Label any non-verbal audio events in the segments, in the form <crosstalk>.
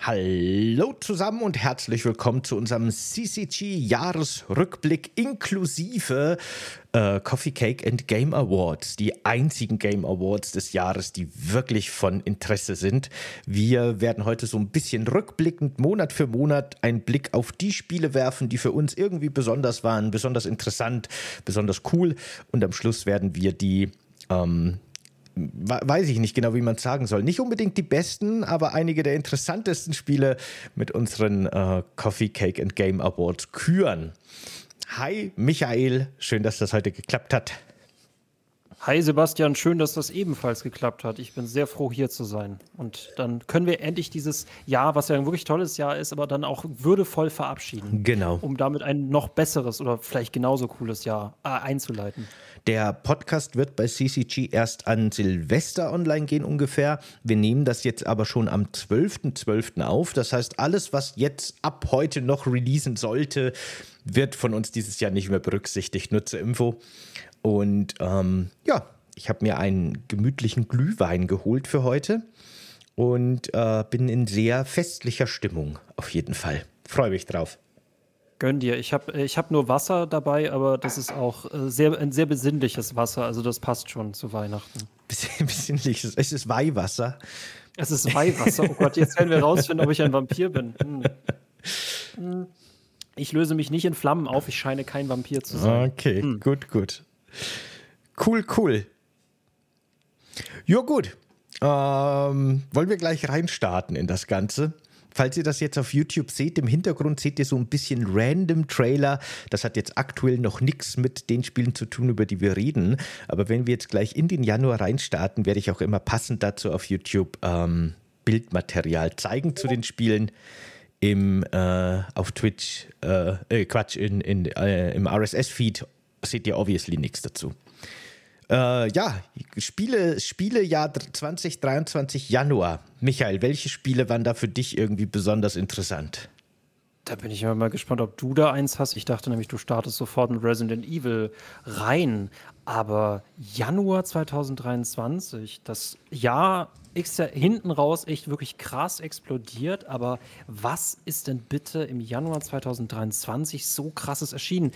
Hallo zusammen und herzlich willkommen zu unserem CCG-Jahresrückblick inklusive äh, Coffee Cake and Game Awards, die einzigen Game Awards des Jahres, die wirklich von Interesse sind. Wir werden heute so ein bisschen rückblickend Monat für Monat einen Blick auf die Spiele werfen, die für uns irgendwie besonders waren, besonders interessant, besonders cool und am Schluss werden wir die ähm, weiß ich nicht genau, wie man es sagen soll. Nicht unbedingt die besten, aber einige der interessantesten Spiele mit unseren äh, Coffee Cake and Game Awards küren. Hi Michael, schön, dass das heute geklappt hat. Hi Sebastian, schön, dass das ebenfalls geklappt hat. Ich bin sehr froh, hier zu sein. Und dann können wir endlich dieses Jahr, was ja ein wirklich tolles Jahr ist, aber dann auch würdevoll verabschieden. Genau. Um damit ein noch besseres oder vielleicht genauso cooles Jahr äh, einzuleiten. Der Podcast wird bei CCG erst an Silvester online gehen ungefähr. Wir nehmen das jetzt aber schon am 12.12. .12. auf. Das heißt, alles, was jetzt ab heute noch releasen sollte, wird von uns dieses Jahr nicht mehr berücksichtigt. Nur zur Info. Und ähm, ja, ich habe mir einen gemütlichen Glühwein geholt für heute und äh, bin in sehr festlicher Stimmung auf jeden Fall. Freue mich drauf. Gönn dir. Ich habe ich hab nur Wasser dabei, aber das ist auch äh, sehr, ein sehr besinnliches Wasser. Also das passt schon zu Weihnachten. <laughs> Besinnliches. Es ist Weihwasser. Es ist Weihwasser. Oh Gott, jetzt werden wir rausfinden, ob ich ein Vampir bin. Hm. hm. Ich löse mich nicht in Flammen auf. Ich scheine kein Vampir zu sein. Okay, hm. gut, gut. Cool, cool. Ja, gut. Ähm, wollen wir gleich reinstarten in das Ganze? Falls ihr das jetzt auf YouTube seht, im Hintergrund seht ihr so ein bisschen random Trailer. Das hat jetzt aktuell noch nichts mit den Spielen zu tun, über die wir reden. Aber wenn wir jetzt gleich in den Januar reinstarten, werde ich auch immer passend dazu auf YouTube ähm, Bildmaterial zeigen zu den Spielen. Im, äh, auf Twitch, äh, äh, Quatsch, in, in, äh, im RSS-Feed seht ihr obviously nichts dazu. Äh, ja, Spiele, Spielejahr 2023 Januar. Michael, welche Spiele waren da für dich irgendwie besonders interessant? Da bin ich mal gespannt, ob du da eins hast. Ich dachte nämlich, du startest sofort in Resident Evil rein. Aber Januar 2023, das Jahr ist ja hinten raus echt wirklich krass explodiert. Aber was ist denn bitte im Januar 2023 so krasses erschienen?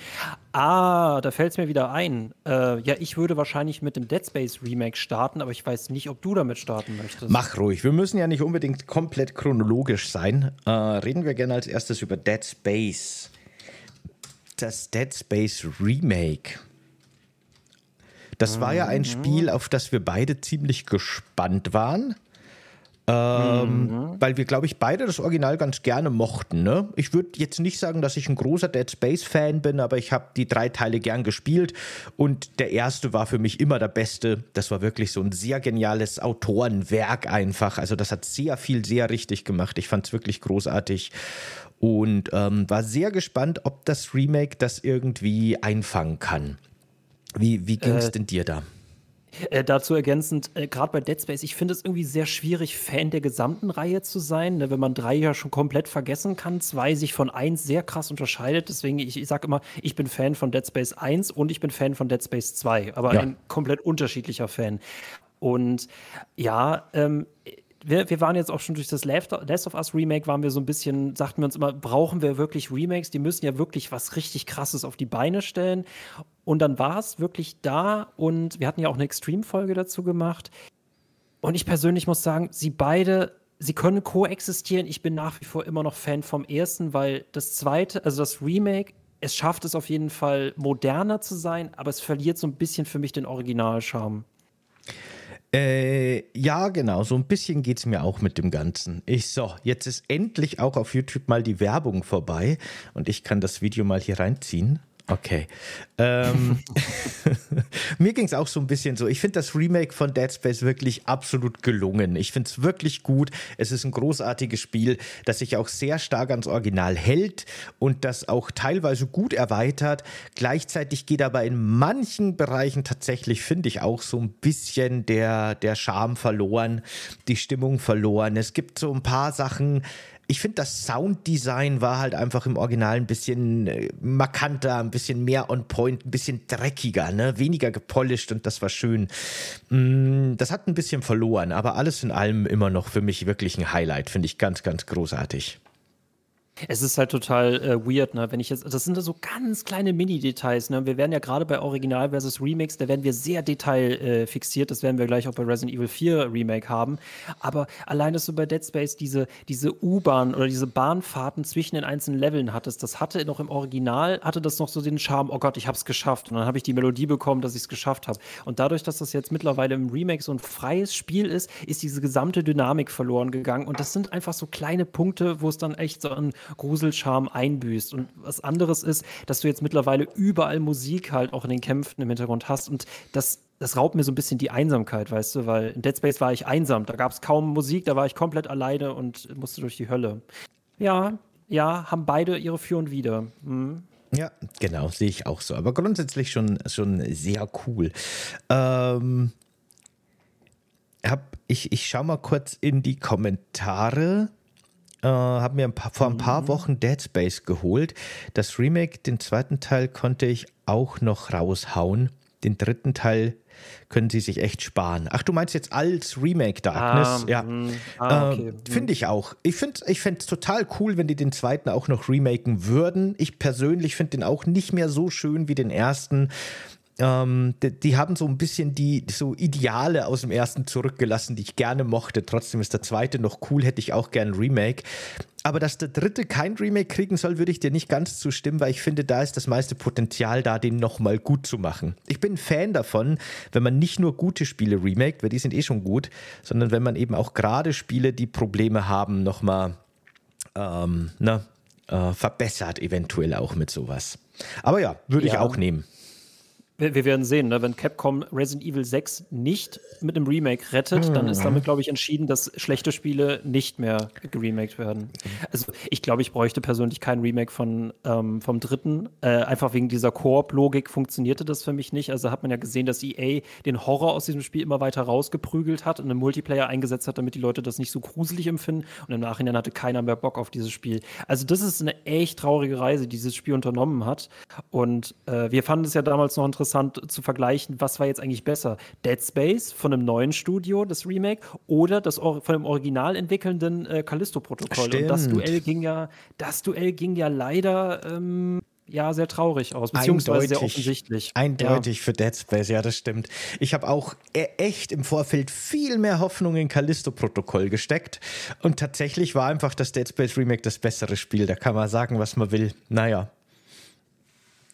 Ah, da fällt es mir wieder ein. Äh, ja, ich würde wahrscheinlich mit dem Dead Space Remake starten, aber ich weiß nicht, ob du damit starten möchtest. Mach ruhig. Wir müssen ja nicht unbedingt komplett chronologisch sein. Äh, reden wir gerne als erstes über Dead Space. Das Dead Space Remake. Das war ja ein mhm. Spiel, auf das wir beide ziemlich gespannt waren. Ähm, mhm. Weil wir, glaube ich, beide das Original ganz gerne mochten. Ne? Ich würde jetzt nicht sagen, dass ich ein großer Dead Space-Fan bin, aber ich habe die drei Teile gern gespielt und der erste war für mich immer der beste. Das war wirklich so ein sehr geniales Autorenwerk einfach. Also, das hat sehr viel, sehr richtig gemacht. Ich fand es wirklich großartig und ähm, war sehr gespannt, ob das Remake das irgendwie einfangen kann. Wie, wie ging es äh, denn dir da? Äh, dazu ergänzend, äh, gerade bei Dead Space, ich finde es irgendwie sehr schwierig, Fan der gesamten Reihe zu sein, ne? wenn man drei ja schon komplett vergessen kann, zwei sich von eins sehr krass unterscheidet. Deswegen, ich, ich sage immer, ich bin Fan von Dead Space 1 und ich bin Fan von Dead Space 2, aber ja. ein komplett unterschiedlicher Fan. Und ja, ähm, wir, wir, waren jetzt auch schon durch das Last of Us Remake, waren wir so ein bisschen, sagten wir uns immer, brauchen wir wirklich Remakes? Die müssen ja wirklich was richtig Krasses auf die Beine stellen. Und dann war es wirklich da und wir hatten ja auch eine Extreme-Folge dazu gemacht. Und ich persönlich muss sagen, sie beide, sie können koexistieren. Ich bin nach wie vor immer noch Fan vom ersten, weil das zweite, also das Remake, es schafft es auf jeden Fall moderner zu sein, aber es verliert so ein bisschen für mich den Originalscharme. Äh, ja, genau, so ein bisschen geht es mir auch mit dem Ganzen. Ich so, jetzt ist endlich auch auf YouTube mal die Werbung vorbei und ich kann das Video mal hier reinziehen. Okay. Ähm, <laughs> mir ging es auch so ein bisschen so. Ich finde das Remake von Dead Space wirklich absolut gelungen. Ich finde es wirklich gut. Es ist ein großartiges Spiel, das sich auch sehr stark ans Original hält und das auch teilweise gut erweitert. Gleichzeitig geht aber in manchen Bereichen tatsächlich, finde ich, auch so ein bisschen der, der Charme verloren, die Stimmung verloren. Es gibt so ein paar Sachen, ich finde, das Sounddesign war halt einfach im Original ein bisschen äh, markanter, ein bisschen mehr on point, ein bisschen dreckiger, ne? weniger gepolished und das war schön. Mm, das hat ein bisschen verloren, aber alles in allem immer noch für mich wirklich ein Highlight, finde ich ganz, ganz großartig. Es ist halt total äh, weird, ne? Wenn ich jetzt, das sind so ganz kleine Mini-Details, ne? Wir werden ja gerade bei Original versus Remakes, da werden wir sehr detailfixiert. Äh, das werden wir gleich auch bei Resident Evil 4 Remake haben. Aber allein, dass du bei Dead Space diese, diese U-Bahn oder diese Bahnfahrten zwischen den einzelnen Leveln hattest, das hatte noch im Original, hatte das noch so den Charme, oh Gott, ich hab's geschafft. Und dann habe ich die Melodie bekommen, dass ich es geschafft habe. Und dadurch, dass das jetzt mittlerweile im Remake so ein freies Spiel ist, ist diese gesamte Dynamik verloren gegangen. Und das sind einfach so kleine Punkte, wo es dann echt so ein Gruselscharme einbüßt. Und was anderes ist, dass du jetzt mittlerweile überall Musik halt auch in den Kämpfen im Hintergrund hast. Und das, das raubt mir so ein bisschen die Einsamkeit, weißt du, weil in Dead Space war ich einsam. Da gab es kaum Musik, da war ich komplett alleine und musste durch die Hölle. Ja, ja, haben beide ihre Für und Wider. Hm. Ja, genau, sehe ich auch so. Aber grundsätzlich schon, schon sehr cool. Ähm, hab, ich, ich schaue mal kurz in die Kommentare äh, habe mir ein paar, vor ein paar mhm. Wochen Dead Space geholt. Das Remake, den zweiten Teil, konnte ich auch noch raushauen. Den dritten Teil können sie sich echt sparen. Ach, du meinst jetzt als Remake Darkness? Ah, ja. Mhm. Ah, okay. äh, finde ich auch. Ich finde es ich total cool, wenn die den zweiten auch noch remaken würden. Ich persönlich finde den auch nicht mehr so schön wie den ersten. Ähm, die, die, haben so ein bisschen die so Ideale aus dem ersten zurückgelassen, die ich gerne mochte. Trotzdem ist der zweite noch cool, hätte ich auch gern ein Remake. Aber dass der dritte kein Remake kriegen soll, würde ich dir nicht ganz zustimmen, weil ich finde, da ist das meiste Potenzial da, den nochmal gut zu machen. Ich bin ein Fan davon, wenn man nicht nur gute Spiele remaked, weil die sind eh schon gut, sondern wenn man eben auch gerade Spiele, die Probleme haben, nochmal ähm, ne, äh, verbessert, eventuell auch mit sowas. Aber ja, würde ja. ich auch nehmen. Wir, werden sehen, ne? wenn Capcom Resident Evil 6 nicht mit einem Remake rettet, mhm. dann ist damit, glaube ich, entschieden, dass schlechte Spiele nicht mehr geremaked werden. Also ich glaube, ich bräuchte persönlich kein Remake von, ähm, vom dritten. Äh, einfach wegen dieser Koop-Logik funktionierte das für mich nicht. Also hat man ja gesehen, dass EA den Horror aus diesem Spiel immer weiter rausgeprügelt hat und einen Multiplayer eingesetzt hat, damit die Leute das nicht so gruselig empfinden. Und im Nachhinein hatte keiner mehr Bock auf dieses Spiel. Also das ist eine echt traurige Reise, die dieses Spiel unternommen hat. Und äh, wir fanden es ja damals noch interessant, interessant zu vergleichen, was war jetzt eigentlich besser? Dead Space von einem neuen Studio, das Remake, oder das von dem original entwickelnden äh, Callisto-Protokoll. Und das Duell ging ja, das Duell ging ja leider ähm, ja sehr traurig aus, beziehungsweise eindeutig, sehr offensichtlich. Eindeutig ja. für Dead Space, ja, das stimmt. Ich habe auch e-, echt im Vorfeld viel mehr Hoffnung in Callisto-Protokoll gesteckt und tatsächlich war einfach das Dead Space Remake das bessere Spiel. Da kann man sagen, was man will. Naja,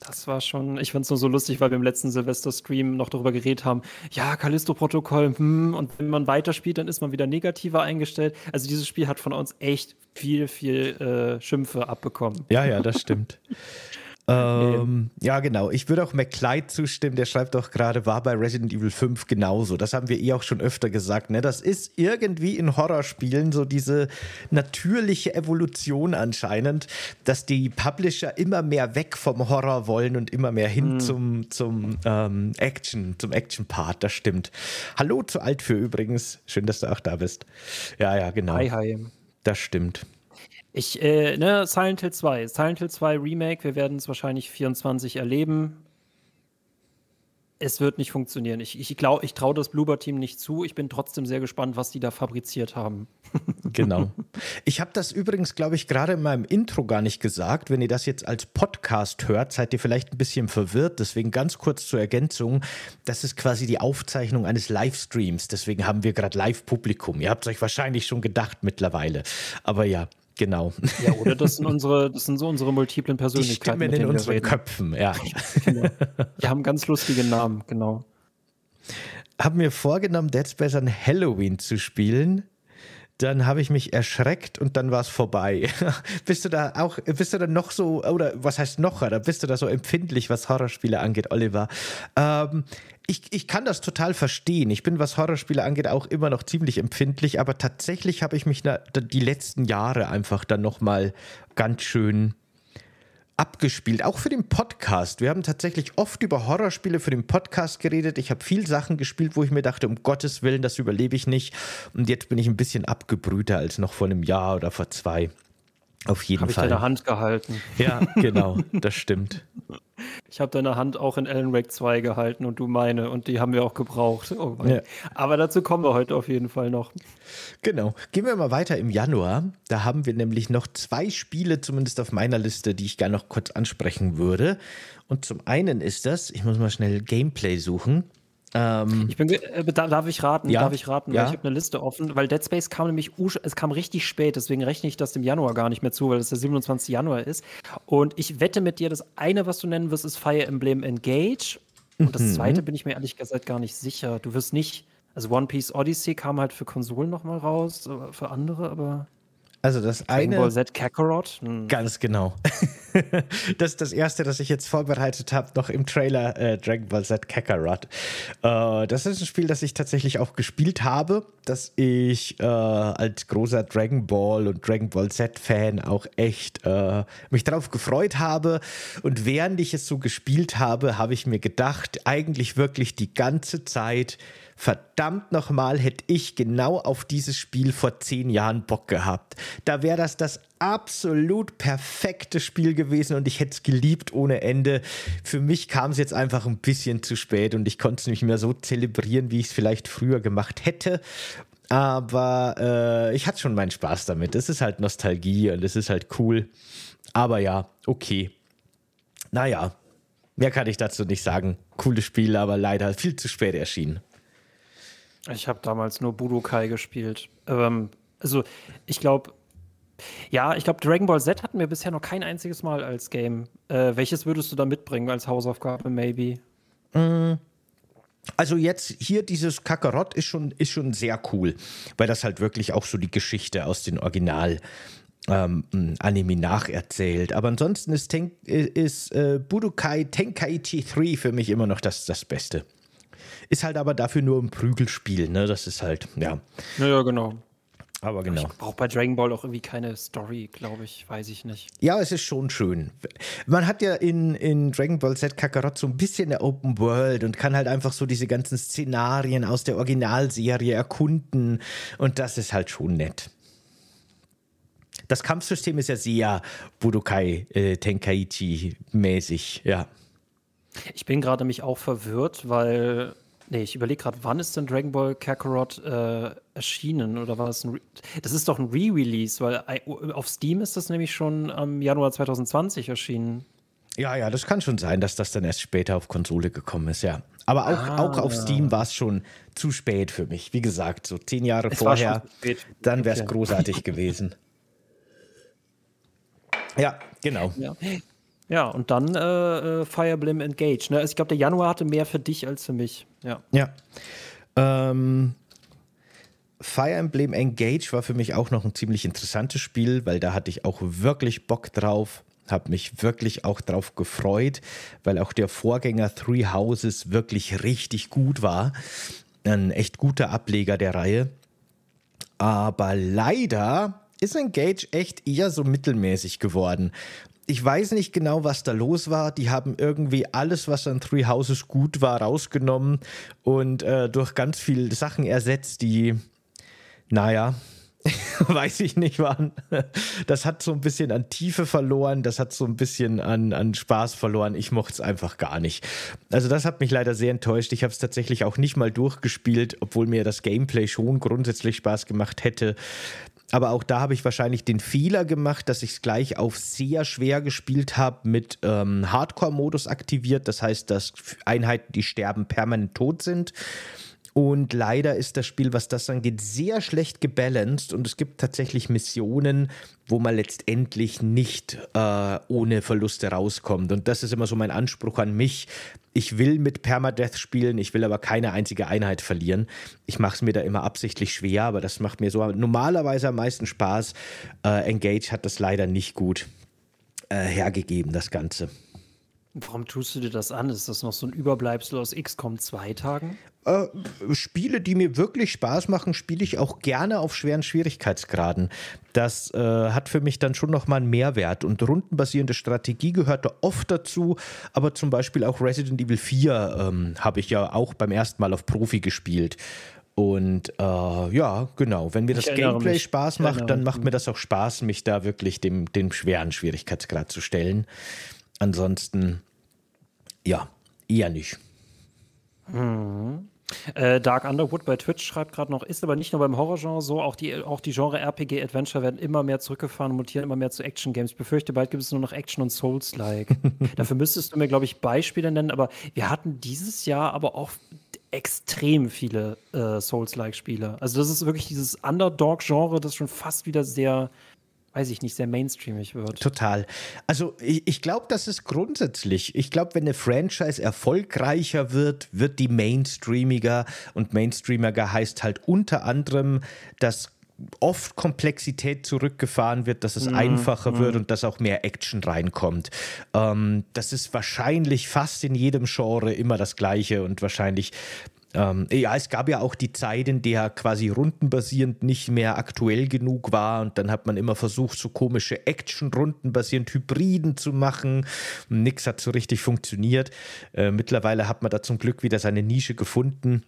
das war schon, ich fand es nur so lustig, weil wir im letzten Silvester-Stream noch darüber geredet haben, ja, Callisto-Protokoll, hm, und wenn man weiterspielt, dann ist man wieder negativer eingestellt. Also dieses Spiel hat von uns echt viel, viel äh, Schimpfe abbekommen. Ja, ja, das stimmt. <laughs> Ähm, ja, genau. Ich würde auch McClyde zustimmen. Der schreibt doch gerade, war bei Resident Evil 5 genauso. Das haben wir eh auch schon öfter gesagt. Ne? Das ist irgendwie in Horrorspielen so diese natürliche Evolution anscheinend, dass die Publisher immer mehr weg vom Horror wollen und immer mehr hin mhm. zum, zum ähm, Action, zum Action-Part. Das stimmt. Hallo zu Alt für übrigens. Schön, dass du auch da bist. Ja, ja, genau. Hi, hi. Das stimmt. Ich, äh, ne, Silent Hill 2. Silent Hill 2 Remake, wir werden es wahrscheinlich 24 erleben. Es wird nicht funktionieren. Ich, ich glaube, ich traue das Bloober-Team nicht zu. Ich bin trotzdem sehr gespannt, was die da fabriziert haben. <laughs> genau. Ich habe das übrigens, glaube ich, gerade in meinem Intro gar nicht gesagt. Wenn ihr das jetzt als Podcast hört, seid ihr vielleicht ein bisschen verwirrt. Deswegen ganz kurz zur Ergänzung. Das ist quasi die Aufzeichnung eines Livestreams. Deswegen haben wir gerade Live-Publikum. Ihr habt es euch wahrscheinlich schon gedacht mittlerweile. Aber ja, Genau. <laughs> Ja, oder das sind unsere, das sind so unsere multiplen Persönlichkeiten. Die Stimmen in unseren Köpfen, ja. Genau. Die haben ganz lustige Namen, genau. Hab mir vorgenommen, Dead Space an Halloween zu spielen dann habe ich mich erschreckt und dann war es vorbei. <laughs> bist du da auch, bist du da noch so, oder was heißt noch, oder bist du da so empfindlich, was Horrorspiele angeht, Oliver? Ähm, ich, ich kann das total verstehen. Ich bin, was Horrorspiele angeht, auch immer noch ziemlich empfindlich, aber tatsächlich habe ich mich na, die letzten Jahre einfach dann nochmal ganz schön abgespielt, auch für den Podcast. Wir haben tatsächlich oft über Horrorspiele für den Podcast geredet. Ich habe viel Sachen gespielt, wo ich mir dachte, um Gottes Willen, das überlebe ich nicht. Und jetzt bin ich ein bisschen abgebrühter als noch vor einem Jahr oder vor zwei. Auf jeden hab Fall. Habe ich deine Hand gehalten. Ja, <laughs> genau, das stimmt. Ich habe deine Hand auch in Alan Wake 2 gehalten und du meine und die haben wir auch gebraucht. Oh ja. Aber dazu kommen wir heute auf jeden Fall noch. Genau. Gehen wir mal weiter im Januar. Da haben wir nämlich noch zwei Spiele, zumindest auf meiner Liste, die ich gerne noch kurz ansprechen würde. Und zum einen ist das, ich muss mal schnell Gameplay suchen. Ähm, ich bin, äh, darf ich raten? Ja, darf ich raten? Ja. ich habe eine Liste offen, weil Dead Space kam nämlich, es kam richtig spät, deswegen rechne ich das dem Januar gar nicht mehr zu, weil es der 27. Januar ist. Und ich wette mit dir, das eine, was du nennen wirst, ist Fire Emblem Engage. Und das mhm. zweite bin ich mir ehrlich gesagt gar nicht sicher. Du wirst nicht, also One Piece Odyssey kam halt für Konsolen nochmal raus, äh, für andere, aber. Also das Dragon eine. Ball Z Kakarot? Hm. Ganz genau. <laughs> das ist das erste, das ich jetzt vorbereitet habe, noch im Trailer äh, Dragon Ball Z Kakarot. Äh, das ist ein Spiel, das ich tatsächlich auch gespielt habe, das ich äh, als großer Dragon Ball und Dragon Ball Z Fan auch echt äh, mich darauf gefreut habe. Und während ich es so gespielt habe, habe ich mir gedacht, eigentlich wirklich die ganze Zeit, verdammt nochmal, hätte ich genau auf dieses Spiel vor zehn Jahren Bock gehabt. Da wäre das das absolut perfekte Spiel gewesen und ich hätte es geliebt ohne Ende. Für mich kam es jetzt einfach ein bisschen zu spät und ich konnte es nicht mehr so zelebrieren, wie ich es vielleicht früher gemacht hätte. Aber äh, ich hatte schon meinen Spaß damit. Es ist halt Nostalgie und es ist halt cool. Aber ja, okay. Naja, mehr kann ich dazu nicht sagen. Cooles Spiel, aber leider viel zu spät erschienen. Ich habe damals nur Budokai gespielt. Ähm, also, ich glaube, ja, ich glaube, Dragon Ball Z hatten wir bisher noch kein einziges Mal als Game. Äh, welches würdest du da mitbringen als Hausaufgabe, maybe? Also jetzt hier dieses Kakarott ist schon, ist schon sehr cool, weil das halt wirklich auch so die Geschichte aus den Original ähm, Anime nacherzählt. Aber ansonsten ist, Ten ist äh, Budokai Tenkaichi 3 für mich immer noch das, das Beste. Ist halt aber dafür nur ein Prügelspiel, ne? Das ist halt, ja. Naja, genau. Aber genau. Ich brauche bei Dragon Ball auch irgendwie keine Story, glaube ich, weiß ich nicht. Ja, es ist schon schön. Man hat ja in, in Dragon Ball Z Kakarot so ein bisschen eine Open World und kann halt einfach so diese ganzen Szenarien aus der Originalserie erkunden und das ist halt schon nett. Das Kampfsystem ist ja sehr Budokai äh, Tenkaichi mäßig, ja. Ich bin gerade mich auch verwirrt, weil Nee, ich überlege gerade, wann ist denn Dragon Ball Kakarot äh, erschienen? Oder war es ein. Re das ist doch ein Re-Release, weil auf Steam ist das nämlich schon am Januar 2020 erschienen. Ja, ja, das kann schon sein, dass das dann erst später auf Konsole gekommen ist, ja. Aber auch, ah, auch auf Steam war es schon zu spät für mich. Wie gesagt, so zehn Jahre vorher, dann wäre es okay. großartig gewesen. <laughs> Ja, genau. Ja. Ja, und dann äh, äh, Fire Emblem Engage. Ne? Also ich glaube, der Januar hatte mehr für dich als für mich. Ja. Ja. Ähm, Fire Emblem Engage war für mich auch noch ein ziemlich interessantes Spiel, weil da hatte ich auch wirklich Bock drauf. Habe mich wirklich auch drauf gefreut, weil auch der Vorgänger Three Houses wirklich richtig gut war. Ein echt guter Ableger der Reihe. Aber leider ist Engage echt eher so mittelmäßig geworden ich weiß nicht genau, was da los war. Die haben irgendwie alles, was an Three Houses gut war, rausgenommen und äh, durch ganz viele Sachen ersetzt, die, naja, <laughs> weiß ich nicht wann. Das hat so ein bisschen an Tiefe verloren, das hat so ein bisschen an, an Spaß verloren. Ich mochte es einfach gar nicht. Also das hat mich leider sehr enttäuscht. Ich habe es tatsächlich auch nicht mal durchgespielt, obwohl mir das Gameplay schon grundsätzlich Spaß gemacht hätte. Aber auch da habe ich wahrscheinlich den Fehler gemacht, dass ich es gleich auf sehr schwer gespielt habe mit ähm, Hardcore-Modus aktiviert. Das heißt, dass Einheiten, die sterben, permanent tot sind. Und leider ist das Spiel, was das angeht, sehr schlecht gebalanced und es gibt tatsächlich Missionen, wo man letztendlich nicht äh, ohne Verluste rauskommt. Und das ist immer so mein Anspruch an mich. Ich will mit Permadeath spielen, ich will aber keine einzige Einheit verlieren. Ich mache es mir da immer absichtlich schwer, aber das macht mir so normalerweise am meisten Spaß. Äh, Engage hat das leider nicht gut äh, hergegeben, das Ganze. Warum tust du dir das an? Ist das noch so ein Überbleibsel aus XCOM 2 Tagen? Äh, Spiele, die mir wirklich Spaß machen, spiele ich auch gerne auf schweren Schwierigkeitsgraden. Das äh, hat für mich dann schon nochmal einen Mehrwert. Und rundenbasierende Strategie gehört da oft dazu. Aber zum Beispiel auch Resident Evil 4 ähm, habe ich ja auch beim ersten Mal auf Profi gespielt. Und äh, ja, genau, wenn mir das Gameplay mich. Spaß macht, dann macht mir das auch Spaß, mich da wirklich dem, dem schweren Schwierigkeitsgrad zu stellen. Ansonsten, ja, eher nicht. Mhm. Äh, Dark Underwood bei Twitch schreibt gerade noch, ist aber nicht nur beim Horrorgenre so, auch die, auch die Genre RPG Adventure werden immer mehr zurückgefahren und mutieren immer mehr zu Action Games. Ich befürchte, bald gibt es nur noch Action und Souls-like. <laughs> Dafür müsstest du mir, glaube ich, Beispiele nennen, aber wir hatten dieses Jahr aber auch extrem viele äh, Souls-like Spiele. Also das ist wirklich dieses Underdog-Genre, das schon fast wieder sehr weiß ich nicht, sehr mainstreamig wird. Total. Also ich, ich glaube, das ist grundsätzlich. Ich glaube, wenn eine Franchise erfolgreicher wird, wird die mainstreamiger. Und mainstreamiger heißt halt unter anderem, dass oft Komplexität zurückgefahren wird, dass es mm, einfacher mm. wird und dass auch mehr Action reinkommt. Ähm, das ist wahrscheinlich fast in jedem Genre immer das Gleiche und wahrscheinlich ähm, ja, es gab ja auch die Zeit, in der quasi rundenbasierend nicht mehr aktuell genug war und dann hat man immer versucht, so komische Action-rundenbasierend Hybriden zu machen. Nix hat so richtig funktioniert. Äh, mittlerweile hat man da zum Glück wieder seine Nische gefunden.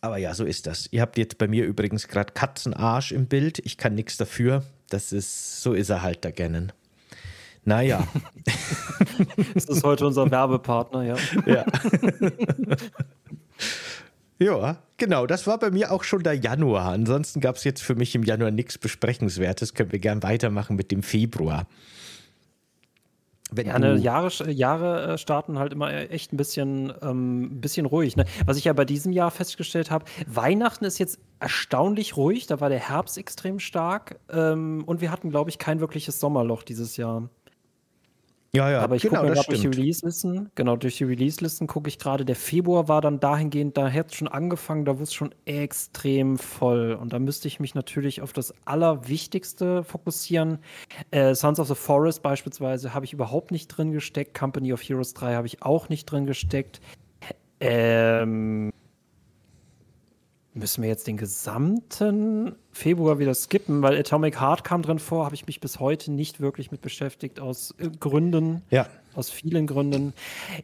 Aber ja, so ist das. Ihr habt jetzt bei mir übrigens gerade Katzenarsch im Bild. Ich kann nichts dafür. Das ist, so ist er halt, der Gannon. Naja. <laughs> das ist heute unser Werbepartner, ja. Ja. <laughs> Ja, genau. Das war bei mir auch schon der Januar. Ansonsten gab es jetzt für mich im Januar nichts Besprechenswertes. Können wir gern weitermachen mit dem Februar. Wenn ja, ne, Jahre, Jahre äh, starten halt immer echt ein bisschen, ähm, bisschen ruhig. Ne? Was ich ja bei diesem Jahr festgestellt habe, Weihnachten ist jetzt erstaunlich ruhig. Da war der Herbst extrem stark. Ähm, und wir hatten, glaube ich, kein wirkliches Sommerloch dieses Jahr. Ja, ja, Aber ich genau, gucke gerade durch die Release-Listen. Genau, durch die Release-Listen gucke ich gerade. Der Februar war dann dahingehend, da hat es schon angefangen, da wurde es schon extrem voll. Und da müsste ich mich natürlich auf das Allerwichtigste fokussieren. Äh, Sons of the Forest beispielsweise habe ich überhaupt nicht drin gesteckt. Company of Heroes 3 habe ich auch nicht drin gesteckt. Ähm, Müssen wir jetzt den gesamten Februar wieder skippen, weil Atomic Heart kam drin vor, habe ich mich bis heute nicht wirklich mit beschäftigt, aus äh, Gründen. Ja aus vielen Gründen.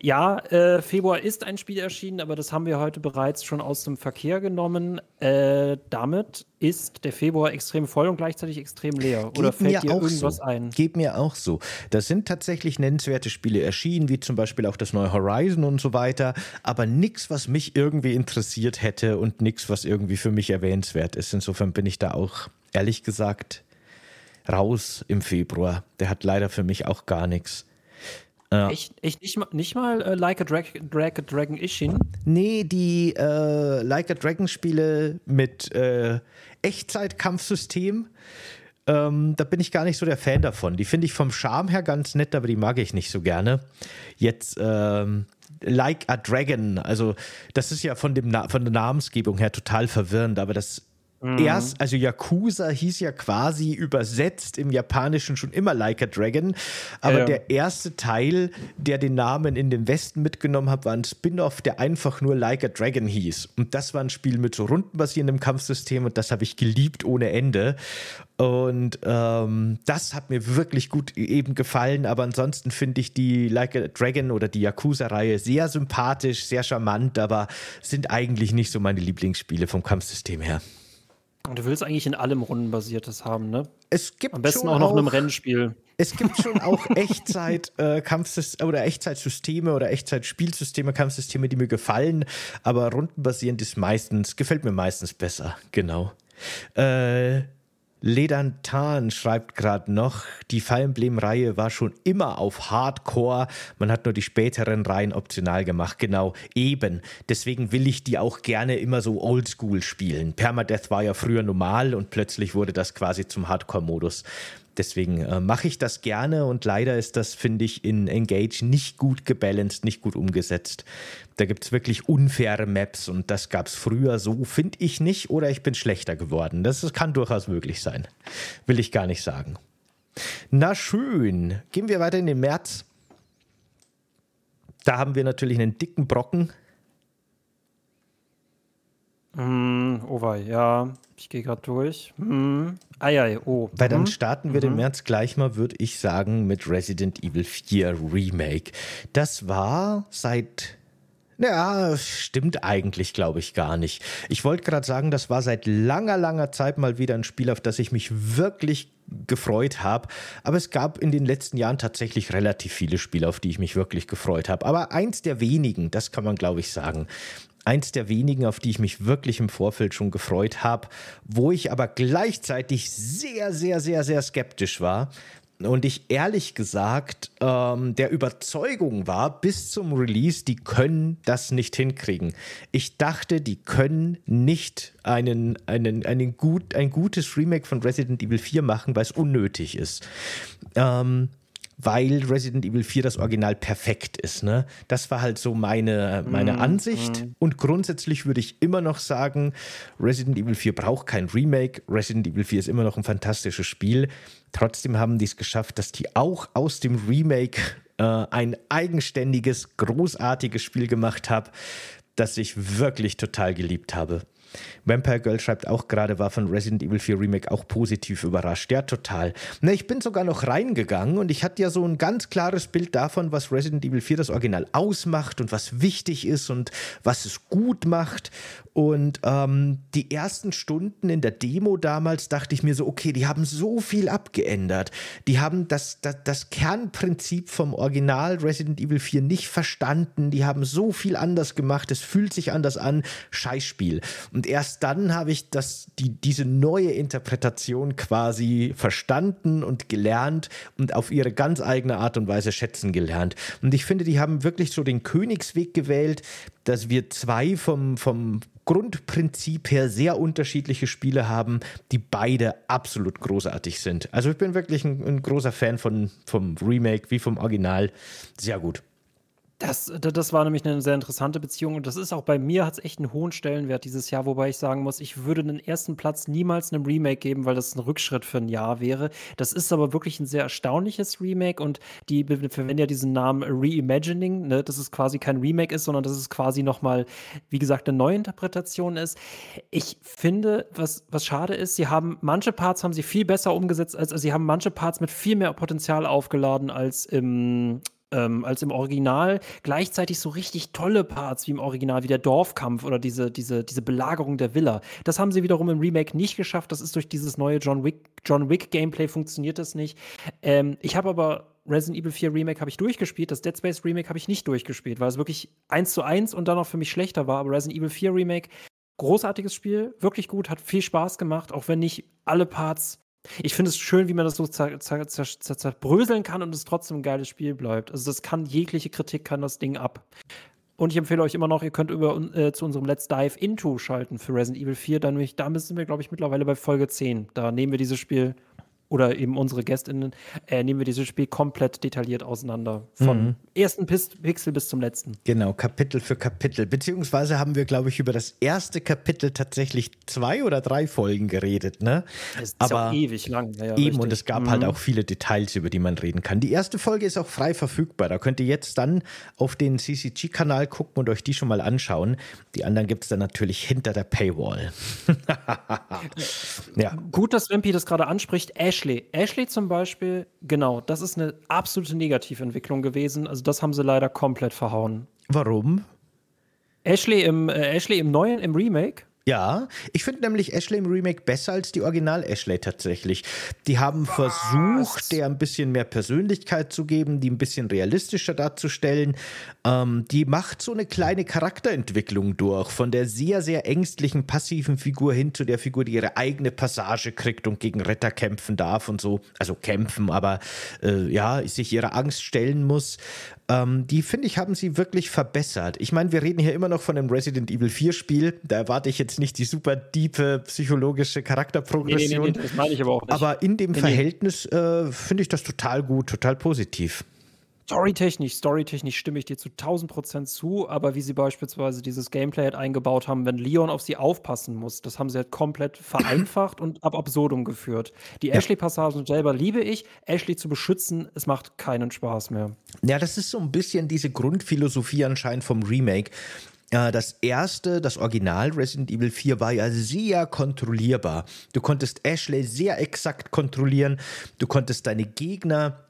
Ja, äh, Februar ist ein Spiel erschienen, aber das haben wir heute bereits schon aus dem Verkehr genommen. Äh, damit ist der Februar extrem voll und gleichzeitig extrem leer. Geht Oder fällt dir irgendwas so. ein? Geht mir auch so. Da sind tatsächlich nennenswerte Spiele erschienen, wie zum Beispiel auch das neue Horizon und so weiter, aber nichts, was mich irgendwie interessiert hätte und nichts, was irgendwie für mich erwähnenswert ist. Insofern bin ich da auch, ehrlich gesagt, raus im Februar. Der hat leider für mich auch gar nichts. Ja. Echt, echt nicht mal, nicht mal äh, Like a, Drag, Drag a Dragon Ishin? Nee, die äh, Like a Dragon Spiele mit äh, Echtzeitkampfsystem. Ähm, da bin ich gar nicht so der Fan davon. Die finde ich vom Charme her ganz nett, aber die mag ich nicht so gerne. Jetzt ähm, Like a Dragon, also das ist ja von, dem Na von der Namensgebung her total verwirrend, aber das Mhm. Erst, also Yakuza hieß ja quasi übersetzt im Japanischen schon immer Like a Dragon, aber ja. der erste Teil, der den Namen in den Westen mitgenommen hat, war ein Spin-off, der einfach nur Like a Dragon hieß. Und das war ein Spiel mit so rundenbasierendem Kampfsystem und das habe ich geliebt ohne Ende. Und ähm, das hat mir wirklich gut eben gefallen, aber ansonsten finde ich die Like a Dragon oder die Yakuza-Reihe sehr sympathisch, sehr charmant, aber sind eigentlich nicht so meine Lieblingsspiele vom Kampfsystem her. Und du willst eigentlich in allem Rundenbasiertes haben, ne? Es gibt Am besten auch noch in einem Rennspiel. Es gibt schon auch <laughs> Echtzeit äh, oder Echtzeitsysteme oder Echtzeitspielsysteme, Kampfsysteme, die mir gefallen, aber rundenbasierend ist meistens, gefällt mir meistens besser, genau. Äh, Ledantan schreibt gerade noch, die Fire Emblem-Reihe war schon immer auf Hardcore. Man hat nur die späteren Reihen optional gemacht. Genau, eben. Deswegen will ich die auch gerne immer so oldschool spielen. Permadeath war ja früher normal und plötzlich wurde das quasi zum Hardcore-Modus. Deswegen äh, mache ich das gerne und leider ist das, finde ich, in Engage nicht gut gebalanced, nicht gut umgesetzt. Da gibt es wirklich unfaire Maps und das gab es früher so, finde ich nicht, oder ich bin schlechter geworden. Das, das kann durchaus möglich sein. Will ich gar nicht sagen. Na schön, gehen wir weiter in den März. Da haben wir natürlich einen dicken Brocken. Mm, oh wei, ja, ich gehe gerade durch. Mm, ei, oh. Weil dann mhm. starten wir mhm. den März gleich mal, würde ich sagen, mit Resident Evil 4 Remake. Das war seit ja, stimmt eigentlich, glaube ich, gar nicht. Ich wollte gerade sagen, das war seit langer, langer Zeit mal wieder ein Spiel, auf das ich mich wirklich gefreut habe. Aber es gab in den letzten Jahren tatsächlich relativ viele Spiele, auf die ich mich wirklich gefreut habe. Aber eins der wenigen, das kann man, glaube ich, sagen. Eins der wenigen, auf die ich mich wirklich im Vorfeld schon gefreut habe, wo ich aber gleichzeitig sehr, sehr, sehr, sehr skeptisch war, und ich ehrlich gesagt ähm, der Überzeugung war bis zum Release, die können das nicht hinkriegen. Ich dachte, die können nicht einen, einen, einen gut, ein gutes Remake von Resident Evil 4 machen, weil es unnötig ist. Ähm, weil Resident Evil 4 das Original perfekt ist. Ne? Das war halt so meine, meine mm, Ansicht. Mm. Und grundsätzlich würde ich immer noch sagen, Resident Evil 4 braucht kein Remake. Resident Evil 4 ist immer noch ein fantastisches Spiel. Trotzdem haben die es geschafft, dass die auch aus dem Remake äh, ein eigenständiges, großartiges Spiel gemacht haben, das ich wirklich total geliebt habe. Vampire Girl schreibt auch gerade, war von Resident Evil 4 Remake auch positiv überrascht. Ja, total. Na, ich bin sogar noch reingegangen und ich hatte ja so ein ganz klares Bild davon, was Resident Evil 4 das Original ausmacht und was wichtig ist und was es gut macht. Und ähm, die ersten Stunden in der Demo damals dachte ich mir so, okay, die haben so viel abgeändert. Die haben das, das, das Kernprinzip vom Original Resident Evil 4 nicht verstanden. Die haben so viel anders gemacht. Es fühlt sich anders an. Scheißspiel. Und erst dann habe ich das, die, diese neue Interpretation quasi verstanden und gelernt und auf ihre ganz eigene Art und Weise schätzen gelernt. Und ich finde, die haben wirklich so den Königsweg gewählt, dass wir zwei vom, vom Grundprinzip her sehr unterschiedliche Spiele haben, die beide absolut großartig sind. Also ich bin wirklich ein, ein großer Fan von, vom Remake wie vom Original. Sehr gut. Das, das war nämlich eine sehr interessante Beziehung und das ist auch bei mir, hat es echt einen hohen Stellenwert dieses Jahr, wobei ich sagen muss, ich würde den ersten Platz niemals einem Remake geben, weil das ein Rückschritt für ein Jahr wäre. Das ist aber wirklich ein sehr erstaunliches Remake und die verwenden ja diesen Namen Reimagining, ne, dass es quasi kein Remake ist, sondern dass es quasi nochmal, wie gesagt, eine Neuinterpretation ist. Ich finde, was, was schade ist, sie haben manche Parts haben sie viel besser umgesetzt, als also sie haben manche Parts mit viel mehr Potenzial aufgeladen als im, ähm, als im Original. Gleichzeitig so richtig tolle Parts wie im Original, wie der Dorfkampf oder diese, diese, diese Belagerung der Villa. Das haben sie wiederum im Remake nicht geschafft. Das ist durch dieses neue John Wick, John Wick Gameplay funktioniert das nicht. Ähm, ich habe aber Resident Evil 4 Remake habe ich durchgespielt, das Dead Space Remake habe ich nicht durchgespielt, weil es wirklich eins zu eins und dann auch für mich schlechter war. Aber Resident Evil 4 Remake, großartiges Spiel, wirklich gut, hat viel Spaß gemacht, auch wenn nicht alle Parts ich finde es schön, wie man das so zerbröseln kann und es trotzdem ein geiles Spiel bleibt. Also das kann jegliche Kritik kann das Ding ab. Und ich empfehle euch immer noch, ihr könnt über, äh, zu unserem Let's Dive Into schalten für Resident Evil 4. Dann, da sind wir, glaube ich, mittlerweile bei Folge 10. Da nehmen wir dieses Spiel oder eben unsere GästInnen, äh, nehmen wir dieses Spiel komplett detailliert auseinander. Von mhm. ersten Pixel bis zum letzten. Genau, Kapitel für Kapitel. Beziehungsweise haben wir, glaube ich, über das erste Kapitel tatsächlich zwei oder drei Folgen geredet, ne? Das ist Aber auch ewig lang. Ja, eben, richtig. und es gab halt mhm. halt auch viele Details, über die man reden kann. Die erste Folge ist auch frei verfügbar. Da könnt ihr jetzt dann auf den CCG-Kanal gucken und euch die schon mal anschauen. Die anderen gibt es dann natürlich hinter der Paywall. <laughs> ja. Gut, dass Wimpy das gerade anspricht. Ash Ashley. Ashley zum Beispiel, genau, das ist eine absolute Negativentwicklung gewesen. Also das haben sie leider komplett verhauen. Warum? Ashley im, äh, Ashley im neuen, im Remake, ja, ich finde nämlich Ashley im Remake besser als die Original Ashley tatsächlich. Die haben Was? versucht, der ein bisschen mehr Persönlichkeit zu geben, die ein bisschen realistischer darzustellen. Ähm, die macht so eine kleine Charakterentwicklung durch, von der sehr, sehr ängstlichen, passiven Figur hin zu der Figur, die ihre eigene Passage kriegt und gegen Retter kämpfen darf und so. Also kämpfen, aber äh, ja, sich ihrer Angst stellen muss. Ähm, die, finde ich, haben sie wirklich verbessert. Ich meine, wir reden hier immer noch von einem Resident Evil 4 Spiel. Da erwarte ich jetzt nicht die super diepe psychologische Charakterprogression. Nee, nee, nee, das meine ich aber auch nicht. Aber in dem Verhältnis äh, finde ich das total gut, total positiv. Storytechnisch, storytechnisch stimme ich dir zu 1000 Prozent zu, aber wie sie beispielsweise dieses Gameplay halt eingebaut haben, wenn Leon auf sie aufpassen muss, das haben sie halt komplett <coughs> vereinfacht und ab absurdum geführt. Die ja. Ashley-Passagen selber liebe ich. Ashley zu beschützen, es macht keinen Spaß mehr. Ja, das ist so ein bisschen diese Grundphilosophie anscheinend vom Remake. Das erste, das Original Resident Evil 4 war ja sehr kontrollierbar. Du konntest Ashley sehr exakt kontrollieren. Du konntest deine Gegner äh,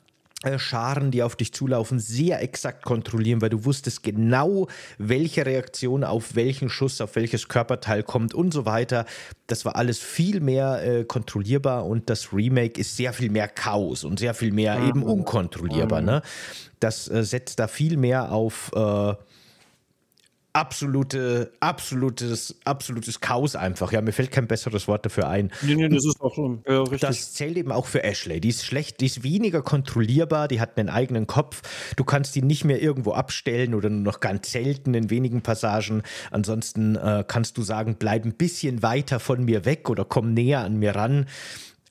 Scharen, die auf dich zulaufen, sehr exakt kontrollieren, weil du wusstest genau, welche Reaktion auf welchen Schuss, auf welches Körperteil kommt und so weiter. Das war alles viel mehr äh, kontrollierbar und das Remake ist sehr viel mehr Chaos und sehr viel mehr mhm. eben unkontrollierbar. Mhm. Ne? Das äh, setzt da viel mehr auf äh, absolute, absolutes, absolutes Chaos einfach. Ja, mir fällt kein besseres Wort dafür ein. Nee, nee, das ist auch schon ja, richtig. Das zählt eben auch für Ashley. Die ist schlecht, die ist weniger kontrollierbar, die hat einen eigenen Kopf. Du kannst die nicht mehr irgendwo abstellen oder nur noch ganz selten in wenigen Passagen. Ansonsten äh, kannst du sagen, bleib ein bisschen weiter von mir weg oder komm näher an mir ran.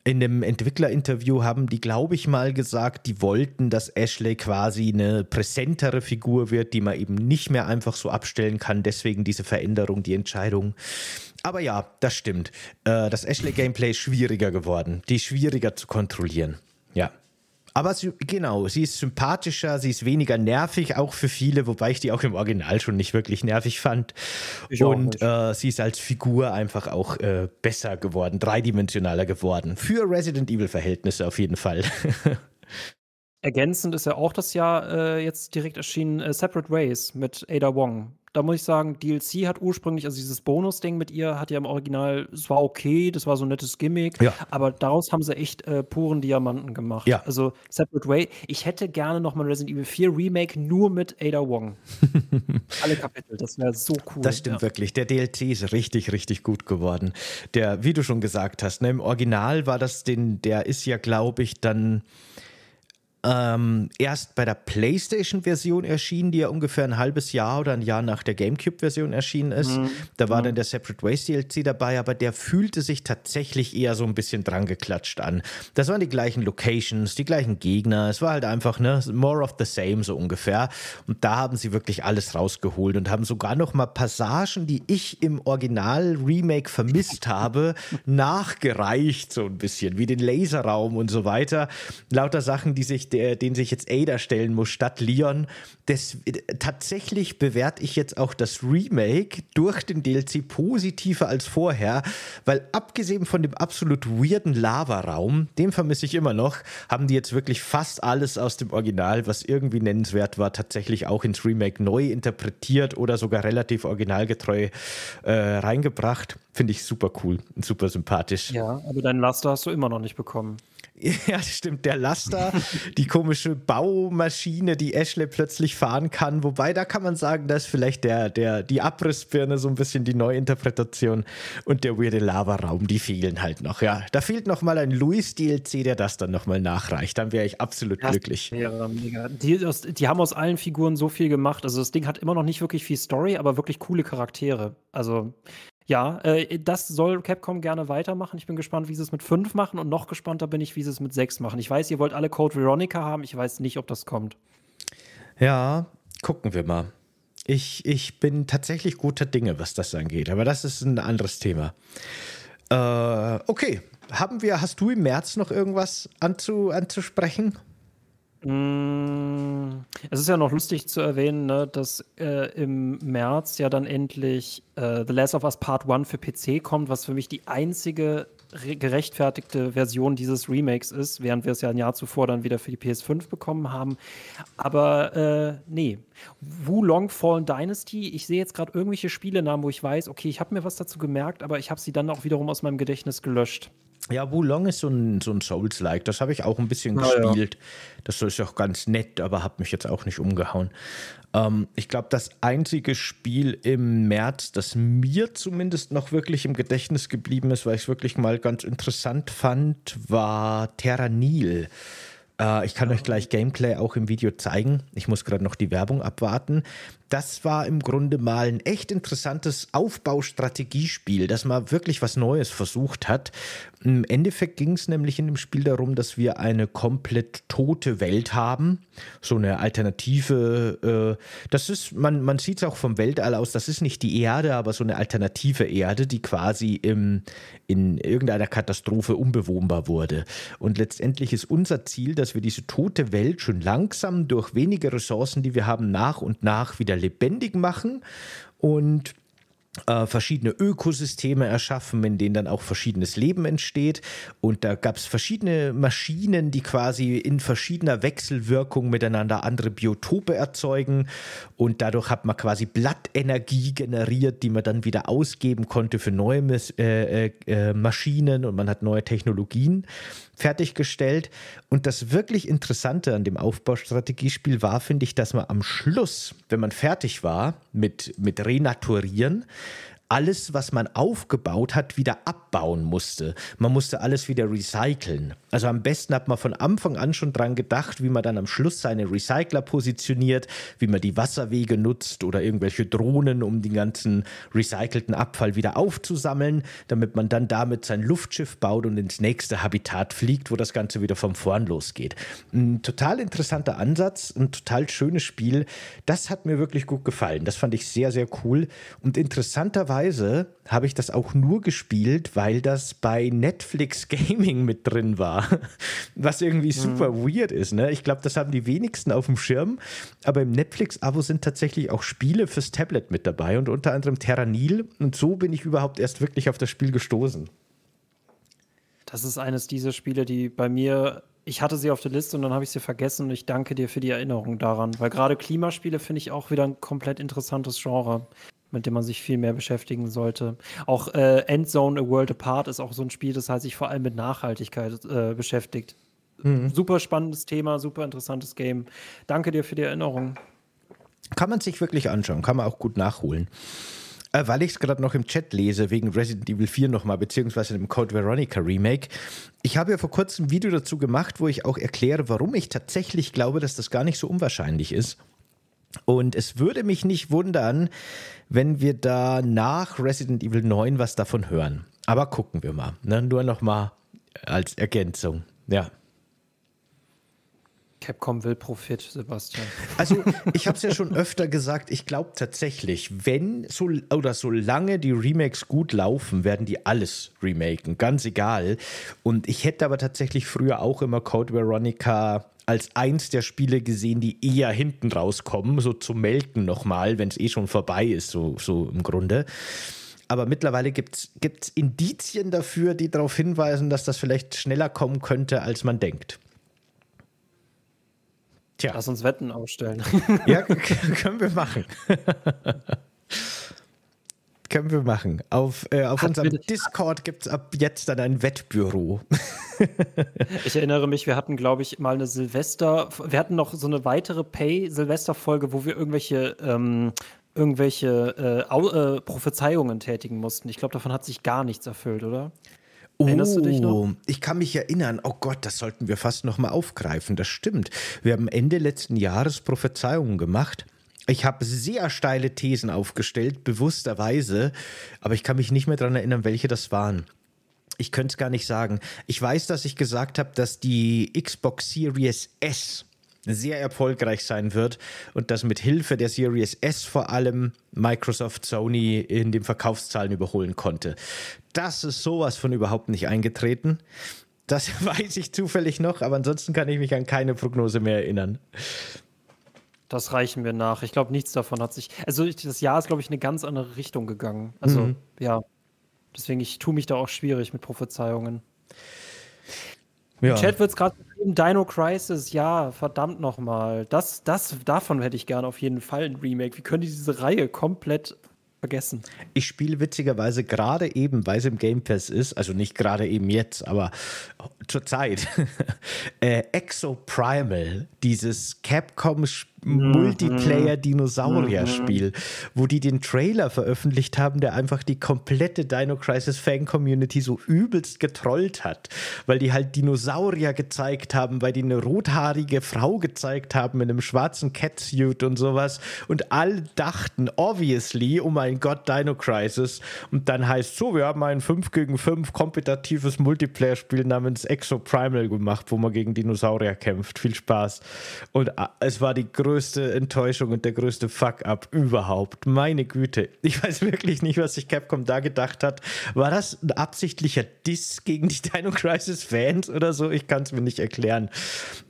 In einem Entwicklerinterview haben die, glaube ich, mal gesagt, die wollten, dass Ashley quasi eine präsentere Figur wird, die man eben nicht mehr einfach so abstellen kann. Deswegen diese Veränderung, die Entscheidung. Aber ja, das stimmt. Äh, das Ashley-Gameplay ist schwieriger geworden. Die ist schwieriger zu kontrollieren. Ja. Aber sie, genau, sie ist sympathischer, sie ist weniger nervig, auch für viele, wobei ich die auch im Original schon nicht wirklich nervig fand. Ich und äh, sie ist als Figur einfach auch äh, besser geworden, dreidimensionaler geworden. Für Resident Evil-Verhältnisse auf jeden Fall. <laughs> Ergänzend ist ja auch das Jahr äh, jetzt direkt erschienen äh, Separate Ways mit Ada Wong da muss ich sagen, DLC hat ursprünglich, also dieses Bonus-Ding mit ihr hat ja im Original, es war okay, das war so ein nettes Gimmick, ja. aber daraus haben sie echt äh, puren Diamanten gemacht. Ja. Also Separate Way. Ich hätte gerne noch mal Resident Evil 4 Remake nur mit Ada Wong. <laughs> Alle Kapitel, das wäre so cool. Das stimmt ja. wirklich. Der DLC ist richtig, richtig gut geworden. Der, wie du schon gesagt hast, ne, im Original war das den, der ist ja, glaube ich, dann ähm, erst bei der PlayStation-Version erschienen, die ja ungefähr ein halbes Jahr oder ein Jahr nach der GameCube-Version erschienen ist. Mhm. Da war mhm. dann der Separate Ways DLC dabei, aber der fühlte sich tatsächlich eher so ein bisschen dran geklatscht an. Das waren die gleichen Locations, die gleichen Gegner. Es war halt einfach ne, more of the same so ungefähr. Und da haben sie wirklich alles rausgeholt und haben sogar noch mal Passagen, die ich im Original-Remake vermisst habe, <laughs> nachgereicht so ein bisschen, wie den Laserraum und so weiter. Lauter Sachen, die sich der, den sich jetzt Ada stellen muss statt Leon. Das, tatsächlich bewerte ich jetzt auch das Remake durch den DLC positiver als vorher, weil abgesehen von dem absolut weirden Lavaraum, den vermisse ich immer noch, haben die jetzt wirklich fast alles aus dem Original, was irgendwie nennenswert war, tatsächlich auch ins Remake neu interpretiert oder sogar relativ originalgetreu äh, reingebracht. Finde ich super cool und super sympathisch. Ja, aber deinen Laster hast du immer noch nicht bekommen. <laughs> Ja, stimmt. Der Laster, die komische Baumaschine, die Ashley plötzlich fahren kann. Wobei, da kann man sagen, da ist vielleicht der, der, die Abrissbirne so ein bisschen die Neuinterpretation und der weirde Lavaraum, die fehlen halt noch. Ja, da fehlt noch mal ein Louis-DLC, der das dann noch mal nachreicht. Dann wäre ich absolut das glücklich. Wäre mega. Die, die haben aus allen Figuren so viel gemacht. Also das Ding hat immer noch nicht wirklich viel Story, aber wirklich coole Charaktere. Also ja, äh, das soll Capcom gerne weitermachen. Ich bin gespannt, wie sie es mit 5 machen und noch gespannter bin ich, wie sie es mit 6 machen. Ich weiß, ihr wollt alle Code Veronica haben. Ich weiß nicht, ob das kommt. Ja, gucken wir mal. Ich, ich bin tatsächlich guter Dinge, was das angeht, aber das ist ein anderes Thema. Äh, okay, haben wir, hast du im März noch irgendwas anzu, anzusprechen? Mm, es ist ja noch lustig zu erwähnen, ne, dass äh, im März ja dann endlich äh, The Last of Us Part 1 für PC kommt, was für mich die einzige gerechtfertigte Version dieses Remakes ist, während wir es ja ein Jahr zuvor dann wieder für die PS5 bekommen haben. Aber äh, nee. Long Fallen Dynasty, ich sehe jetzt gerade irgendwelche Spielenamen, wo ich weiß, okay, ich habe mir was dazu gemerkt, aber ich habe sie dann auch wiederum aus meinem Gedächtnis gelöscht. Ja, Wulong ist so ein, so ein Souls-like. Das habe ich auch ein bisschen Na, gespielt. Ja. Das ist auch ganz nett, aber hat mich jetzt auch nicht umgehauen. Ähm, ich glaube, das einzige Spiel im März, das mir zumindest noch wirklich im Gedächtnis geblieben ist, weil ich es wirklich mal ganz interessant fand, war Terra Nil. Äh, ich kann euch gleich Gameplay auch im Video zeigen. Ich muss gerade noch die Werbung abwarten. Das war im Grunde mal ein echt interessantes Aufbaustrategiespiel, das mal wirklich was Neues versucht hat. Im Endeffekt ging es nämlich in dem Spiel darum, dass wir eine komplett tote Welt haben. So eine alternative, äh, das ist, man, man sieht es auch vom Weltall aus, das ist nicht die Erde, aber so eine alternative Erde, die quasi im, in irgendeiner Katastrophe unbewohnbar wurde. Und letztendlich ist unser Ziel, dass wir diese tote Welt schon langsam durch wenige Ressourcen, die wir haben, nach und nach wieder lebendig machen und äh, verschiedene Ökosysteme erschaffen, in denen dann auch verschiedenes Leben entsteht. Und da gab es verschiedene Maschinen, die quasi in verschiedener Wechselwirkung miteinander andere Biotope erzeugen. Und dadurch hat man quasi Blattenergie generiert, die man dann wieder ausgeben konnte für neue äh, äh, äh, Maschinen und man hat neue Technologien fertiggestellt. Und das wirklich Interessante an dem Aufbaustrategiespiel war, finde ich, dass man am Schluss, wenn man fertig war mit, mit Renaturieren, alles, was man aufgebaut hat, wieder abbauen musste. Man musste alles wieder recyceln. Also am besten hat man von Anfang an schon dran gedacht, wie man dann am Schluss seine Recycler positioniert, wie man die Wasserwege nutzt oder irgendwelche Drohnen, um den ganzen recycelten Abfall wieder aufzusammeln, damit man dann damit sein Luftschiff baut und ins nächste Habitat fliegt, wo das Ganze wieder vom Vorn losgeht. Ein total interessanter Ansatz, ein total schönes Spiel. Das hat mir wirklich gut gefallen. Das fand ich sehr, sehr cool. Und interessanterweise Witzigerweise habe ich das auch nur gespielt, weil das bei Netflix <laughs> Gaming mit drin war. Was irgendwie mhm. super mhm. weird ist. Ne? Ich glaube, das haben die wenigsten auf dem Schirm. Aber im Netflix-Abo sind tatsächlich auch Spiele fürs Tablet mit dabei und unter anderem Terranil. Und so bin ich überhaupt erst wirklich auf das Spiel gestoßen. Das ist eines dieser Spiele, die bei mir ich hatte sie auf der Liste und dann habe ich sie vergessen und ich danke dir für die Erinnerung daran, weil gerade Klimaspiele finde ich auch wieder ein komplett interessantes Genre mit dem man sich viel mehr beschäftigen sollte. Auch äh, Endzone A World Apart ist auch so ein Spiel, das halt sich vor allem mit Nachhaltigkeit äh, beschäftigt. Mhm. Super spannendes Thema, super interessantes Game. Danke dir für die Erinnerung. Kann man sich wirklich anschauen, kann man auch gut nachholen. Äh, weil ich es gerade noch im Chat lese, wegen Resident Evil 4 nochmal, beziehungsweise dem Code Veronica Remake. Ich habe ja vor kurzem ein Video dazu gemacht, wo ich auch erkläre, warum ich tatsächlich glaube, dass das gar nicht so unwahrscheinlich ist. Und es würde mich nicht wundern, wenn wir da nach Resident Evil 9 was davon hören. Aber gucken wir mal. Ne? Nur noch mal als Ergänzung. Ja. Capcom will Profit, Sebastian. Also, <laughs> ich habe es ja schon öfter gesagt, ich glaube tatsächlich, wenn so oder solange die Remakes gut laufen, werden die alles remaken, ganz egal. Und ich hätte aber tatsächlich früher auch immer Code Veronica als eins der Spiele gesehen, die eher hinten rauskommen, so zum Melken nochmal, wenn es eh schon vorbei ist, so, so im Grunde. Aber mittlerweile gibt es Indizien dafür, die darauf hinweisen, dass das vielleicht schneller kommen könnte, als man denkt. Tja. Lass uns Wetten aufstellen. <laughs> Ja, können wir machen. <laughs> können wir machen. Auf, äh, auf unserem Discord gibt es ab jetzt dann ein Wettbüro. <laughs> ich erinnere mich, wir hatten, glaube ich, mal eine Silvester, wir hatten noch so eine weitere Pay-Silvester-Folge, wo wir irgendwelche ähm, irgendwelche äh, äh, Prophezeiungen tätigen mussten. Ich glaube, davon hat sich gar nichts erfüllt, oder? Erinnerst du dich noch? Oh, ich kann mich erinnern. Oh Gott, das sollten wir fast noch mal aufgreifen. Das stimmt. Wir haben Ende letzten Jahres Prophezeiungen gemacht. Ich habe sehr steile Thesen aufgestellt, bewussterweise, aber ich kann mich nicht mehr daran erinnern, welche das waren. Ich könnte es gar nicht sagen. Ich weiß, dass ich gesagt habe, dass die Xbox Series S sehr erfolgreich sein wird und dass mit Hilfe der Series S vor allem Microsoft Sony in den Verkaufszahlen überholen konnte. Das ist sowas von überhaupt nicht eingetreten. Das <laughs> weiß ich zufällig noch, aber ansonsten kann ich mich an keine Prognose mehr erinnern. Das reichen wir nach. Ich glaube, nichts davon hat sich. Also, das Jahr ist, glaube ich, in eine ganz andere Richtung gegangen. Also, mhm. ja. Deswegen, ich tue mich da auch schwierig mit Prophezeiungen. Ja. Im Chat wird es gerade Dino Crisis, ja, verdammt nochmal. Das, das, davon hätte ich gerne auf jeden Fall ein Remake. Wie können die diese Reihe komplett vergessen? Ich spiele witzigerweise gerade eben, weil es im Game Pass ist, also nicht gerade eben jetzt, aber zur Zeit <laughs> äh, Exoprimal, dieses Capcom Multiplayer-Dinosaurier-Spiel, wo die den Trailer veröffentlicht haben, der einfach die komplette Dino Crisis Fan-Community so übelst getrollt hat, weil die halt Dinosaurier gezeigt haben, weil die eine rothaarige Frau gezeigt haben in einem schwarzen Catsuit und sowas und alle dachten, obviously, oh mein Gott, Dino Crisis und dann heißt so, wir haben ein 5 gegen 5 kompetitives Multiplayer-Spiel namens Exoprimal gemacht, wo man gegen Dinosaurier kämpft. Viel Spaß. Und äh, es war die größte Enttäuschung und der größte Fuck-up überhaupt. Meine Güte. Ich weiß wirklich nicht, was sich Capcom da gedacht hat. War das ein absichtlicher Diss gegen die Dino Crisis-Fans oder so? Ich kann es mir nicht erklären.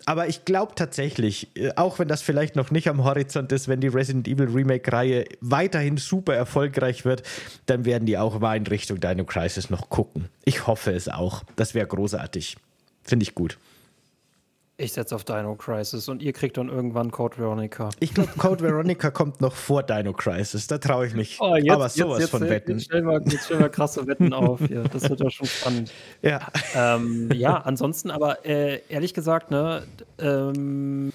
Aber ich glaube tatsächlich, äh, auch wenn das vielleicht noch nicht am Horizont ist, wenn die Resident Evil Remake-Reihe weiterhin super erfolgreich wird, dann werden die auch mal in Richtung Dino Crisis noch gucken. Ich hoffe es auch. Das wäre großartig. Finde ich gut. Ich setze auf Dino Crisis und ihr kriegt dann irgendwann Code Veronica. Ich glaube, Code Veronica kommt noch vor Dino Crisis. Da traue ich mich. Oh, jetzt, aber sowas jetzt, von Wetten. Jetzt stellen, wir, jetzt stellen wir krasse Wetten auf hier. Das wird ja schon spannend. Ja. Ähm, ja, ansonsten aber äh, ehrlich gesagt, ne, ähm,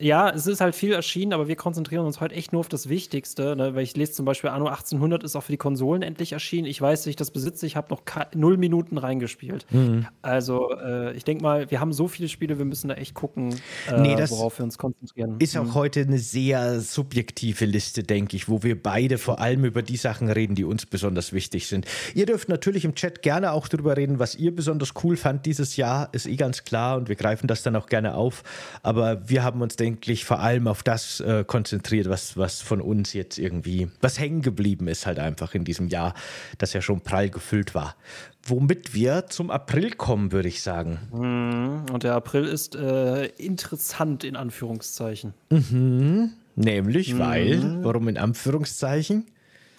ja, es ist halt viel erschienen, aber wir konzentrieren uns heute echt nur auf das Wichtigste. Ne? Weil ich lese zum Beispiel, Anno 1800 ist auch für die Konsolen endlich erschienen. Ich weiß, ich das besitze, ich habe noch null Minuten reingespielt. Mhm. Also äh, ich denke mal, wir haben so viele Spiele, wir müssen da echt gucken, äh, nee, worauf wir uns konzentrieren. Ist auch mhm. heute eine sehr subjektive Liste, denke ich, wo wir beide vor allem über die Sachen reden, die uns besonders wichtig sind. Ihr dürft natürlich im Chat gerne auch darüber reden, was ihr besonders cool fand dieses Jahr, ist eh ganz klar und wir greifen das dann auch gerne auf. Aber wir haben uns, denke eigentlich vor allem auf das äh, konzentriert, was, was von uns jetzt irgendwie, was hängen geblieben ist halt einfach in diesem Jahr, das ja schon prall gefüllt war. Womit wir zum April kommen, würde ich sagen. Mhm. Und der April ist äh, interessant in Anführungszeichen. Mhm. Nämlich, mhm. weil, warum in Anführungszeichen?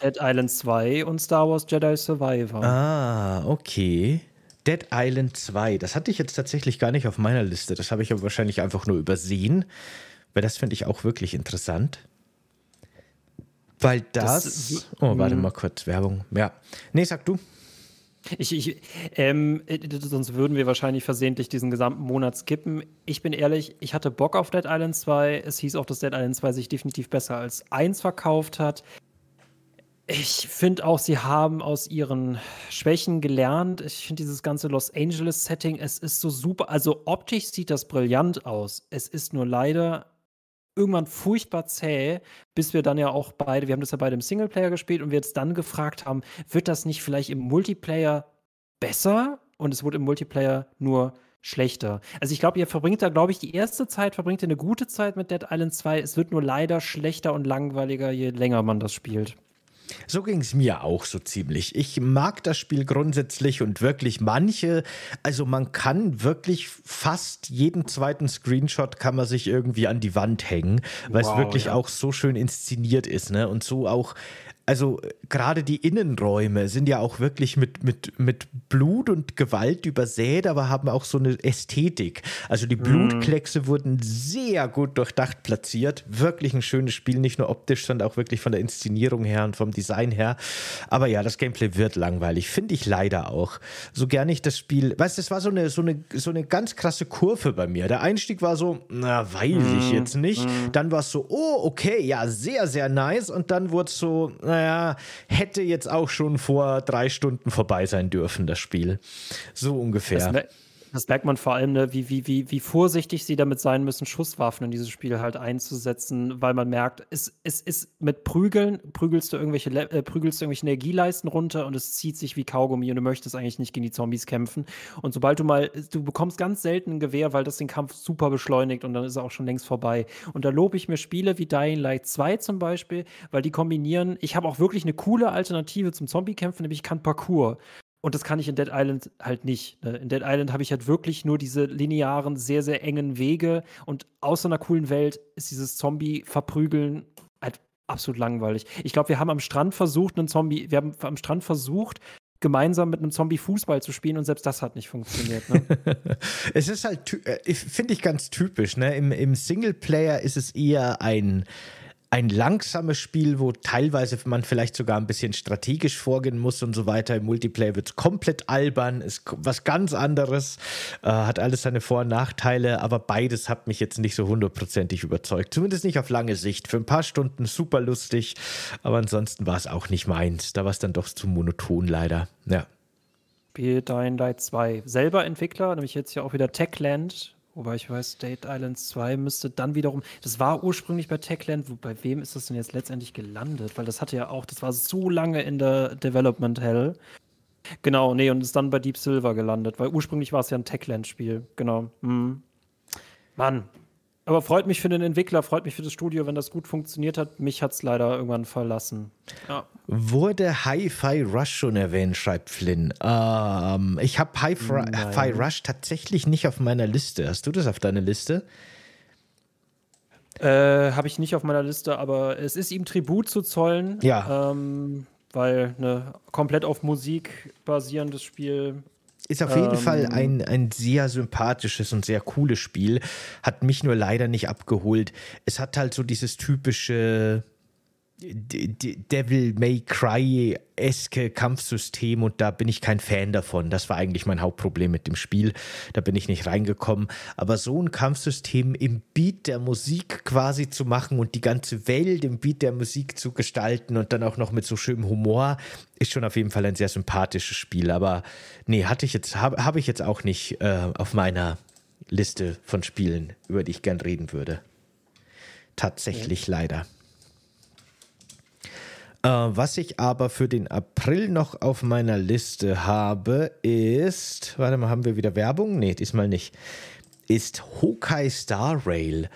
Dead Island 2 und Star Wars Jedi Survivor. Ah, okay. Dead Island 2, das hatte ich jetzt tatsächlich gar nicht auf meiner Liste. Das habe ich aber wahrscheinlich einfach nur übersehen. Weil das finde ich auch wirklich interessant. Weil das. das oh, warte hm. mal kurz, Werbung. Ja. Nee, sag du. Ich, ich, ähm, sonst würden wir wahrscheinlich versehentlich diesen gesamten Monat skippen. Ich bin ehrlich, ich hatte Bock auf Dead Island 2. Es hieß auch, dass Dead Island 2 sich definitiv besser als 1 verkauft hat. Ich finde auch, sie haben aus ihren Schwächen gelernt. Ich finde dieses ganze Los Angeles-Setting, es ist so super. Also optisch sieht das brillant aus. Es ist nur leider irgendwann furchtbar zäh, bis wir dann ja auch beide, wir haben das ja beide im Singleplayer gespielt und wir jetzt dann gefragt haben, wird das nicht vielleicht im Multiplayer besser? Und es wurde im Multiplayer nur schlechter. Also ich glaube, ihr verbringt da, glaube ich, die erste Zeit, verbringt ihr eine gute Zeit mit Dead Island 2. Es wird nur leider schlechter und langweiliger, je länger man das spielt. So ging es mir auch so ziemlich. Ich mag das Spiel grundsätzlich und wirklich manche, also man kann wirklich fast jeden zweiten Screenshot kann man sich irgendwie an die Wand hängen, weil wow, es wirklich ja. auch so schön inszeniert ist, ne? Und so auch also gerade die Innenräume sind ja auch wirklich mit, mit, mit Blut und Gewalt übersät, aber haben auch so eine Ästhetik. Also die mhm. Blutkleckse mm. wurden sehr gut durchdacht platziert. Wirklich ein schönes Spiel, nicht nur optisch, sondern auch wirklich von der Inszenierung her und vom Design her. Aber ja, das Gameplay wird langweilig, finde ich leider auch. So gern ich das Spiel, weißt du, es war so eine, so, eine, so eine ganz krasse Kurve bei mir. Der Einstieg war so, na, weiß ich mhm. jetzt nicht. Mm. Dann war es so, oh, okay, ja, sehr, sehr nice. Und dann wurde es so, naja, naja, hätte jetzt auch schon vor drei Stunden vorbei sein dürfen, das Spiel. So ungefähr. Das, das merkt man vor allem, ne, wie, wie, wie, wie vorsichtig sie damit sein müssen, Schusswaffen in dieses Spiel halt einzusetzen, weil man merkt, es, es ist mit Prügeln, prügelst du irgendwelche, äh, prügelst du irgendwelche Energieleisten runter und es zieht sich wie Kaugummi und du möchtest eigentlich nicht gegen die Zombies kämpfen. Und sobald du mal, du bekommst ganz selten ein Gewehr, weil das den Kampf super beschleunigt und dann ist er auch schon längst vorbei. Und da lobe ich mir Spiele wie Dying Light 2 zum Beispiel, weil die kombinieren, ich habe auch wirklich eine coole Alternative zum Zombie-Kämpfen, nämlich ich kann Parkour. Und das kann ich in Dead Island halt nicht. Ne? In Dead Island habe ich halt wirklich nur diese linearen, sehr, sehr engen Wege. Und so einer coolen Welt ist dieses Zombie-Verprügeln halt absolut langweilig. Ich glaube, wir haben am Strand versucht, einen Zombie, wir haben am Strand versucht, gemeinsam mit einem Zombie Fußball zu spielen und selbst das hat nicht funktioniert. Ne? <laughs> es ist halt, äh, finde ich ganz typisch. Ne? Im, Im Singleplayer ist es eher ein ein langsames Spiel, wo teilweise man vielleicht sogar ein bisschen strategisch vorgehen muss und so weiter. Im Multiplayer wird es komplett albern, ist was ganz anderes, äh, hat alles seine Vor- und Nachteile, aber beides hat mich jetzt nicht so hundertprozentig überzeugt. Zumindest nicht auf lange Sicht. Für ein paar Stunden super lustig, aber ansonsten war es auch nicht meins. Da war es dann doch zu monoton leider. Ja. Spiel Dying Light 2. Selber Entwickler, nämlich jetzt ja auch wieder Techland Wobei ich weiß, State Islands 2 müsste dann wiederum, das war ursprünglich bei Techland, bei wem ist das denn jetzt letztendlich gelandet? Weil das hatte ja auch, das war so lange in der Development Hell. Genau, nee, und ist dann bei Deep Silver gelandet, weil ursprünglich war es ja ein Techland-Spiel. Genau. Hm. Mann, aber freut mich für den Entwickler, freut mich für das Studio, wenn das gut funktioniert hat. Mich hat es leider irgendwann verlassen. Ja. Wurde Hi-Fi Rush schon erwähnt, schreibt Flynn. Ähm, ich habe Hi-Fi Rush tatsächlich nicht auf meiner Liste. Hast du das auf deiner Liste? Äh, habe ich nicht auf meiner Liste, aber es ist ihm Tribut zu zollen. Ja. Ähm, weil ne, komplett auf Musik basierendes Spiel ist auf jeden ähm, Fall ein, ein sehr sympathisches und sehr cooles Spiel. Hat mich nur leider nicht abgeholt. Es hat halt so dieses typische Devil May Cry-eske Kampfsystem und da bin ich kein Fan davon. Das war eigentlich mein Hauptproblem mit dem Spiel. Da bin ich nicht reingekommen. Aber so ein Kampfsystem im Beat der Musik quasi zu machen und die ganze Welt im Beat der Musik zu gestalten und dann auch noch mit so schönem Humor, ist schon auf jeden Fall ein sehr sympathisches Spiel. Aber nee, hatte ich jetzt, habe hab ich jetzt auch nicht äh, auf meiner Liste von Spielen, über die ich gern reden würde. Tatsächlich ja. leider. Äh, was ich aber für den April noch auf meiner Liste habe, ist, warte mal, haben wir wieder Werbung? Nee, diesmal nicht. Ist Hokai Star Rail.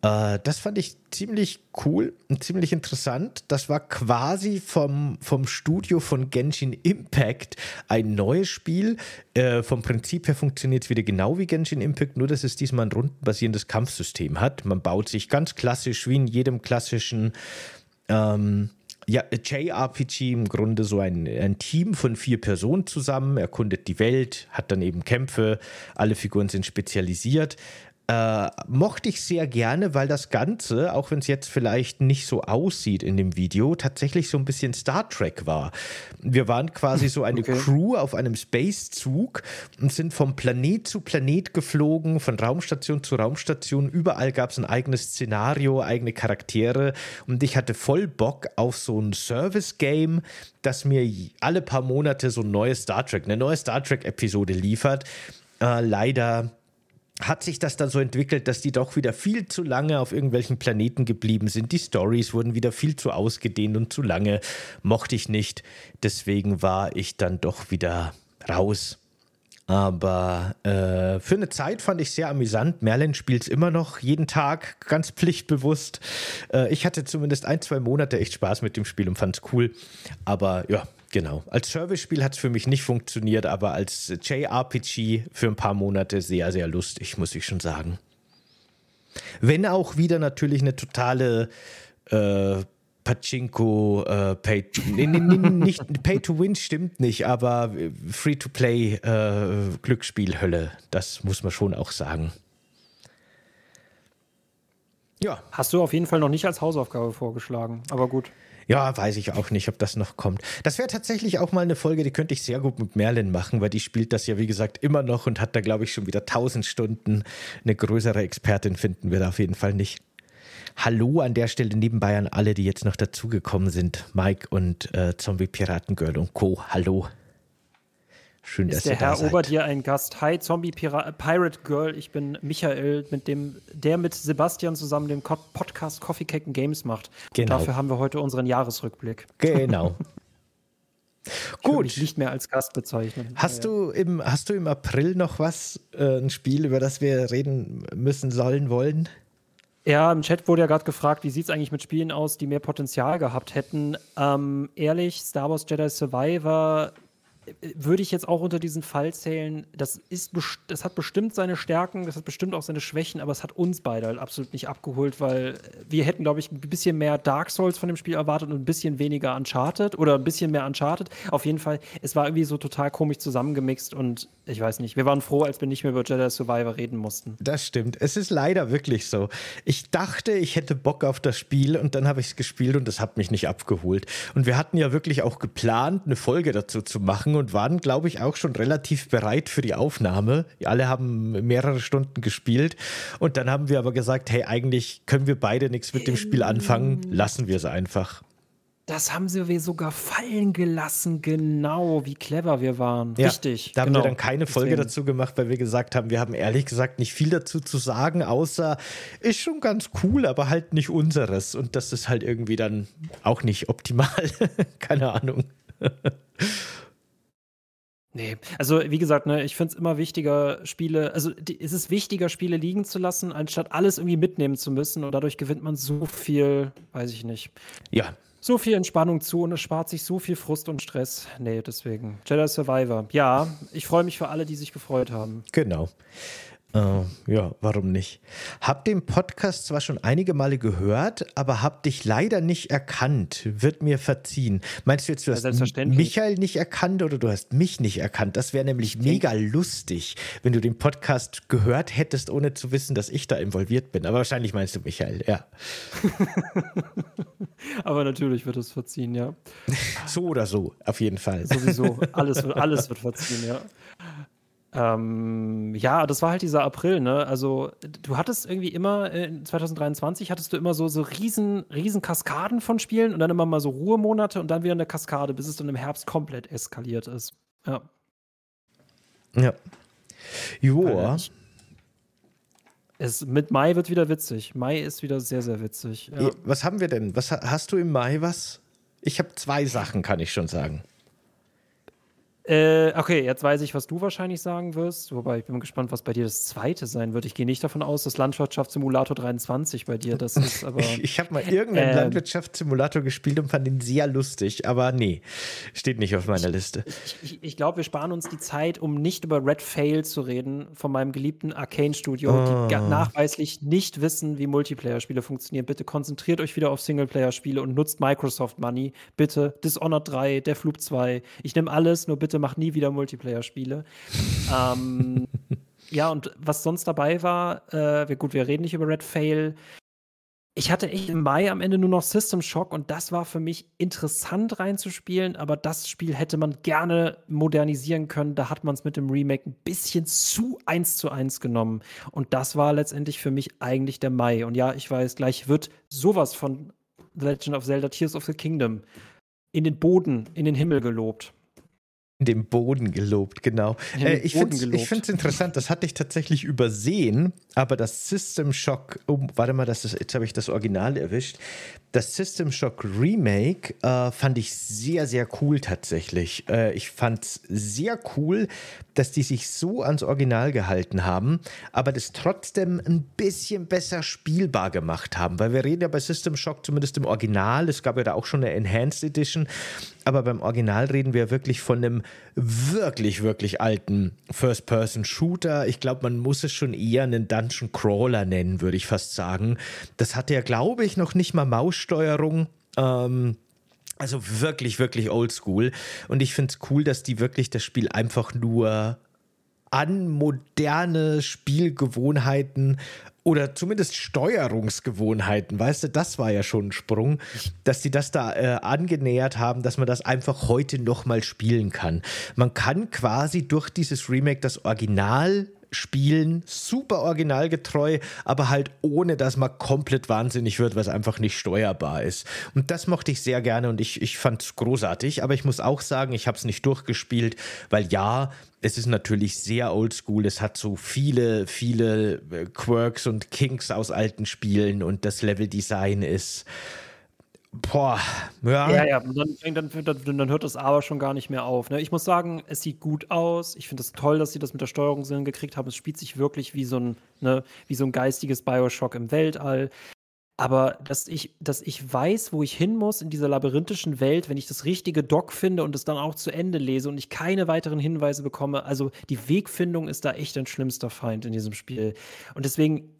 Äh, das fand ich ziemlich cool und ziemlich interessant. Das war quasi vom, vom Studio von Genshin Impact ein neues Spiel. Äh, vom Prinzip her funktioniert es wieder genau wie Genshin Impact, nur dass es diesmal ein rundenbasierendes Kampfsystem hat. Man baut sich ganz klassisch wie in jedem klassischen ähm, ja, JRPG im Grunde so ein, ein Team von vier Personen zusammen, erkundet die Welt, hat dann eben Kämpfe, alle Figuren sind spezialisiert. Äh, mochte ich sehr gerne, weil das Ganze, auch wenn es jetzt vielleicht nicht so aussieht in dem Video, tatsächlich so ein bisschen Star Trek war. Wir waren quasi so eine <laughs> okay. Crew auf einem Space-Zug und sind vom Planet zu Planet geflogen, von Raumstation zu Raumstation. Überall gab es ein eigenes Szenario, eigene Charaktere und ich hatte voll Bock auf so ein Service-Game, das mir alle paar Monate so ein neues Star Trek, eine neue Star Trek-Episode liefert. Äh, leider hat sich das dann so entwickelt, dass die doch wieder viel zu lange auf irgendwelchen Planeten geblieben sind. Die Stories wurden wieder viel zu ausgedehnt und zu lange. Mochte ich nicht. Deswegen war ich dann doch wieder raus. Aber äh, für eine Zeit fand ich sehr amüsant. Merlin spielt es immer noch jeden Tag, ganz pflichtbewusst. Äh, ich hatte zumindest ein, zwei Monate echt Spaß mit dem Spiel und fand es cool. Aber ja, Genau. Als Service-Spiel hat es für mich nicht funktioniert, aber als JRPG für ein paar Monate sehr, sehr lustig, muss ich schon sagen. Wenn auch wieder natürlich eine totale äh, Pachinko, äh, Pay, nee, nee, nicht <laughs> Pay to Win stimmt nicht, aber Free to Play äh, Glücksspielhölle, das muss man schon auch sagen. Ja. Hast du auf jeden Fall noch nicht als Hausaufgabe vorgeschlagen, aber gut. Ja, weiß ich auch nicht, ob das noch kommt. Das wäre tatsächlich auch mal eine Folge, die könnte ich sehr gut mit Merlin machen, weil die spielt das ja, wie gesagt, immer noch und hat da, glaube ich, schon wieder tausend Stunden. Eine größere Expertin finden wir da auf jeden Fall nicht. Hallo an der Stelle nebenbei an alle, die jetzt noch dazugekommen sind. Mike und äh, Zombie Piraten Girl und Co. Hallo. Schön, ist dass der ihr Herr da Obert hier ein Gast. Hi, Zombie Pira Pirate Girl. Ich bin Michael, mit dem, der mit Sebastian zusammen den Podcast Coffee Cake Games macht. Genau. Dafür haben wir heute unseren Jahresrückblick. Genau. <laughs> Gut. Mich nicht mehr als Gast bezeichnen. Hast, ja. du im, hast du im April noch was, äh, ein Spiel, über das wir reden müssen, sollen, wollen? Ja, im Chat wurde ja gerade gefragt, wie sieht es eigentlich mit Spielen aus, die mehr Potenzial gehabt hätten. Ähm, ehrlich, Star Wars Jedi Survivor würde ich jetzt auch unter diesen Fall zählen. Das, ist, das hat bestimmt seine Stärken, das hat bestimmt auch seine Schwächen, aber es hat uns beide halt absolut nicht abgeholt, weil wir hätten, glaube ich, ein bisschen mehr Dark Souls von dem Spiel erwartet und ein bisschen weniger Uncharted oder ein bisschen mehr Uncharted. Auf jeden Fall, es war irgendwie so total komisch zusammengemixt und ich weiß nicht, wir waren froh, als wir nicht mehr über Jedi Survivor reden mussten. Das stimmt. Es ist leider wirklich so. Ich dachte, ich hätte Bock auf das Spiel und dann habe ich es gespielt und es hat mich nicht abgeholt. Und wir hatten ja wirklich auch geplant, eine Folge dazu zu machen und waren, glaube ich, auch schon relativ bereit für die Aufnahme. Alle haben mehrere Stunden gespielt und dann haben wir aber gesagt, hey, eigentlich können wir beide nichts mit dem Spiel anfangen, lassen wir es einfach. Das haben sie sogar fallen gelassen, genau, wie clever wir waren. Ja, Richtig. Da haben genau. wir dann keine Folge Deswegen. dazu gemacht, weil wir gesagt haben, wir haben ehrlich gesagt nicht viel dazu zu sagen, außer ist schon ganz cool, aber halt nicht unseres. Und das ist halt irgendwie dann auch nicht optimal. <laughs> keine Ahnung. <laughs> Nee, also wie gesagt, ne, ich finde es immer wichtiger, Spiele, also die, es ist wichtiger, Spiele liegen zu lassen, anstatt alles irgendwie mitnehmen zu müssen. Und dadurch gewinnt man so viel, weiß ich nicht. Ja. So viel Entspannung zu und es spart sich so viel Frust und Stress. Nee, deswegen. Jedi Survivor. Ja, ich freue mich für alle, die sich gefreut haben. Genau. Uh, ja, warum nicht? Hab den Podcast zwar schon einige Male gehört, aber hab dich leider nicht erkannt. Wird mir verziehen. Meinst du jetzt, du hast ja, Michael nicht erkannt oder du hast mich nicht erkannt? Das wäre nämlich mega lustig, wenn du den Podcast gehört hättest, ohne zu wissen, dass ich da involviert bin. Aber wahrscheinlich meinst du Michael, ja. <laughs> aber natürlich wird es verziehen, ja. <laughs> so oder so, auf jeden Fall. Sowieso. Alles, alles <laughs> wird verziehen, ja. Ähm, ja, das war halt dieser April, ne? Also, du hattest irgendwie immer, äh, 2023 hattest du immer so, so riesen, riesen Kaskaden von Spielen und dann immer mal so Ruhemonate und dann wieder eine Kaskade, bis es dann im Herbst komplett eskaliert ist. Ja. Ja. Joa. Es, mit Mai wird wieder witzig. Mai ist wieder sehr, sehr witzig. Ja. Was haben wir denn? Was hast du im Mai was? Ich habe zwei Sachen, kann ich schon sagen. Äh, okay, jetzt weiß ich, was du wahrscheinlich sagen wirst. Wobei ich bin gespannt, was bei dir das zweite sein wird. Ich gehe nicht davon aus, dass Landwirtschaftssimulator 23 bei dir das ist. Aber, <laughs> ich habe mal irgendeinen ähm, Landwirtschaftssimulator gespielt und fand ihn sehr lustig. Aber nee, steht nicht auf meiner Liste. Ich, ich, ich glaube, wir sparen uns die Zeit, um nicht über Red Fail zu reden, von meinem geliebten Arcane Studio, oh. die nachweislich nicht wissen, wie Multiplayer-Spiele funktionieren. Bitte konzentriert euch wieder auf Singleplayer-Spiele und nutzt Microsoft Money. Bitte Dishonored 3, Deathloop 2. Ich nehme alles, nur bitte bitte mach nie wieder Multiplayer-Spiele. ähm, <laughs> ja, und was sonst dabei war, äh, gut, wir reden nicht über Red Fail. Ich hatte echt im Mai am Ende nur noch System Shock und das war für mich interessant reinzuspielen, aber das Spiel hätte man gerne modernisieren können. Da hat man es mit dem Remake ein bisschen zu eins zu eins genommen. Und das war letztendlich für mich eigentlich der Mai. Und ja, ich weiß, gleich wird sowas von The Legend of Zelda Tears of the Kingdom in den Boden, in den Himmel gelobt dem Boden gelobt, genau. Äh, ich finde es interessant, das hatte ich tatsächlich übersehen, aber das System Shock, oh, warte mal, das ist, jetzt habe ich das Original erwischt. Das System Shock Remake äh, fand ich sehr, sehr cool tatsächlich. Äh, ich fand es sehr cool, dass die sich so ans Original gehalten haben, aber das trotzdem ein bisschen besser spielbar gemacht haben, weil wir reden ja bei System Shock zumindest im Original, es gab ja da auch schon eine Enhanced Edition, aber beim Original reden wir wirklich von einem wirklich, wirklich alten First-Person-Shooter. Ich glaube, man muss es schon eher einen Dungeon Crawler nennen, würde ich fast sagen. Das hatte ja, glaube ich, noch nicht mal Maussteuerung. Ähm, also wirklich, wirklich oldschool. Und ich finde es cool, dass die wirklich das Spiel einfach nur an moderne Spielgewohnheiten oder zumindest Steuerungsgewohnheiten, weißt du, das war ja schon ein Sprung, dass sie das da äh, angenähert haben, dass man das einfach heute nochmal spielen kann. Man kann quasi durch dieses Remake das Original spielen, super originalgetreu, aber halt ohne, dass man komplett wahnsinnig wird, was einfach nicht steuerbar ist. Und das mochte ich sehr gerne und ich, ich fand es großartig, aber ich muss auch sagen, ich habe es nicht durchgespielt, weil ja, es ist natürlich sehr oldschool, es hat so viele, viele äh, Quirks und Kinks aus alten Spielen und das Leveldesign ist Boah, ja. Ja, ja, und dann, dann, dann, dann hört das aber schon gar nicht mehr auf. Ne? Ich muss sagen, es sieht gut aus. Ich finde es das toll, dass sie das mit der Steuerung gekriegt haben. Es spielt sich wirklich wie so ein, ne, wie so ein geistiges Bioshock im Weltall. aber dass ich, dass ich weiß, wo ich hin muss in dieser labyrinthischen Welt, wenn ich das richtige Doc finde und es dann auch zu Ende lese und ich keine weiteren Hinweise bekomme. Also die Wegfindung ist da echt ein schlimmster Feind in diesem Spiel. Und deswegen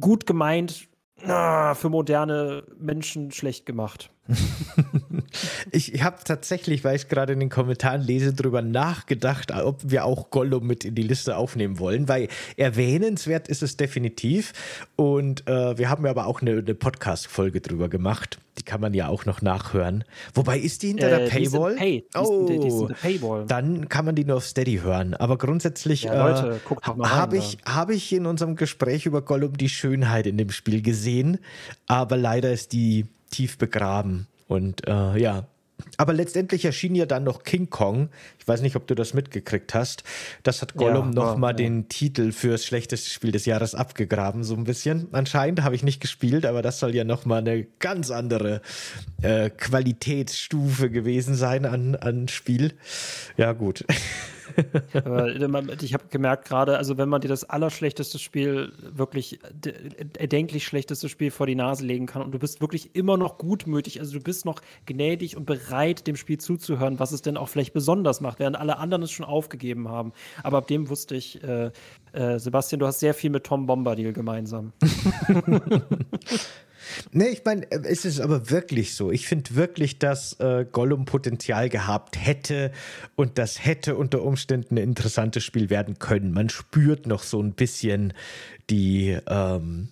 gut gemeint, ah, für moderne Menschen schlecht gemacht. <laughs> ich habe tatsächlich, weil ich gerade in den Kommentaren lese, darüber nachgedacht, ob wir auch Gollum mit in die Liste aufnehmen wollen, weil erwähnenswert ist es definitiv. Und äh, wir haben ja aber auch eine, eine Podcast-Folge drüber gemacht. Die kann man ja auch noch nachhören. Wobei ist die hinter äh, der Paywall? Pay. Die oh, die, die Paywall. dann kann man die nur auf Steady hören. Aber grundsätzlich ja, äh, habe ich, hab ich in unserem Gespräch über Gollum die Schönheit in dem Spiel gesehen. Aber leider ist die tief begraben. Und äh, ja, aber letztendlich erschien ja dann noch King Kong. Ich weiß nicht, ob du das mitgekriegt hast. Das hat Gollum ja, nochmal ja. den Titel fürs schlechteste Spiel des Jahres abgegraben, so ein bisschen. Anscheinend habe ich nicht gespielt, aber das soll ja nochmal eine ganz andere äh, Qualitätsstufe gewesen sein an, an Spiel. Ja, gut. <laughs> ich habe gemerkt gerade, also wenn man dir das allerschlechteste Spiel, wirklich erdenklich schlechteste Spiel vor die Nase legen kann und du bist wirklich immer noch gutmütig, also du bist noch gnädig und bereit, dem Spiel zuzuhören, was es denn auch vielleicht besonders macht, während alle anderen es schon aufgegeben haben. Aber ab dem wusste ich, äh, äh, Sebastian, du hast sehr viel mit Tom Bombadil gemeinsam. <laughs> Nee, ich meine, äh, es ist aber wirklich so. Ich finde wirklich, dass äh, Gollum Potenzial gehabt hätte und das hätte unter Umständen ein interessantes Spiel werden können. Man spürt noch so ein bisschen die, ähm,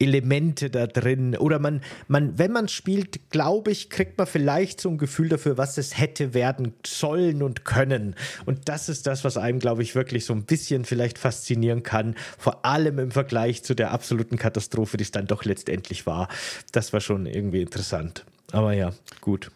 Elemente da drin. Oder man, man, wenn man spielt, glaube ich, kriegt man vielleicht so ein Gefühl dafür, was es hätte werden sollen und können. Und das ist das, was einem, glaube ich, wirklich so ein bisschen vielleicht faszinieren kann. Vor allem im Vergleich zu der absoluten Katastrophe, die es dann doch letztendlich war. Das war schon irgendwie interessant. Aber ja, gut.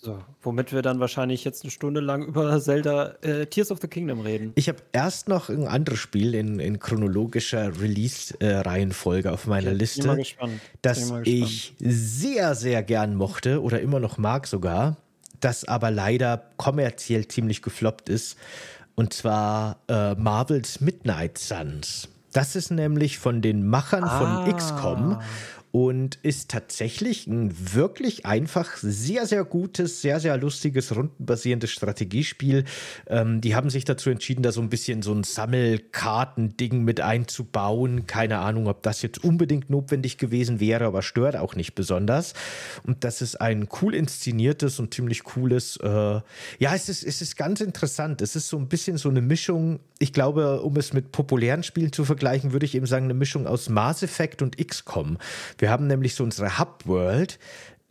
So, womit wir dann wahrscheinlich jetzt eine Stunde lang über Zelda äh, Tears of the Kingdom reden. Ich habe erst noch ein anderes Spiel in, in chronologischer Release-Reihenfolge auf meiner ich Liste, gespannt. das ich sehr, sehr gern mochte oder immer noch mag sogar, das aber leider kommerziell ziemlich gefloppt ist. Und zwar äh, Marvels Midnight Suns. Das ist nämlich von den Machern ah. von XCOM und ist tatsächlich ein wirklich einfach, sehr, sehr gutes, sehr, sehr lustiges, rundenbasierendes Strategiespiel. Ähm, die haben sich dazu entschieden, da so ein bisschen so ein Sammelkartending mit einzubauen. Keine Ahnung, ob das jetzt unbedingt notwendig gewesen wäre, aber stört auch nicht besonders. Und das ist ein cool inszeniertes und ziemlich cooles, äh, ja, es ist, es ist ganz interessant. Es ist so ein bisschen so eine Mischung, ich glaube, um es mit populären Spielen zu vergleichen, würde ich eben sagen, eine Mischung aus Mass Effect und XCOM. Wir haben nämlich so unsere Hub-World,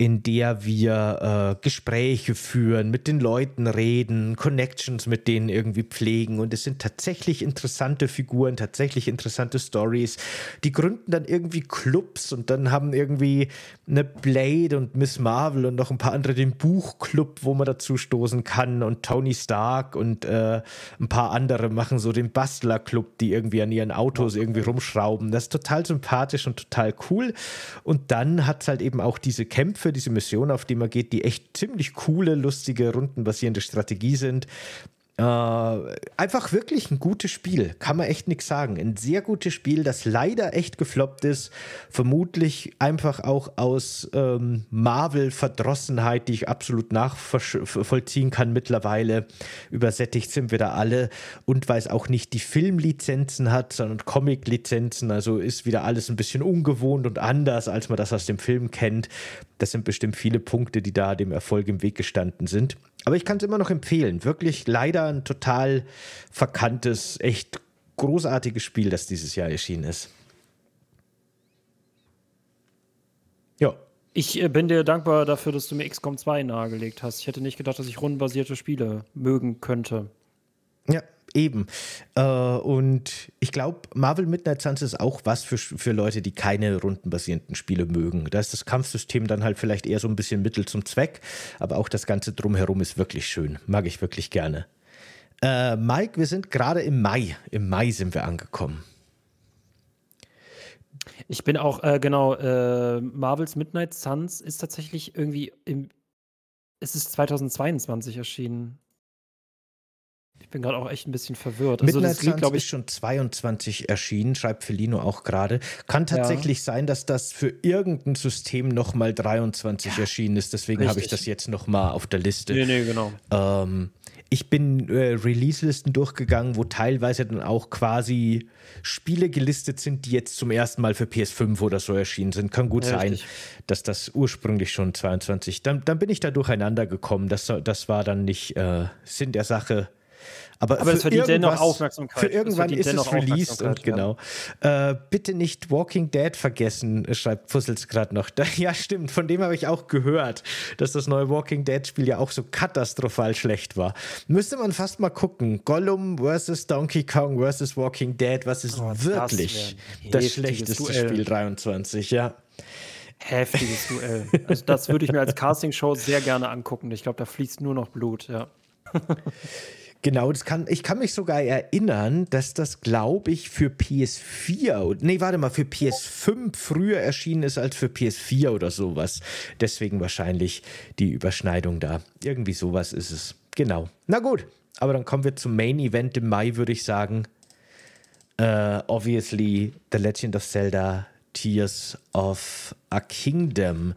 in der wir äh, Gespräche führen, mit den Leuten reden, Connections mit denen irgendwie pflegen. Und es sind tatsächlich interessante Figuren, tatsächlich interessante Stories. Die gründen dann irgendwie Clubs und dann haben irgendwie eine Blade und Miss Marvel und noch ein paar andere den Buchclub, wo man dazu stoßen kann. Und Tony Stark und äh, ein paar andere machen so den Bastler-Club, die irgendwie an ihren Autos irgendwie rumschrauben. Das ist total sympathisch und total cool. Und dann hat es halt eben auch diese Kämpfe für diese Mission, auf die man geht, die echt ziemlich coole, lustige, rundenbasierende Strategie sind. Äh, einfach wirklich ein gutes Spiel, kann man echt nichts sagen. Ein sehr gutes Spiel, das leider echt gefloppt ist. Vermutlich einfach auch aus ähm, Marvel-Verdrossenheit, die ich absolut nachvollziehen kann mittlerweile. Übersättigt sind wir da alle. Und weil es auch nicht die Filmlizenzen hat, sondern Comic-Lizenzen. Also ist wieder alles ein bisschen ungewohnt und anders, als man das aus dem Film kennt. Das sind bestimmt viele Punkte, die da dem Erfolg im Weg gestanden sind. Aber ich kann es immer noch empfehlen. Wirklich leider ein total verkanntes, echt großartiges Spiel, das dieses Jahr erschienen ist. Ja. Ich äh, bin dir dankbar dafür, dass du mir XCOM 2 nahegelegt hast. Ich hätte nicht gedacht, dass ich rundenbasierte Spiele mögen könnte. Ja, Eben. Äh, und ich glaube, Marvel Midnight Suns ist auch was für, für Leute, die keine rundenbasierenden Spiele mögen. Da ist das Kampfsystem dann halt vielleicht eher so ein bisschen Mittel zum Zweck, aber auch das Ganze drumherum ist wirklich schön. Mag ich wirklich gerne. Äh, Mike, wir sind gerade im Mai. Im Mai sind wir angekommen. Ich bin auch, äh, genau, äh, Marvels Midnight Suns ist tatsächlich irgendwie im. Es ist 2022 erschienen. Ich bin gerade auch echt ein bisschen verwirrt. Also Midnight das Suns ist schon 22 erschienen, schreibt Felino auch gerade. Kann tatsächlich ja. sein, dass das für irgendein System nochmal 23 ja. erschienen ist. Deswegen habe ich das jetzt nochmal auf der Liste. Nee, nee, genau. Ähm, ich bin äh, Release-Listen durchgegangen, wo teilweise dann auch quasi Spiele gelistet sind, die jetzt zum ersten Mal für PS5 oder so erschienen sind. Kann gut ja, sein, richtig. dass das ursprünglich schon 22. Dann, dann bin ich da durcheinander gekommen. Das, das war dann nicht äh, Sinn der Sache. Aber, Aber es verdient dennoch Aufmerksamkeit. Für irgendwann ist es released und genau. Äh, bitte nicht Walking Dead vergessen, schreibt Fussels gerade noch. Da, <laughs> ja, stimmt, von dem habe ich auch gehört, dass das neue Walking Dead-Spiel ja auch so katastrophal schlecht war. Müsste man fast mal gucken. Gollum versus Donkey Kong versus Walking Dead, was ist oh, wirklich das, das schlechteste Duell. Spiel 23, ja. Heftiges <laughs> Duell. Also das würde ich mir als Castingshow sehr gerne angucken. Ich glaube, da fließt nur noch Blut, ja. <laughs> Genau, das kann, ich kann mich sogar erinnern, dass das, glaube ich, für PS4, nee, warte mal, für PS5 früher erschienen ist als für PS4 oder sowas. Deswegen wahrscheinlich die Überschneidung da. Irgendwie sowas ist es. Genau. Na gut, aber dann kommen wir zum Main Event im Mai, würde ich sagen. Uh, obviously, The Legend of Zelda Tears of a Kingdom.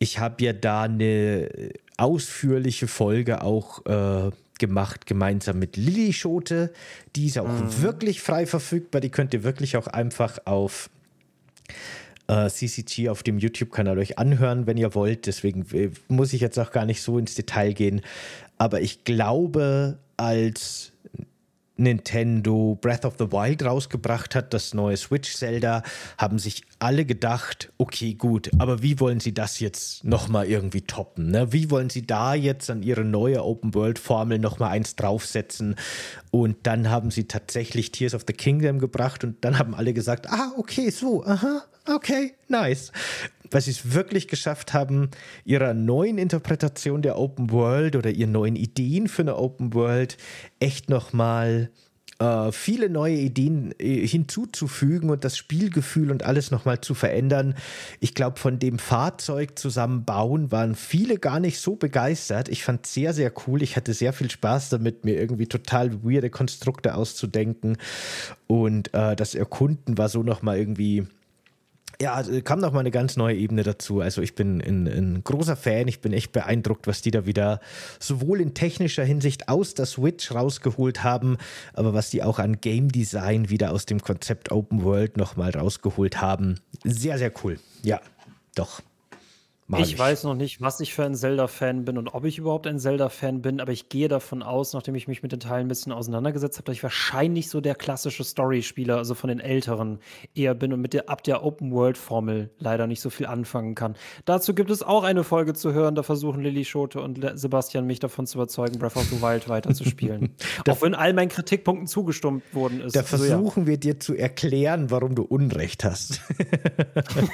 Ich habe ja da eine ausführliche Folge auch äh, gemacht, gemeinsam mit Lilly Schote. Die ist auch mhm. wirklich frei verfügbar. Die könnt ihr wirklich auch einfach auf äh, CCG auf dem YouTube-Kanal euch anhören, wenn ihr wollt. Deswegen äh, muss ich jetzt auch gar nicht so ins Detail gehen. Aber ich glaube, als Nintendo Breath of the Wild rausgebracht hat, das neue Switch Zelda, haben sich alle gedacht, okay, gut, aber wie wollen sie das jetzt nochmal irgendwie toppen? Ne? Wie wollen sie da jetzt an ihre neue Open World Formel nochmal eins draufsetzen? Und dann haben sie tatsächlich Tears of the Kingdom gebracht und dann haben alle gesagt, ah, okay, so, aha, okay, nice weil sie es wirklich geschafft haben, ihrer neuen Interpretation der Open World oder ihren neuen Ideen für eine Open World echt nochmal äh, viele neue Ideen äh, hinzuzufügen und das Spielgefühl und alles nochmal zu verändern. Ich glaube, von dem Fahrzeug zusammenbauen waren viele gar nicht so begeistert. Ich fand es sehr, sehr cool. Ich hatte sehr viel Spaß damit, mir irgendwie total weirde Konstrukte auszudenken. Und äh, das Erkunden war so nochmal irgendwie ja, also kam noch mal eine ganz neue Ebene dazu. Also ich bin ein, großer Fan. Ich bin echt beeindruckt, was die da wieder sowohl in technischer Hinsicht aus der Switch rausgeholt haben, aber was die auch an Game Design wieder aus dem Konzept Open World noch mal rausgeholt haben. Sehr, sehr cool. Ja, doch. Ich, ich weiß noch nicht, was ich für ein Zelda-Fan bin und ob ich überhaupt ein Zelda-Fan bin, aber ich gehe davon aus, nachdem ich mich mit den Teilen ein bisschen auseinandergesetzt habe, dass ich wahrscheinlich so der klassische Story-Spieler, also von den älteren, eher bin und mit der ab der Open-World-Formel leider nicht so viel anfangen kann. Dazu gibt es auch eine Folge zu hören, da versuchen Lilly Schote und Sebastian mich davon zu überzeugen, Breath of the Wild weiterzuspielen. <laughs> auch wenn all meinen Kritikpunkten zugestimmt worden ist. Da also, versuchen ja. wir dir zu erklären, warum du Unrecht hast.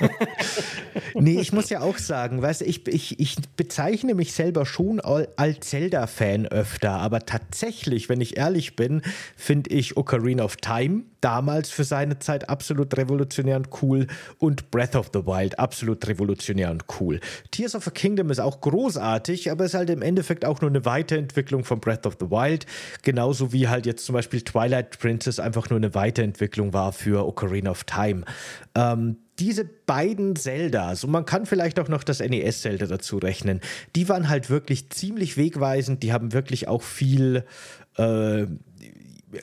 <laughs> nee, ich muss ja auch sagen, sagen, weißt du, ich, ich, ich bezeichne mich selber schon als Zelda-Fan öfter, aber tatsächlich, wenn ich ehrlich bin, finde ich Ocarina of Time damals für seine Zeit absolut revolutionär und cool und Breath of the Wild absolut revolutionär und cool. Tears of a Kingdom ist auch großartig, aber ist halt im Endeffekt auch nur eine Weiterentwicklung von Breath of the Wild, genauso wie halt jetzt zum Beispiel Twilight Princess einfach nur eine Weiterentwicklung war für Ocarina of Time. Ähm, diese beiden Zeldas, und man kann vielleicht auch noch das NES-Zelda dazu rechnen, die waren halt wirklich ziemlich wegweisend, die haben wirklich auch viel äh,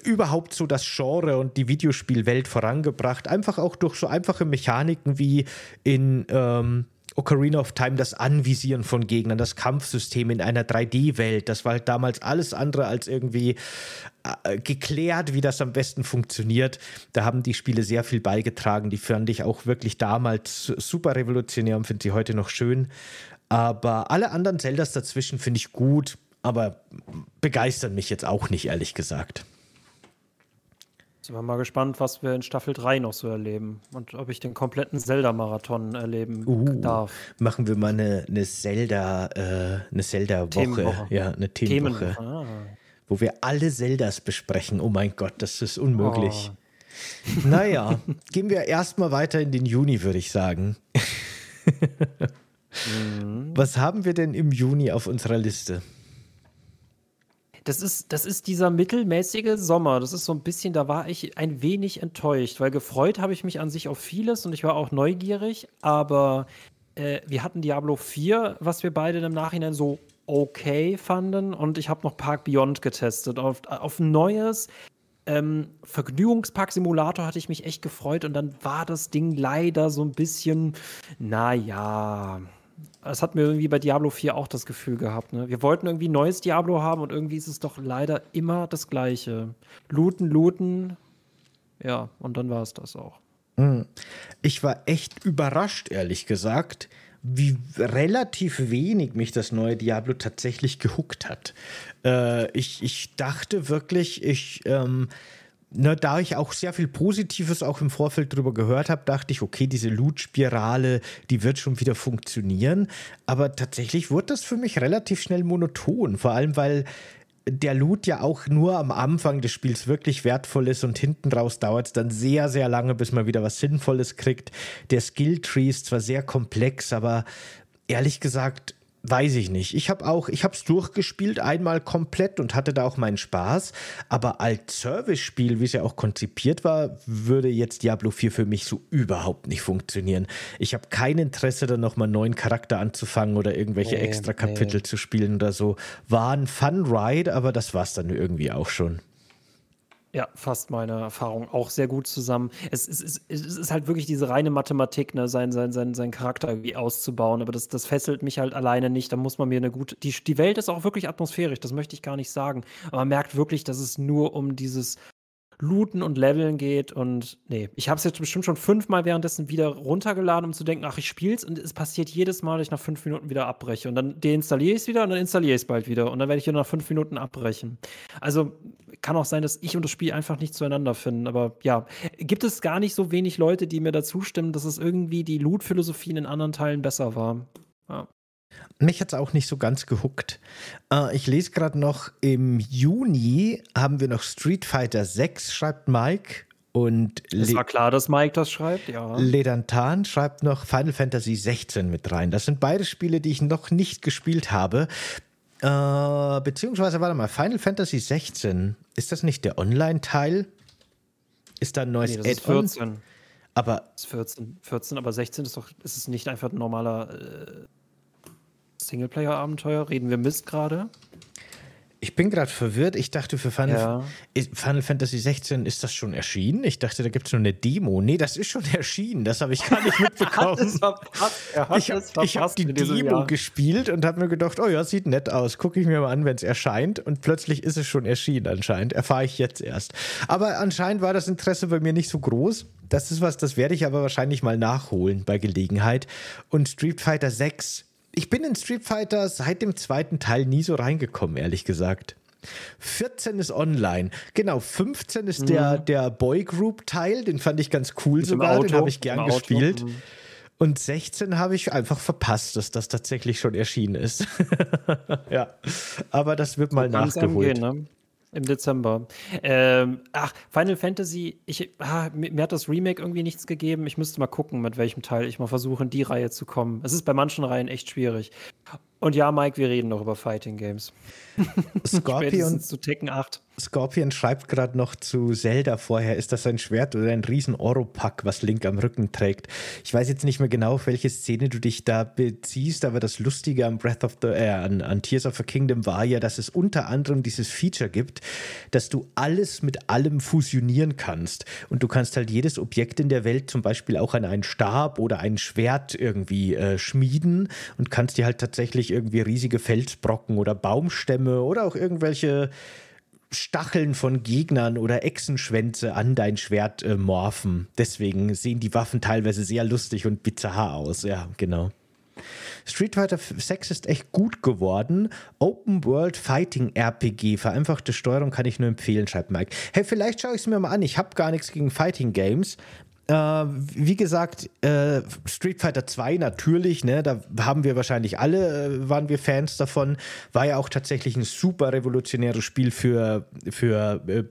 überhaupt so das Genre und die Videospielwelt vorangebracht, einfach auch durch so einfache Mechaniken wie in ähm, Ocarina of Time das Anvisieren von Gegnern, das Kampfsystem in einer 3D-Welt, das war halt damals alles andere als irgendwie äh, geklärt, wie das am besten funktioniert. Da haben die Spiele sehr viel beigetragen. Die fand ich auch wirklich damals super revolutionär und finde sie heute noch schön. Aber alle anderen Zeldas dazwischen finde ich gut, aber begeistern mich jetzt auch nicht, ehrlich gesagt. Sind wir mal gespannt, was wir in Staffel 3 noch so erleben und ob ich den kompletten Zelda-Marathon erleben uh, darf. Machen wir mal eine, eine Zelda, äh, eine Zelda-Woche. Ja, eine Themenwoche. Themen. Ah. Wo wir alle Zeldas besprechen. Oh mein Gott, das ist unmöglich. Oh. Naja, <laughs> gehen wir erstmal weiter in den Juni, würde ich sagen. <laughs> mhm. Was haben wir denn im Juni auf unserer Liste? Das ist, das ist dieser mittelmäßige Sommer. Das ist so ein bisschen, da war ich ein wenig enttäuscht, weil gefreut habe ich mich an sich auf vieles und ich war auch neugierig, aber äh, wir hatten Diablo 4, was wir beide im Nachhinein so okay fanden und ich habe noch Park Beyond getestet. Auf, auf ein neues ähm, Vergnügungspark-Simulator hatte ich mich echt gefreut und dann war das Ding leider so ein bisschen, naja, es hat mir irgendwie bei Diablo 4 auch das Gefühl gehabt. Ne? Wir wollten irgendwie ein neues Diablo haben und irgendwie ist es doch leider immer das Gleiche. Looten, looten. Ja, und dann war es das auch. Hm. Ich war echt überrascht, ehrlich gesagt, wie relativ wenig mich das neue Diablo tatsächlich gehuckt hat. Äh, ich, ich dachte wirklich, ich. Ähm, na, da ich auch sehr viel Positives auch im Vorfeld drüber gehört habe, dachte ich, okay, diese Loot-Spirale, die wird schon wieder funktionieren. Aber tatsächlich wurde das für mich relativ schnell monoton. Vor allem, weil der Loot ja auch nur am Anfang des Spiels wirklich wertvoll ist und hinten raus dauert es dann sehr, sehr lange, bis man wieder was Sinnvolles kriegt. Der Skill-Tree ist zwar sehr komplex, aber ehrlich gesagt, Weiß ich nicht. Ich habe auch, ich habe es durchgespielt, einmal komplett und hatte da auch meinen Spaß. Aber als Service-Spiel, wie es ja auch konzipiert war, würde jetzt Diablo 4 für mich so überhaupt nicht funktionieren. Ich habe kein Interesse, da nochmal einen neuen Charakter anzufangen oder irgendwelche nee, extra Kapitel nee. zu spielen oder so. War ein Fun-Ride, aber das war es dann irgendwie auch schon. Ja, fasst meine Erfahrung auch sehr gut zusammen. Es, es, es, es ist halt wirklich diese reine Mathematik, ne, sein, sein, sein, sein Charakter irgendwie auszubauen. Aber das, das fesselt mich halt alleine nicht. Da muss man mir eine gute. Die, die Welt ist auch wirklich atmosphärisch, das möchte ich gar nicht sagen. Aber man merkt wirklich, dass es nur um dieses Looten und Leveln geht. Und nee, ich habe es jetzt bestimmt schon fünfmal währenddessen wieder runtergeladen, um zu denken, ach, ich spiel's. Und es passiert jedes Mal, dass ich nach fünf Minuten wieder abbreche. Und dann deinstalliere ich es wieder und dann installiere ich es bald wieder. Und dann werde ich wieder nach fünf Minuten abbrechen. Also kann auch sein, dass ich und das Spiel einfach nicht zueinander finden. Aber ja, gibt es gar nicht so wenig Leute, die mir dazu stimmen, dass es irgendwie die Loot-Philosophie in anderen Teilen besser war. Ja. Mich hat es auch nicht so ganz gehuckt. Äh, ich lese gerade noch, im Juni haben wir noch Street Fighter 6, schreibt Mike. Und es war klar, dass Mike das schreibt, ja. Ledantan schreibt noch Final Fantasy 16 mit rein. Das sind beide Spiele, die ich noch nicht gespielt habe. Äh, beziehungsweise, warte mal, Final Fantasy 16, ist das nicht der Online-Teil? Ist da ein neues nee, das ist 14. Aber. Das ist 14, 14, aber 16 ist doch, ist es nicht einfach ein normaler äh, Singleplayer-Abenteuer? Reden wir Mist gerade? Ich bin gerade verwirrt. Ich dachte, für Final, ja. Final, Fantasy 16 ist das schon erschienen. Ich dachte, da gibt es nur eine Demo. Nee, das ist schon <laughs> erschienen. Das habe ich gar nicht mitbekommen. <laughs> ich habe hab die Demo Jahr. gespielt und habe mir gedacht, oh ja, sieht nett aus. Gucke ich mir mal an, wenn es erscheint. Und plötzlich ist es schon erschienen anscheinend. Erfahre ich jetzt erst. Aber anscheinend war das Interesse bei mir nicht so groß. Das ist was, das werde ich aber wahrscheinlich mal nachholen bei Gelegenheit. Und Street Fighter 6 ich bin in Street Fighter seit dem zweiten Teil nie so reingekommen, ehrlich gesagt. 14 ist online. Genau, 15 ist mhm. der, der Boy Group Teil, den fand ich ganz cool Mit sogar, Auto, den habe ich gern gespielt. Mhm. Und 16 habe ich einfach verpasst, dass das tatsächlich schon erschienen ist. <laughs> ja, aber das wird mal nachgeholt. Gehen, ne? Im Dezember. Ähm, ach, Final Fantasy, ich, ah, mir, mir, hat das Remake irgendwie nichts gegeben. Ich müsste mal gucken, mit welchem Teil ich mal versuche, in die Reihe zu kommen. Es ist bei manchen Reihen echt schwierig. Und ja, Mike, wir reden noch über Fighting Games. <laughs> Scorpion zu Tekken 8. Scorpion schreibt gerade noch zu Zelda vorher, ist das ein Schwert oder ein riesen Oropack, was Link am Rücken trägt? Ich weiß jetzt nicht mehr genau, auf welche Szene du dich da beziehst, aber das Lustige am Breath of the, äh, an, an Tears of the Kingdom war ja, dass es unter anderem dieses Feature gibt, dass du alles mit allem fusionieren kannst. Und du kannst halt jedes Objekt in der Welt, zum Beispiel auch an einen Stab oder ein Schwert irgendwie äh, schmieden und kannst dir halt tatsächlich irgendwie riesige Felsbrocken oder Baumstämme oder auch irgendwelche Stacheln von Gegnern oder Echsenschwänze an dein Schwert äh, morphen. Deswegen sehen die Waffen teilweise sehr lustig und bizarr aus. Ja, genau. Street Fighter 6 ist echt gut geworden. Open World Fighting RPG. Vereinfachte Steuerung kann ich nur empfehlen, schreibt Mike. Hey, vielleicht schaue ich es mir mal an. Ich habe gar nichts gegen Fighting Games. Äh, wie gesagt, äh, Street Fighter 2 natürlich, ne, da haben wir wahrscheinlich alle, äh, waren wir Fans davon. War ja auch tatsächlich ein super revolutionäres Spiel für, für, äh,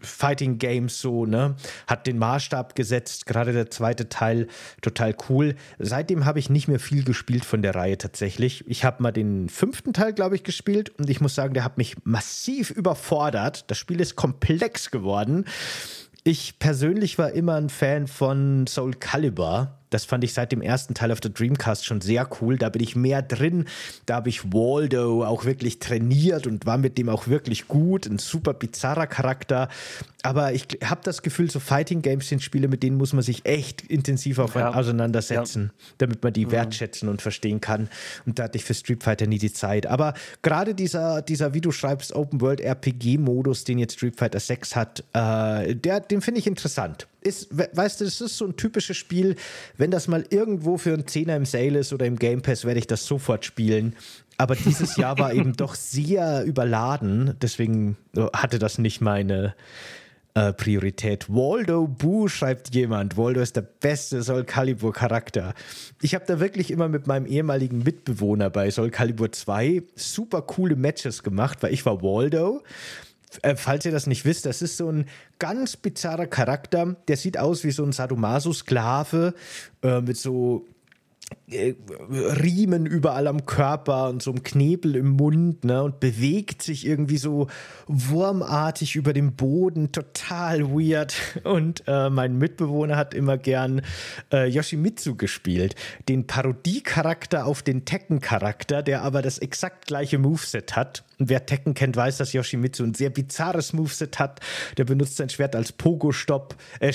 Fighting Games, so, ne? Hat den Maßstab gesetzt, gerade der zweite Teil, total cool. Seitdem habe ich nicht mehr viel gespielt von der Reihe tatsächlich. Ich habe mal den fünften Teil, glaube ich, gespielt und ich muss sagen, der hat mich massiv überfordert. Das Spiel ist komplex geworden. Ich persönlich war immer ein Fan von Soul Calibur. Das fand ich seit dem ersten Teil auf der Dreamcast schon sehr cool. Da bin ich mehr drin. Da habe ich Waldo auch wirklich trainiert und war mit dem auch wirklich gut. Ein super bizarrer Charakter. Aber ich habe das Gefühl, so Fighting Games sind Spiele, mit denen muss man sich echt intensiv ja. auseinandersetzen, ja. damit man die mhm. wertschätzen und verstehen kann. Und da hatte ich für Street Fighter nie die Zeit. Aber gerade dieser, dieser, wie du schreibst, Open World RPG-Modus, den jetzt Street Fighter 6 hat, äh, der, den finde ich interessant ist, weißt du, das ist so ein typisches Spiel, wenn das mal irgendwo für einen Zehner im Sale ist oder im Game Pass, werde ich das sofort spielen. Aber dieses Jahr war eben doch sehr überladen, deswegen hatte das nicht meine äh, Priorität. Waldo Boo schreibt jemand. Waldo ist der beste Soul Calibur Charakter. Ich habe da wirklich immer mit meinem ehemaligen Mitbewohner bei Soul Calibur 2 super coole Matches gemacht, weil ich war Waldo äh, falls ihr das nicht wisst, das ist so ein ganz bizarrer Charakter. Der sieht aus wie so ein Sadomaso-Sklave äh, mit so äh, Riemen überall am Körper und so einem Knebel im Mund ne, und bewegt sich irgendwie so wurmartig über dem Boden, total weird. <laughs> Und äh, mein Mitbewohner hat immer gern äh, Yoshimitsu gespielt, den Parodiecharakter auf den Tekken-Charakter, der aber das exakt gleiche Moveset hat. Und wer Tekken kennt, weiß, dass Yoshimitsu ein sehr bizarres Moveset hat. Der benutzt sein Schwert als Pogo-Stab äh,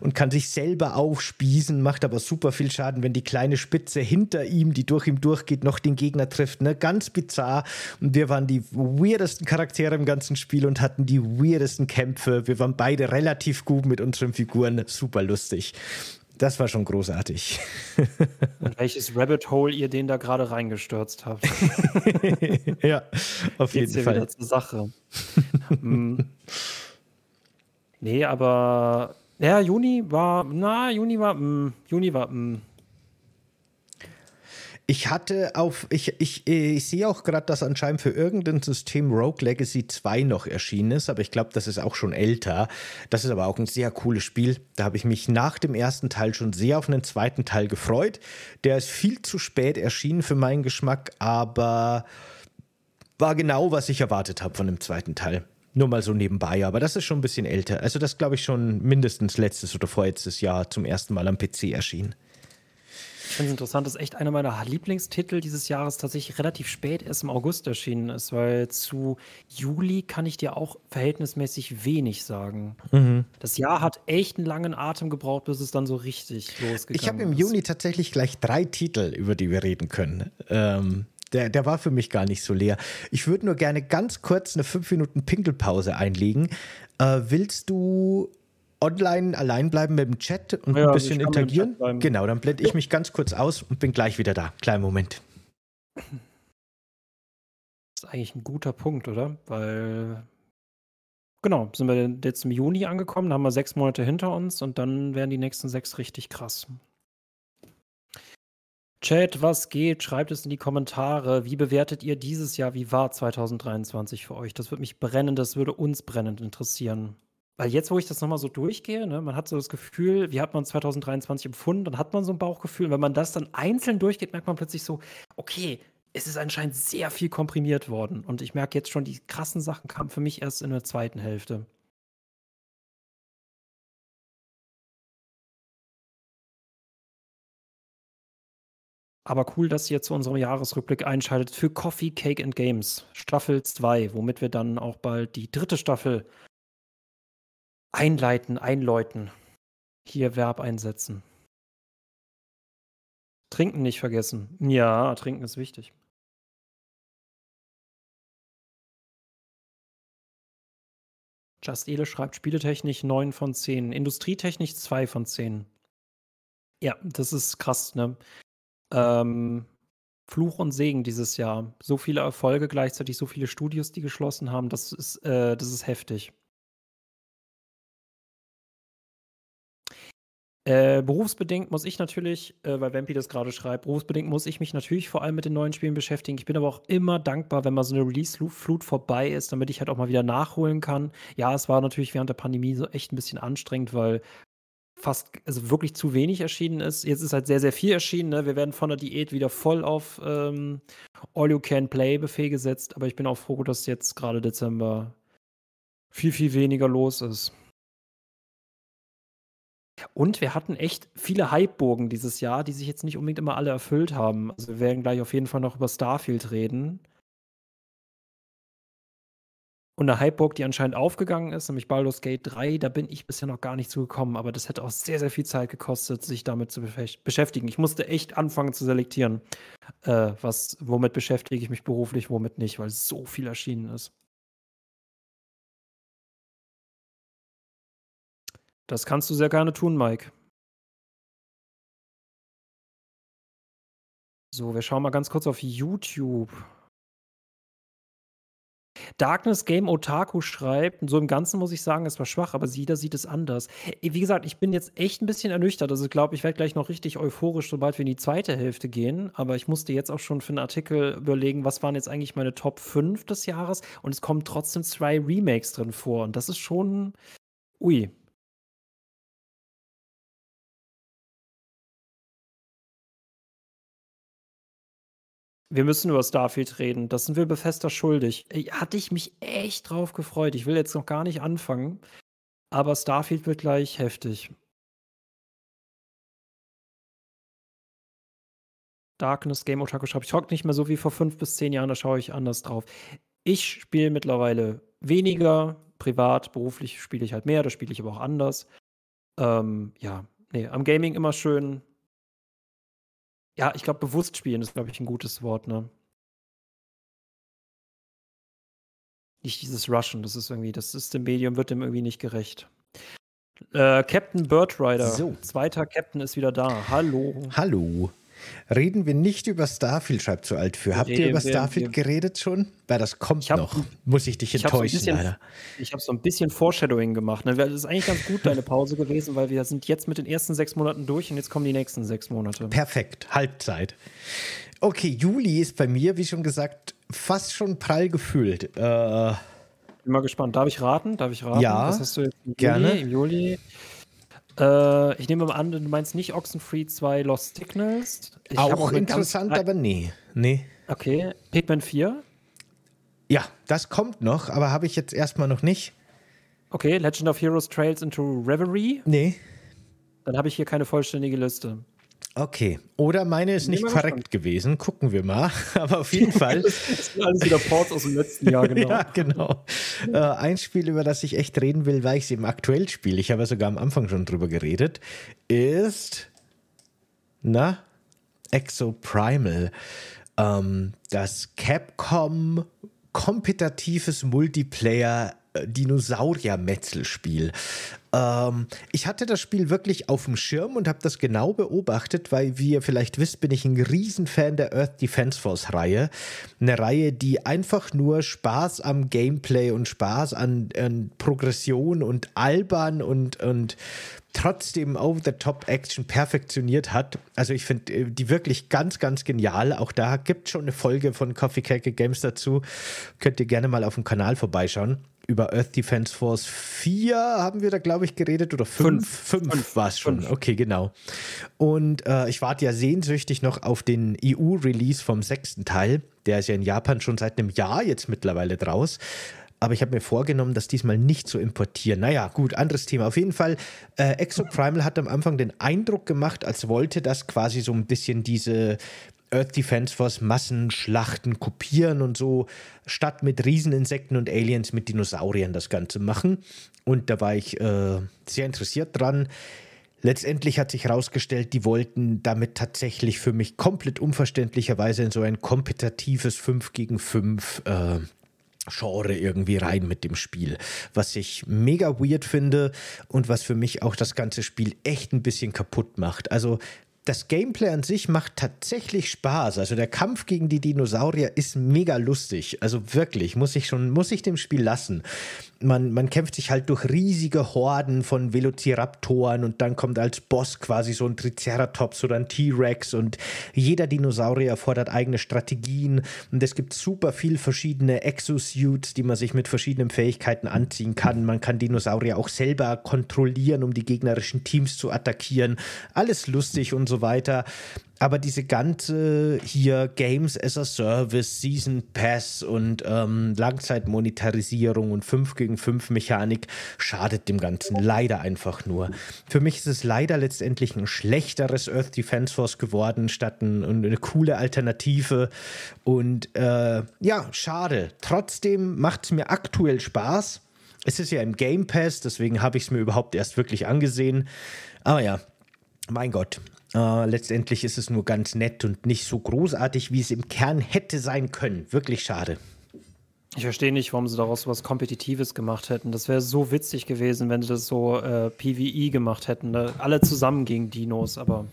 und kann sich selber aufspießen, macht aber super viel Schaden, wenn die kleine Spitze hinter ihm, die durch ihm durchgeht, noch den Gegner trifft. Ne? Ganz bizarr. Und wir waren die weirdesten Charaktere im ganzen Spiel und hatten die weirdesten Kämpfe. Wir waren beide relativ gut mit unseren Figuren. Super lustig. Das war schon großartig. Und welches Rabbit Hole ihr den da gerade reingestürzt habt. <laughs> ja, auf Geht's jeden Fall. Wieder zur Sache. hm. Nee, aber ja, Juni war, na, Juni war, mh, hm, Juni war, mh, hm. Ich hatte auf, ich, ich, ich sehe auch gerade, dass anscheinend für irgendein System Rogue Legacy 2 noch erschienen ist, aber ich glaube, das ist auch schon älter. Das ist aber auch ein sehr cooles Spiel. Da habe ich mich nach dem ersten Teil schon sehr auf einen zweiten Teil gefreut. Der ist viel zu spät erschienen für meinen Geschmack, aber war genau, was ich erwartet habe von dem zweiten Teil. Nur mal so nebenbei, aber das ist schon ein bisschen älter. Also das glaube ich schon mindestens letztes oder vorletztes Jahr zum ersten Mal am PC erschienen. Ich finde es interessant, dass echt einer meiner Lieblingstitel dieses Jahres tatsächlich relativ spät erst im August erschienen ist, weil zu Juli kann ich dir auch verhältnismäßig wenig sagen. Mhm. Das Jahr hat echt einen langen Atem gebraucht, bis es dann so richtig losgegangen ist. Ich habe im Juni tatsächlich gleich drei Titel, über die wir reden können. Ähm, der, der war für mich gar nicht so leer. Ich würde nur gerne ganz kurz eine 5 Minuten Pinkelpause einlegen. Äh, willst du online allein bleiben mit dem Chat und ja, ein bisschen interagieren? Genau, dann blende ich mich ganz kurz aus und bin gleich wieder da. Kleinen Moment. Das ist eigentlich ein guter Punkt, oder? Weil, genau, sind wir jetzt im Juni angekommen, haben wir sechs Monate hinter uns und dann werden die nächsten sechs richtig krass. Chat, was geht? Schreibt es in die Kommentare. Wie bewertet ihr dieses Jahr? Wie war 2023 für euch? Das würde mich brennend, das würde uns brennend interessieren. Weil jetzt, wo ich das nochmal so durchgehe, ne, man hat so das Gefühl, wie hat man 2023 empfunden, dann hat man so ein Bauchgefühl. Und wenn man das dann einzeln durchgeht, merkt man plötzlich so, okay, es ist anscheinend sehr viel komprimiert worden. Und ich merke jetzt schon, die krassen Sachen kamen für mich erst in der zweiten Hälfte. Aber cool, dass ihr zu unserem Jahresrückblick einschaltet für Coffee, Cake and Games, Staffel 2, womit wir dann auch bald die dritte Staffel Einleiten, einläuten. Hier Verb einsetzen. Trinken nicht vergessen. Ja, trinken ist wichtig. Just Ele schreibt Spieletechnik 9 von 10. Industrietechnik 2 von 10. Ja, das ist krass, ne? Ähm, Fluch und Segen dieses Jahr. So viele Erfolge gleichzeitig, so viele Studios, die geschlossen haben, das ist, äh, das ist heftig. Äh, berufsbedingt muss ich natürlich, äh, weil Vampi das gerade schreibt, berufsbedingt muss ich mich natürlich vor allem mit den neuen Spielen beschäftigen. Ich bin aber auch immer dankbar, wenn mal so eine Release-Flut vorbei ist, damit ich halt auch mal wieder nachholen kann. Ja, es war natürlich während der Pandemie so echt ein bisschen anstrengend, weil fast, also wirklich zu wenig erschienen ist. Jetzt ist halt sehr, sehr viel erschienen. Ne? Wir werden von der Diät wieder voll auf ähm, All-You-Can-Play-Buffet gesetzt, aber ich bin auch froh, dass jetzt gerade Dezember viel, viel weniger los ist. Und wir hatten echt viele Hypeburgen dieses Jahr, die sich jetzt nicht unbedingt immer alle erfüllt haben. Also wir werden gleich auf jeden Fall noch über Starfield reden. Und eine Hypeburg, die anscheinend aufgegangen ist, nämlich Baldur's Gate 3, da bin ich bisher noch gar nicht zugekommen, aber das hätte auch sehr, sehr viel Zeit gekostet, sich damit zu beschäftigen. Ich musste echt anfangen zu selektieren, äh, was, womit beschäftige ich mich beruflich, womit nicht, weil so viel erschienen ist. Das kannst du sehr gerne tun, Mike. So, wir schauen mal ganz kurz auf YouTube. Darkness Game Otaku schreibt, so im Ganzen muss ich sagen, es war schwach, aber jeder sieht es anders. Wie gesagt, ich bin jetzt echt ein bisschen ernüchtert. Also ich glaube, ich werde gleich noch richtig euphorisch, sobald wir in die zweite Hälfte gehen. Aber ich musste jetzt auch schon für einen Artikel überlegen, was waren jetzt eigentlich meine Top 5 des Jahres. Und es kommen trotzdem zwei Remakes drin vor. Und das ist schon. Ui, Wir müssen über Starfield reden. Das sind wir Bethesda schuldig. Hatte ich mich echt drauf gefreut. Ich will jetzt noch gar nicht anfangen. Aber Starfield wird gleich heftig. Darkness Game Otaku schreibt, ich hocke nicht mehr so wie vor fünf bis zehn Jahren, da schaue ich anders drauf. Ich spiele mittlerweile weniger, privat, beruflich spiele ich halt mehr, da spiele ich aber auch anders. Ähm, ja, nee, am Gaming immer schön ja, ich glaube, bewusst spielen ist, glaube ich, ein gutes Wort, ne? Nicht dieses Rushen, das ist irgendwie, das ist dem Medium, wird dem irgendwie nicht gerecht. Äh, Captain Birdrider, so. zweiter Captain ist wieder da. Hallo. Hallo. Reden wir nicht über Starfield, schreibt zu alt für. Habt ihr über Starfield geredet schon? Weil das kommt hab, noch. Muss ich dich enttäuschen, ich so bisschen, leider. Ich habe so ein bisschen Foreshadowing gemacht. Ne? Das ist eigentlich ganz gut, deine Pause gewesen, weil wir sind jetzt mit den ersten sechs Monaten durch und jetzt kommen die nächsten sechs Monate. Perfekt, Halbzeit. Okay, Juli ist bei mir, wie schon gesagt, fast schon prall gefüllt. Äh, bin mal gespannt. Darf ich raten? Darf ich raten? Ja, Was hast du jetzt im Juli? gerne. Im Juli äh, ich nehme mal an, du meinst nicht Oxenfree 2 Lost Signals. Ich auch, interessant, aber nee. nee. Okay. Pikmin 4? Ja, das kommt noch, aber habe ich jetzt erstmal noch nicht. Okay, Legend of Heroes Trails into Reverie? Nee. Dann habe ich hier keine vollständige Liste. Okay. Oder meine ist nicht korrekt gewesen. Gucken wir mal. <laughs> Aber auf jeden Fall. <laughs> das sind alles wieder Ports aus dem letzten Jahr, <laughs> genau. ja, genau. Äh, ein Spiel, über das ich echt reden will, weil ich es eben aktuell spiele, ich habe ja sogar am Anfang schon drüber geredet, ist. Na? Exo Primal. Ähm, das Capcom kompetitives Multiplayer Dinosaurier-Metzelspiel. Ähm, ich hatte das Spiel wirklich auf dem Schirm und habe das genau beobachtet, weil, wie ihr vielleicht wisst, bin ich ein Riesenfan der Earth Defense Force-Reihe. Eine Reihe, die einfach nur Spaß am Gameplay und Spaß an, an Progression und albern und, und trotzdem Over-the-Top-Action perfektioniert hat. Also ich finde äh, die wirklich ganz, ganz genial. Auch da gibt es schon eine Folge von Coffee Cake Games dazu. Könnt ihr gerne mal auf dem Kanal vorbeischauen über Earth Defense Force 4 haben wir da, glaube ich, geredet oder 5? 5 war es schon. Fünf. Okay, genau. Und äh, ich warte ja sehnsüchtig noch auf den EU-Release vom sechsten Teil. Der ist ja in Japan schon seit einem Jahr jetzt mittlerweile draus. Aber ich habe mir vorgenommen, das diesmal nicht zu importieren. Naja, gut, anderes Thema. Auf jeden Fall, äh, Exo Primal hat am Anfang den Eindruck gemacht, als wollte das quasi so ein bisschen diese Earth Defense Force Massenschlachten kopieren und so statt mit Rieseninsekten und Aliens mit Dinosauriern das Ganze machen. Und da war ich äh, sehr interessiert dran. Letztendlich hat sich herausgestellt, die wollten damit tatsächlich für mich komplett unverständlicherweise in so ein kompetitives 5 gegen 5 äh, Genre irgendwie rein mit dem Spiel, was ich mega weird finde und was für mich auch das ganze Spiel echt ein bisschen kaputt macht. Also das Gameplay an sich macht tatsächlich Spaß. Also der Kampf gegen die Dinosaurier ist mega lustig. Also wirklich, muss ich schon, muss ich dem Spiel lassen. Man, man kämpft sich halt durch riesige Horden von Velociraptoren und dann kommt als Boss quasi so ein Triceratops oder ein T-Rex und jeder Dinosaurier erfordert eigene Strategien und es gibt super viel verschiedene Exosuits, die man sich mit verschiedenen Fähigkeiten anziehen kann. Man kann Dinosaurier auch selber kontrollieren, um die gegnerischen Teams zu attackieren. Alles lustig und so weiter. Aber diese ganze hier Games as a Service, Season Pass und ähm, Langzeitmonetarisierung und 5 gegen 5 Mechanik schadet dem Ganzen leider einfach nur. Für mich ist es leider letztendlich ein schlechteres Earth Defense Force geworden, statt ein, eine coole Alternative. Und äh, ja, schade. Trotzdem macht es mir aktuell Spaß. Es ist ja im Game Pass, deswegen habe ich es mir überhaupt erst wirklich angesehen. Aber ja, mein Gott, äh, letztendlich ist es nur ganz nett und nicht so großartig, wie es im Kern hätte sein können. Wirklich schade. Ich verstehe nicht, warum sie daraus was Kompetitives gemacht hätten. Das wäre so witzig gewesen, wenn sie das so äh, PvE gemacht hätten. Ne? Alle zusammen gegen Dinos, aber.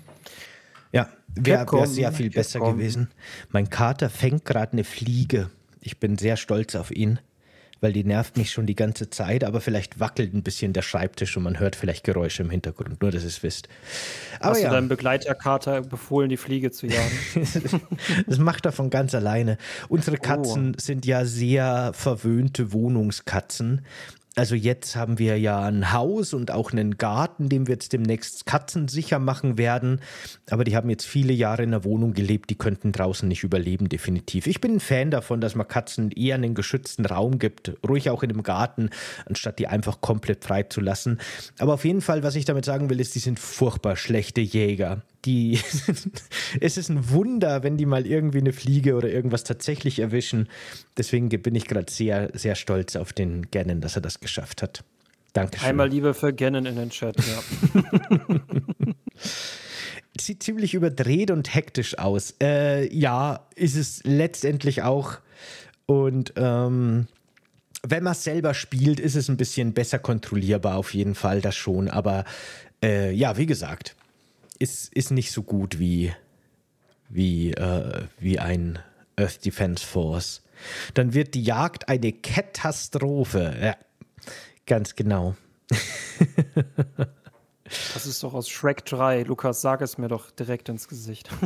Ja, wäre wär sehr viel besser gewesen. Mein Kater fängt gerade eine Fliege. Ich bin sehr stolz auf ihn weil die nervt mich schon die ganze Zeit, aber vielleicht wackelt ein bisschen der Schreibtisch und man hört vielleicht Geräusche im Hintergrund, nur dass ihr es wisst. Aber Hast ja. du deinem Begleiterkater befohlen, die Fliege zu jagen? <laughs> das macht er von ganz alleine. Unsere Katzen oh. sind ja sehr verwöhnte Wohnungskatzen also jetzt haben wir ja ein Haus und auch einen Garten, den wir jetzt demnächst katzensicher machen werden. Aber die haben jetzt viele Jahre in der Wohnung gelebt, die könnten draußen nicht überleben, definitiv. Ich bin ein Fan davon, dass man Katzen eher einen geschützten Raum gibt, ruhig auch in einem Garten, anstatt die einfach komplett frei zu lassen. Aber auf jeden Fall, was ich damit sagen will, ist, die sind furchtbar schlechte Jäger die, <laughs> es ist ein Wunder, wenn die mal irgendwie eine Fliege oder irgendwas tatsächlich erwischen. Deswegen bin ich gerade sehr, sehr stolz auf den Gannon, dass er das geschafft hat. Dankeschön. Einmal Liebe für Gannon in den Chat, ja. <laughs> Sieht ziemlich überdreht und hektisch aus. Äh, ja, ist es letztendlich auch. Und ähm, wenn man es selber spielt, ist es ein bisschen besser kontrollierbar, auf jeden Fall, das schon. Aber äh, ja, wie gesagt, ist, ist nicht so gut wie, wie, äh, wie ein Earth Defense Force. Dann wird die Jagd eine Katastrophe. Ja, ganz genau. <laughs> das ist doch aus Shrek 3. Lukas, sag es mir doch direkt ins Gesicht. <laughs>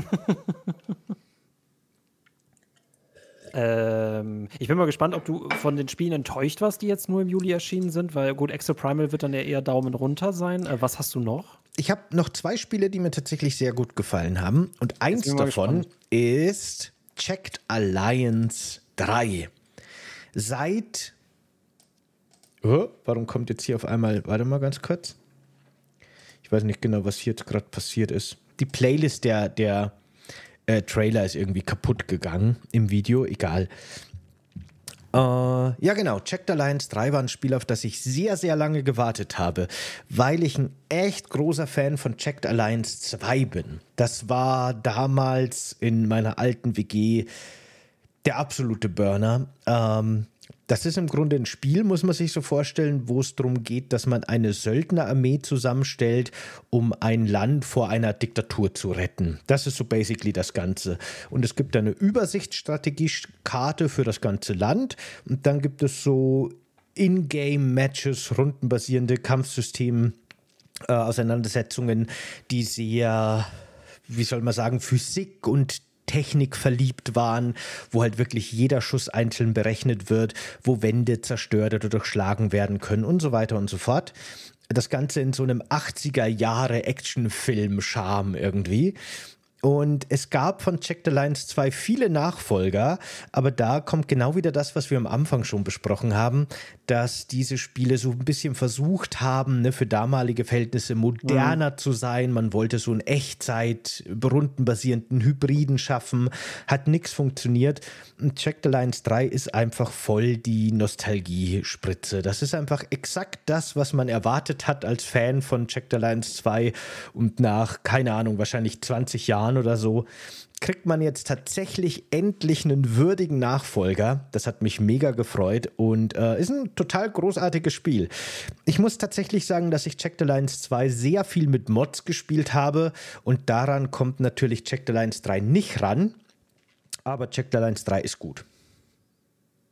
Ähm, ich bin mal gespannt, ob du von den Spielen enttäuscht warst, die jetzt nur im Juli erschienen sind, weil gut, Exo Primal wird dann ja eher Daumen runter sein. Äh, was hast du noch? Ich habe noch zwei Spiele, die mir tatsächlich sehr gut gefallen haben. Und eins davon gespannt. ist Checked Alliance 3. Seit. Oh, warum kommt jetzt hier auf einmal. Warte mal ganz kurz. Ich weiß nicht genau, was hier jetzt gerade passiert ist. Die Playlist der, der äh, Trailer ist irgendwie kaputt gegangen im Video, egal. Äh, ja, genau. Checked Alliance 3 war ein Spiel, auf das ich sehr, sehr lange gewartet habe, weil ich ein echt großer Fan von Checked Alliance 2 bin. Das war damals in meiner alten WG der absolute Burner. Ähm, das ist im Grunde ein Spiel, muss man sich so vorstellen, wo es darum geht, dass man eine Söldnerarmee zusammenstellt, um ein Land vor einer Diktatur zu retten. Das ist so basically das Ganze. Und es gibt eine Übersichtsstrategiekarte für das ganze Land. Und dann gibt es so In-Game-Matches, rundenbasierende Kampfsysteme, äh, Auseinandersetzungen, die sehr, wie soll man sagen, Physik und Technik verliebt waren, wo halt wirklich jeder Schuss einzeln berechnet wird, wo Wände zerstört oder durchschlagen werden können und so weiter und so fort. Das Ganze in so einem 80er Jahre Actionfilm-Charme irgendwie. Und es gab von Check the Lines 2 viele Nachfolger, aber da kommt genau wieder das, was wir am Anfang schon besprochen haben, dass diese Spiele so ein bisschen versucht haben, ne, für damalige Verhältnisse moderner mhm. zu sein. Man wollte so einen Echtzeit, rundenbasierenden Hybriden schaffen, hat nichts funktioniert. Und Check the Lines 3 ist einfach voll die Nostalgiespritze. Das ist einfach exakt das, was man erwartet hat als Fan von Check the Lines 2 und nach, keine Ahnung, wahrscheinlich 20 Jahren Jahren oder so, kriegt man jetzt tatsächlich endlich einen würdigen Nachfolger. Das hat mich mega gefreut und äh, ist ein total großartiges Spiel. Ich muss tatsächlich sagen, dass ich Check the Lines 2 sehr viel mit Mods gespielt habe und daran kommt natürlich Check the Lines 3 nicht ran. Aber Check the Lines 3 ist gut.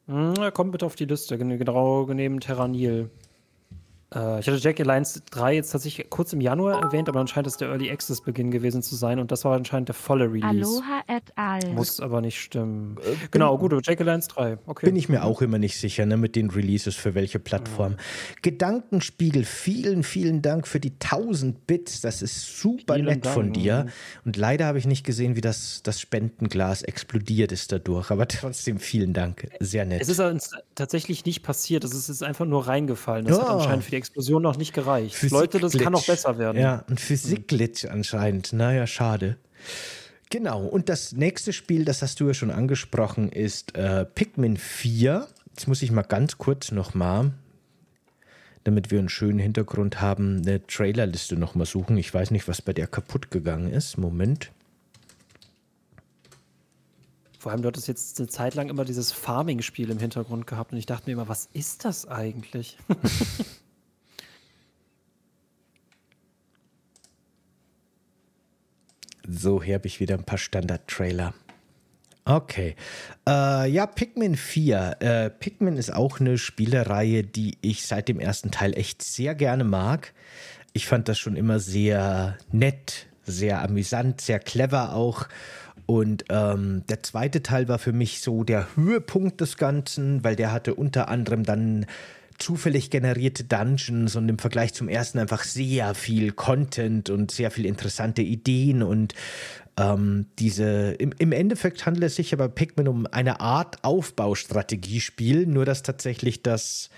Hm, kommt bitte auf die Liste, genau neben Terranil. Äh, ich hatte Jackie Alliance 3 jetzt tatsächlich kurz im Januar erwähnt, aber anscheinend ist der Early Access Beginn gewesen zu sein und das war anscheinend der volle Release. Aloha et al. Muss aber nicht stimmen. Äh, genau, gut, Jackie Alliance 3. Okay. Bin ich mir auch immer nicht sicher, ne, mit den Releases für welche Plattform. Mhm. Gedankenspiegel, vielen, vielen Dank für die 1000 Bits. Das ist super vielen nett Dank. von dir. Und leider habe ich nicht gesehen, wie das, das Spendenglas explodiert ist dadurch. Aber trotzdem vielen Dank. Sehr nett. Es ist tatsächlich nicht passiert. Es ist einfach nur reingefallen. Das oh. hat anscheinend für die Explosion noch nicht gereicht. Leute, das kann noch besser werden. Ja, ein Physikglitch anscheinend. Naja, schade. Genau, und das nächste Spiel, das hast du ja schon angesprochen, ist äh, Pikmin 4. Jetzt muss ich mal ganz kurz nochmal, damit wir einen schönen Hintergrund haben, eine Trailerliste nochmal suchen. Ich weiß nicht, was bei der kaputt gegangen ist. Moment. Vor allem, du hattest jetzt eine Zeit lang immer dieses Farming-Spiel im Hintergrund gehabt und ich dachte mir immer, was ist das eigentlich? <laughs> So, hier habe ich wieder ein paar Standard-Trailer. Okay. Äh, ja, Pikmin 4. Äh, Pikmin ist auch eine Spielereihe, die ich seit dem ersten Teil echt sehr gerne mag. Ich fand das schon immer sehr nett, sehr amüsant, sehr clever auch. Und ähm, der zweite Teil war für mich so der Höhepunkt des Ganzen, weil der hatte unter anderem dann zufällig generierte Dungeons und im Vergleich zum ersten einfach sehr viel Content und sehr viel interessante Ideen und ähm, diese, im, im Endeffekt handelt es sich aber Pikmin um eine Art Aufbaustrategiespiel, nur dass tatsächlich das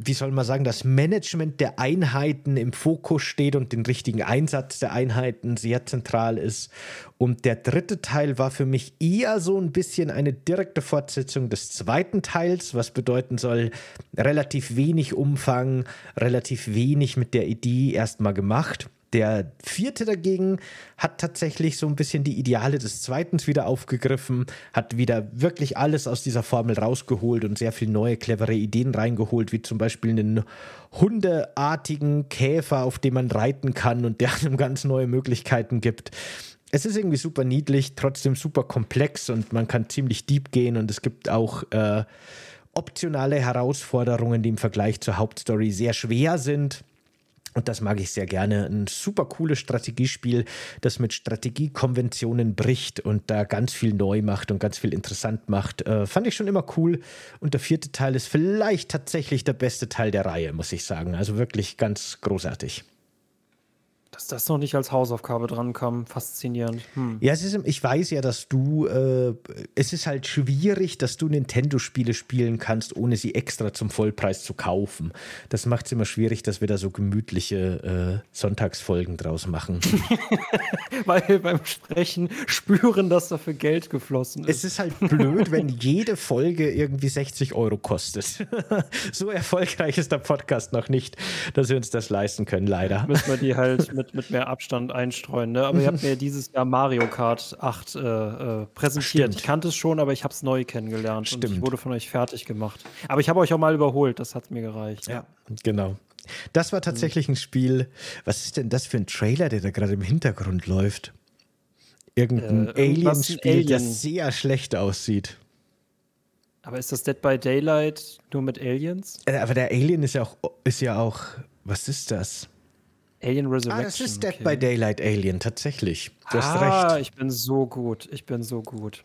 wie soll man sagen, das Management der Einheiten im Fokus steht und den richtigen Einsatz der Einheiten sehr zentral ist. Und der dritte Teil war für mich eher so ein bisschen eine direkte Fortsetzung des zweiten Teils, was bedeuten soll, relativ wenig Umfang, relativ wenig mit der Idee erstmal gemacht. Der vierte dagegen hat tatsächlich so ein bisschen die Ideale des zweiten wieder aufgegriffen, hat wieder wirklich alles aus dieser Formel rausgeholt und sehr viele neue, clevere Ideen reingeholt, wie zum Beispiel einen hundeartigen Käfer, auf dem man reiten kann und der <laughs> einem ganz neue Möglichkeiten gibt. Es ist irgendwie super niedlich, trotzdem super komplex und man kann ziemlich deep gehen und es gibt auch äh, optionale Herausforderungen, die im Vergleich zur Hauptstory sehr schwer sind und das mag ich sehr gerne. Ein super cooles Strategiespiel, das mit Strategiekonventionen bricht und da ganz viel neu macht und ganz viel interessant macht. Äh, fand ich schon immer cool. Und der vierte Teil ist vielleicht tatsächlich der beste Teil der Reihe, muss ich sagen. Also wirklich ganz großartig. Dass das noch nicht als Hausaufgabe drankam, faszinierend. Hm. Ja, es ist, ich weiß ja, dass du, äh, es ist halt schwierig, dass du Nintendo-Spiele spielen kannst, ohne sie extra zum Vollpreis zu kaufen. Das macht es immer schwierig, dass wir da so gemütliche äh, Sonntagsfolgen draus machen. <laughs> Weil wir beim Sprechen spüren, dass dafür Geld geflossen ist. Es ist halt blöd, wenn jede Folge irgendwie 60 Euro kostet. <laughs> so erfolgreich ist der Podcast noch nicht, dass wir uns das leisten können, leider. Müssen wir die halt mit, mit mehr Abstand einstreuen. Ne? Aber ihr habt mir <laughs> dieses Jahr Mario Kart 8 äh, äh, präsentiert. Stimmt. Ich kannte es schon, aber ich habe es neu kennengelernt Stimmt. und ich wurde von euch fertig gemacht. Aber ich habe euch auch mal überholt, das hat mir gereicht. Ja, genau. Das war tatsächlich ein Spiel. Was ist denn das für ein Trailer, der da gerade im Hintergrund läuft? Irgendein äh, Alien-Spiel, Alien. das sehr schlecht aussieht. Aber ist das Dead by Daylight nur mit Aliens? Äh, aber der Alien ist ja auch, ist ja auch, was ist das? Alien Resurrection. Ah, das ist Dead okay. by Daylight Alien, tatsächlich. Du hast ah, recht. ich bin so gut. Ich bin so gut.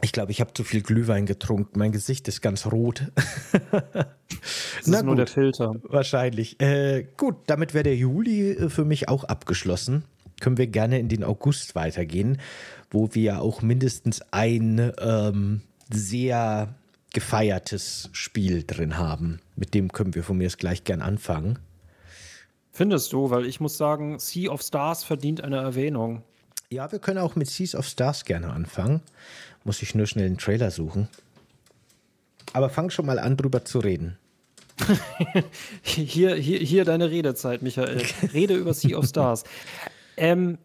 Ich glaube, ich habe zu viel Glühwein getrunken. Mein Gesicht ist ganz rot. <laughs> das Na ist nur der Filter. Wahrscheinlich. Äh, gut, damit wäre der Juli äh, für mich auch abgeschlossen. Können wir gerne in den August weitergehen, wo wir auch mindestens ein ähm, sehr gefeiertes Spiel drin haben. Mit dem können wir von mir jetzt gleich gern anfangen. Findest du? Weil ich muss sagen, Sea of Stars verdient eine Erwähnung. Ja, wir können auch mit Seas of Stars gerne anfangen. Muss ich nur schnell einen Trailer suchen. Aber fang schon mal an, drüber zu reden. <laughs> hier, hier, hier deine Redezeit, Michael. <laughs> Rede über Sea of Stars. Ähm,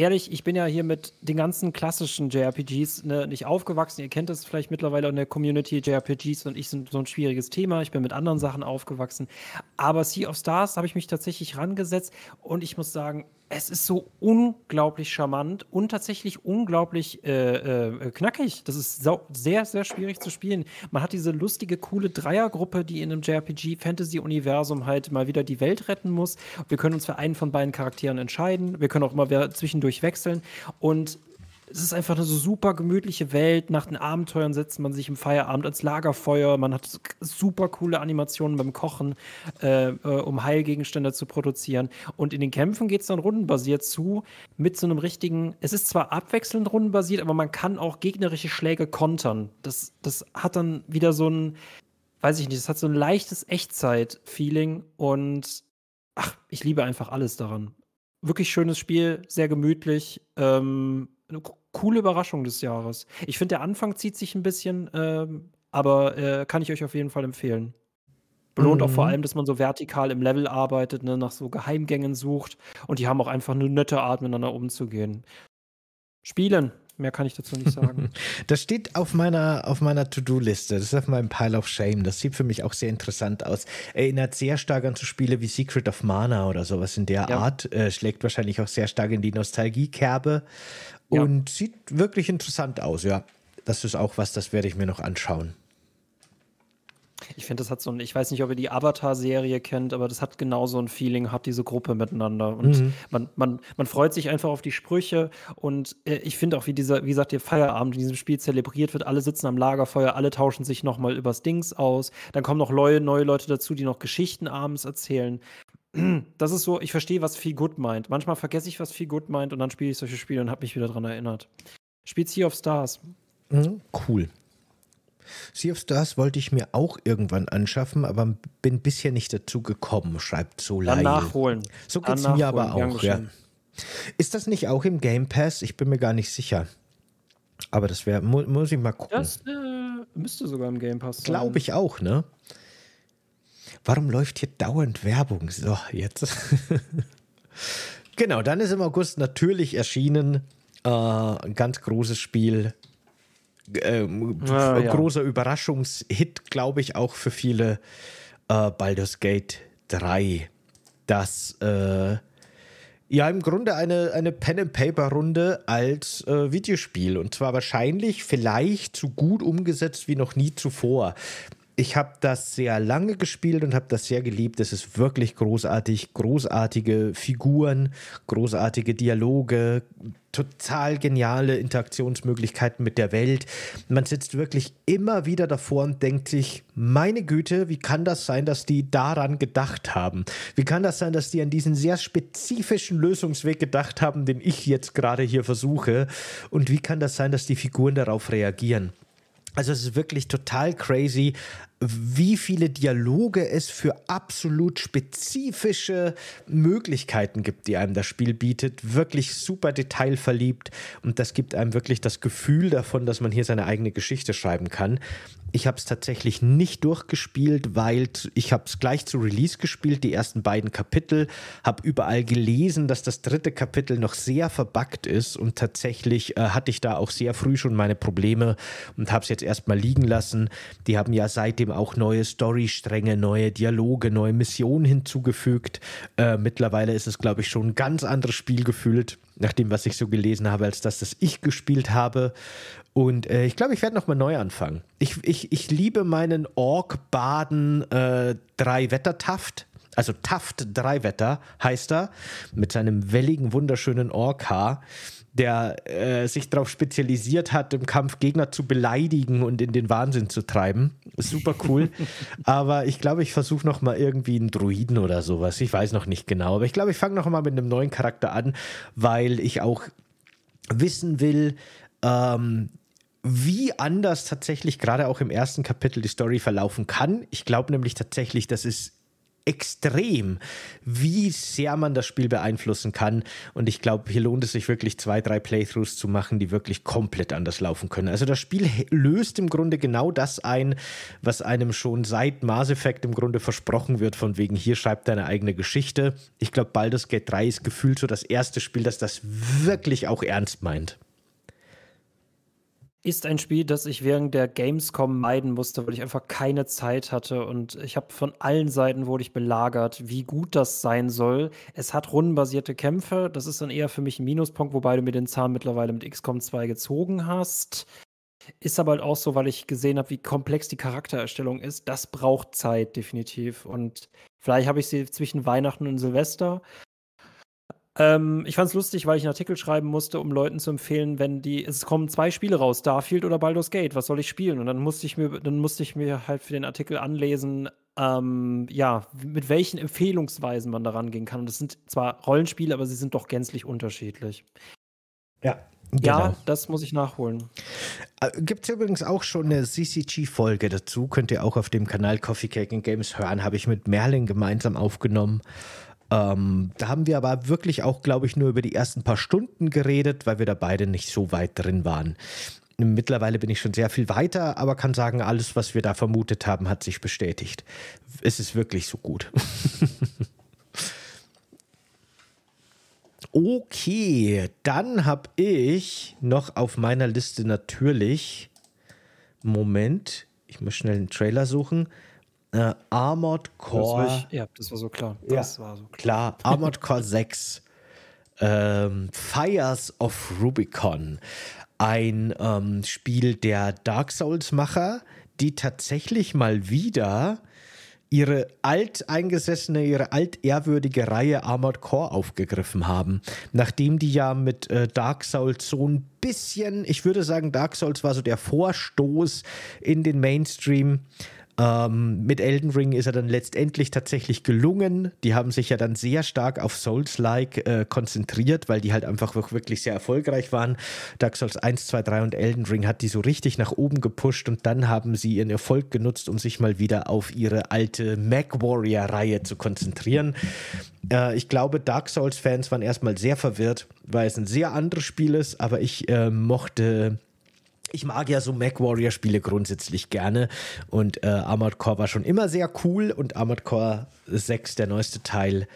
ehrlich, ich bin ja hier mit den ganzen klassischen JRPGs ne, nicht aufgewachsen. Ihr kennt das vielleicht mittlerweile in der Community. JRPGs und ich sind so ein schwieriges Thema. Ich bin mit anderen Sachen aufgewachsen. Aber Sea of Stars habe ich mich tatsächlich rangesetzt und ich muss sagen, es ist so unglaublich charmant und tatsächlich unglaublich äh, äh, knackig. Das ist sehr, sehr schwierig zu spielen. Man hat diese lustige, coole Dreiergruppe, die in einem JRPG-Fantasy-Universum halt mal wieder die Welt retten muss. Wir können uns für einen von beiden Charakteren entscheiden. Wir können auch immer zwischendurch wechseln. Und es ist einfach eine so super gemütliche Welt. Nach den Abenteuern setzt man sich im Feierabend ans Lagerfeuer. Man hat super coole Animationen beim Kochen, äh, äh, um Heilgegenstände zu produzieren. Und in den Kämpfen geht es dann rundenbasiert zu, mit so einem richtigen. Es ist zwar abwechselnd rundenbasiert, aber man kann auch gegnerische Schläge kontern. Das, das hat dann wieder so ein, weiß ich nicht, das hat so ein leichtes Echtzeit-Feeling und ach, ich liebe einfach alles daran. Wirklich schönes Spiel, sehr gemütlich. Ähm, coole Überraschung des Jahres. Ich finde, der Anfang zieht sich ein bisschen, ähm, aber äh, kann ich euch auf jeden Fall empfehlen. Belohnt mhm. auch vor mhm. allem, dass man so vertikal im Level arbeitet, ne, nach so Geheimgängen sucht und die haben auch einfach eine nette Art, miteinander umzugehen. Spielen, Mehr kann ich dazu nicht sagen. <laughs> das steht auf meiner, auf meiner To-Do-Liste. Das ist auf meinem Pile of Shame. Das sieht für mich auch sehr interessant aus. Erinnert sehr stark an so Spiele wie Secret of Mana oder sowas in der ja. Art. Äh, schlägt wahrscheinlich auch sehr stark in die Nostalgiekerbe. Ja. Und sieht wirklich interessant aus, ja. Das ist auch was, das werde ich mir noch anschauen. Ich finde, das hat so ein, ich weiß nicht, ob ihr die Avatar-Serie kennt, aber das hat genau so ein Feeling, hat diese Gruppe miteinander. Und mhm. man, man, man freut sich einfach auf die Sprüche und äh, ich finde auch, wie dieser, wie gesagt, der Feierabend in diesem Spiel zelebriert wird. Alle sitzen am Lagerfeuer, alle tauschen sich nochmal übers Dings aus. Dann kommen noch neue, neue Leute dazu, die noch Geschichten abends erzählen. Das ist so, ich verstehe, was viel gut meint. Manchmal vergesse ich, was viel gut meint und dann spiele ich solche Spiele und habe mich wieder daran erinnert. Spielt Sea of Stars. Mhm, cool. Sea of Stars wollte ich mir auch irgendwann anschaffen, aber bin bisher nicht dazu gekommen, schreibt so Dann nachholen. So geht es mir aber auch, ja. Ist das nicht auch im Game Pass? Ich bin mir gar nicht sicher. Aber das wäre, mu muss ich mal gucken. Das äh, müsste sogar im Game Pass sein. Glaube ich auch, ne? Warum läuft hier dauernd Werbung? So, jetzt. <laughs> genau, dann ist im August natürlich erschienen äh, ein ganz großes Spiel, ähm, ah, ja. großer Überraschungshit, glaube ich, auch für viele äh, Baldur's Gate 3. Das äh, ja im Grunde eine, eine Pen-and-Paper-Runde als äh, Videospiel. Und zwar wahrscheinlich vielleicht so gut umgesetzt wie noch nie zuvor. Ich habe das sehr lange gespielt und habe das sehr geliebt. Es ist wirklich großartig. Großartige Figuren, großartige Dialoge, total geniale Interaktionsmöglichkeiten mit der Welt. Man sitzt wirklich immer wieder davor und denkt sich, meine Güte, wie kann das sein, dass die daran gedacht haben? Wie kann das sein, dass die an diesen sehr spezifischen Lösungsweg gedacht haben, den ich jetzt gerade hier versuche? Und wie kann das sein, dass die Figuren darauf reagieren? Also es ist wirklich total crazy, wie viele Dialoge es für absolut spezifische Möglichkeiten gibt, die einem das Spiel bietet. Wirklich super detailverliebt und das gibt einem wirklich das Gefühl davon, dass man hier seine eigene Geschichte schreiben kann. Ich habe es tatsächlich nicht durchgespielt, weil ich habe es gleich zu Release gespielt, die ersten beiden Kapitel, habe überall gelesen, dass das dritte Kapitel noch sehr verbuggt ist und tatsächlich äh, hatte ich da auch sehr früh schon meine Probleme und habe es jetzt erstmal liegen lassen. Die haben ja seitdem auch neue Storystränge, neue Dialoge, neue Missionen hinzugefügt. Äh, mittlerweile ist es, glaube ich, schon ein ganz anderes Spiel gefühlt, nach dem, was ich so gelesen habe, als das, das ich gespielt habe. Und äh, ich glaube, ich werde nochmal neu anfangen. Ich, ich, ich liebe meinen Ork-Baden äh, Drei-Wetter-Taft. Also Taft Dreiwetter heißt er, mit seinem welligen, wunderschönen Ork-Haar der äh, sich darauf spezialisiert hat, im Kampf Gegner zu beleidigen und in den Wahnsinn zu treiben. Super cool. <laughs> aber ich glaube, ich versuche noch mal irgendwie einen Druiden oder sowas. Ich weiß noch nicht genau, aber ich glaube, ich fange noch mal mit einem neuen Charakter an, weil ich auch wissen will, ähm, wie anders tatsächlich gerade auch im ersten Kapitel die Story verlaufen kann. Ich glaube nämlich tatsächlich, dass es extrem, wie sehr man das Spiel beeinflussen kann. Und ich glaube, hier lohnt es sich wirklich zwei, drei Playthroughs zu machen, die wirklich komplett anders laufen können. Also das Spiel löst im Grunde genau das ein, was einem schon seit Mass Effect im Grunde versprochen wird, von wegen hier schreibt deine eigene Geschichte. Ich glaube, Baldur's Gate 3 ist gefühlt so das erste Spiel, das das wirklich auch ernst meint ist ein Spiel, das ich während der Gamescom meiden musste, weil ich einfach keine Zeit hatte und ich habe von allen Seiten wurde ich belagert, wie gut das sein soll. Es hat rundenbasierte Kämpfe, das ist dann eher für mich ein Minuspunkt, wobei du mir den Zahn mittlerweile mit XCOM 2 gezogen hast. Ist aber halt auch so, weil ich gesehen habe, wie komplex die Charaktererstellung ist. Das braucht Zeit, definitiv. Und vielleicht habe ich sie zwischen Weihnachten und Silvester. Ähm, ich fand es lustig, weil ich einen Artikel schreiben musste, um Leuten zu empfehlen, wenn die, es kommen zwei Spiele raus, Starfield oder Baldur's Gate, was soll ich spielen? Und dann musste ich mir, dann musste ich mir halt für den Artikel anlesen, ähm, ja, mit welchen Empfehlungsweisen man da rangehen kann. Und das sind zwar Rollenspiele, aber sie sind doch gänzlich unterschiedlich. Ja, Genau. Ja, das muss ich nachholen. Äh, Gibt es übrigens auch schon eine CCG-Folge dazu, könnt ihr auch auf dem Kanal Coffee Cake and Games hören, habe ich mit Merlin gemeinsam aufgenommen. Ähm, da haben wir aber wirklich auch, glaube ich, nur über die ersten paar Stunden geredet, weil wir da beide nicht so weit drin waren. Mittlerweile bin ich schon sehr viel weiter, aber kann sagen, alles, was wir da vermutet haben, hat sich bestätigt. Es ist wirklich so gut. <laughs> okay, dann habe ich noch auf meiner Liste natürlich, Moment, ich muss schnell einen Trailer suchen. Äh, Armored Core. Das ich, ja, das war so klar. Das ja, war so klar. klar. Armored Core 6. Ähm, Fires of Rubicon. Ein ähm, Spiel der Dark Souls-Macher, die tatsächlich mal wieder ihre alteingesessene, ihre altehrwürdige Reihe Armored Core aufgegriffen haben. Nachdem die ja mit äh, Dark Souls so ein bisschen, ich würde sagen, Dark Souls war so der Vorstoß in den Mainstream. Ähm, mit Elden Ring ist er dann letztendlich tatsächlich gelungen. Die haben sich ja dann sehr stark auf Souls-like äh, konzentriert, weil die halt einfach wirklich sehr erfolgreich waren. Dark Souls 1, 2, 3 und Elden Ring hat die so richtig nach oben gepusht und dann haben sie ihren Erfolg genutzt, um sich mal wieder auf ihre alte Mac Warrior-Reihe zu konzentrieren. Äh, ich glaube, Dark Souls-Fans waren erstmal sehr verwirrt, weil es ein sehr anderes Spiel ist, aber ich äh, mochte ich mag ja so Mac-Warrior-Spiele grundsätzlich gerne und äh, Armored Core war schon immer sehr cool und Armored Core 6, der neueste Teil,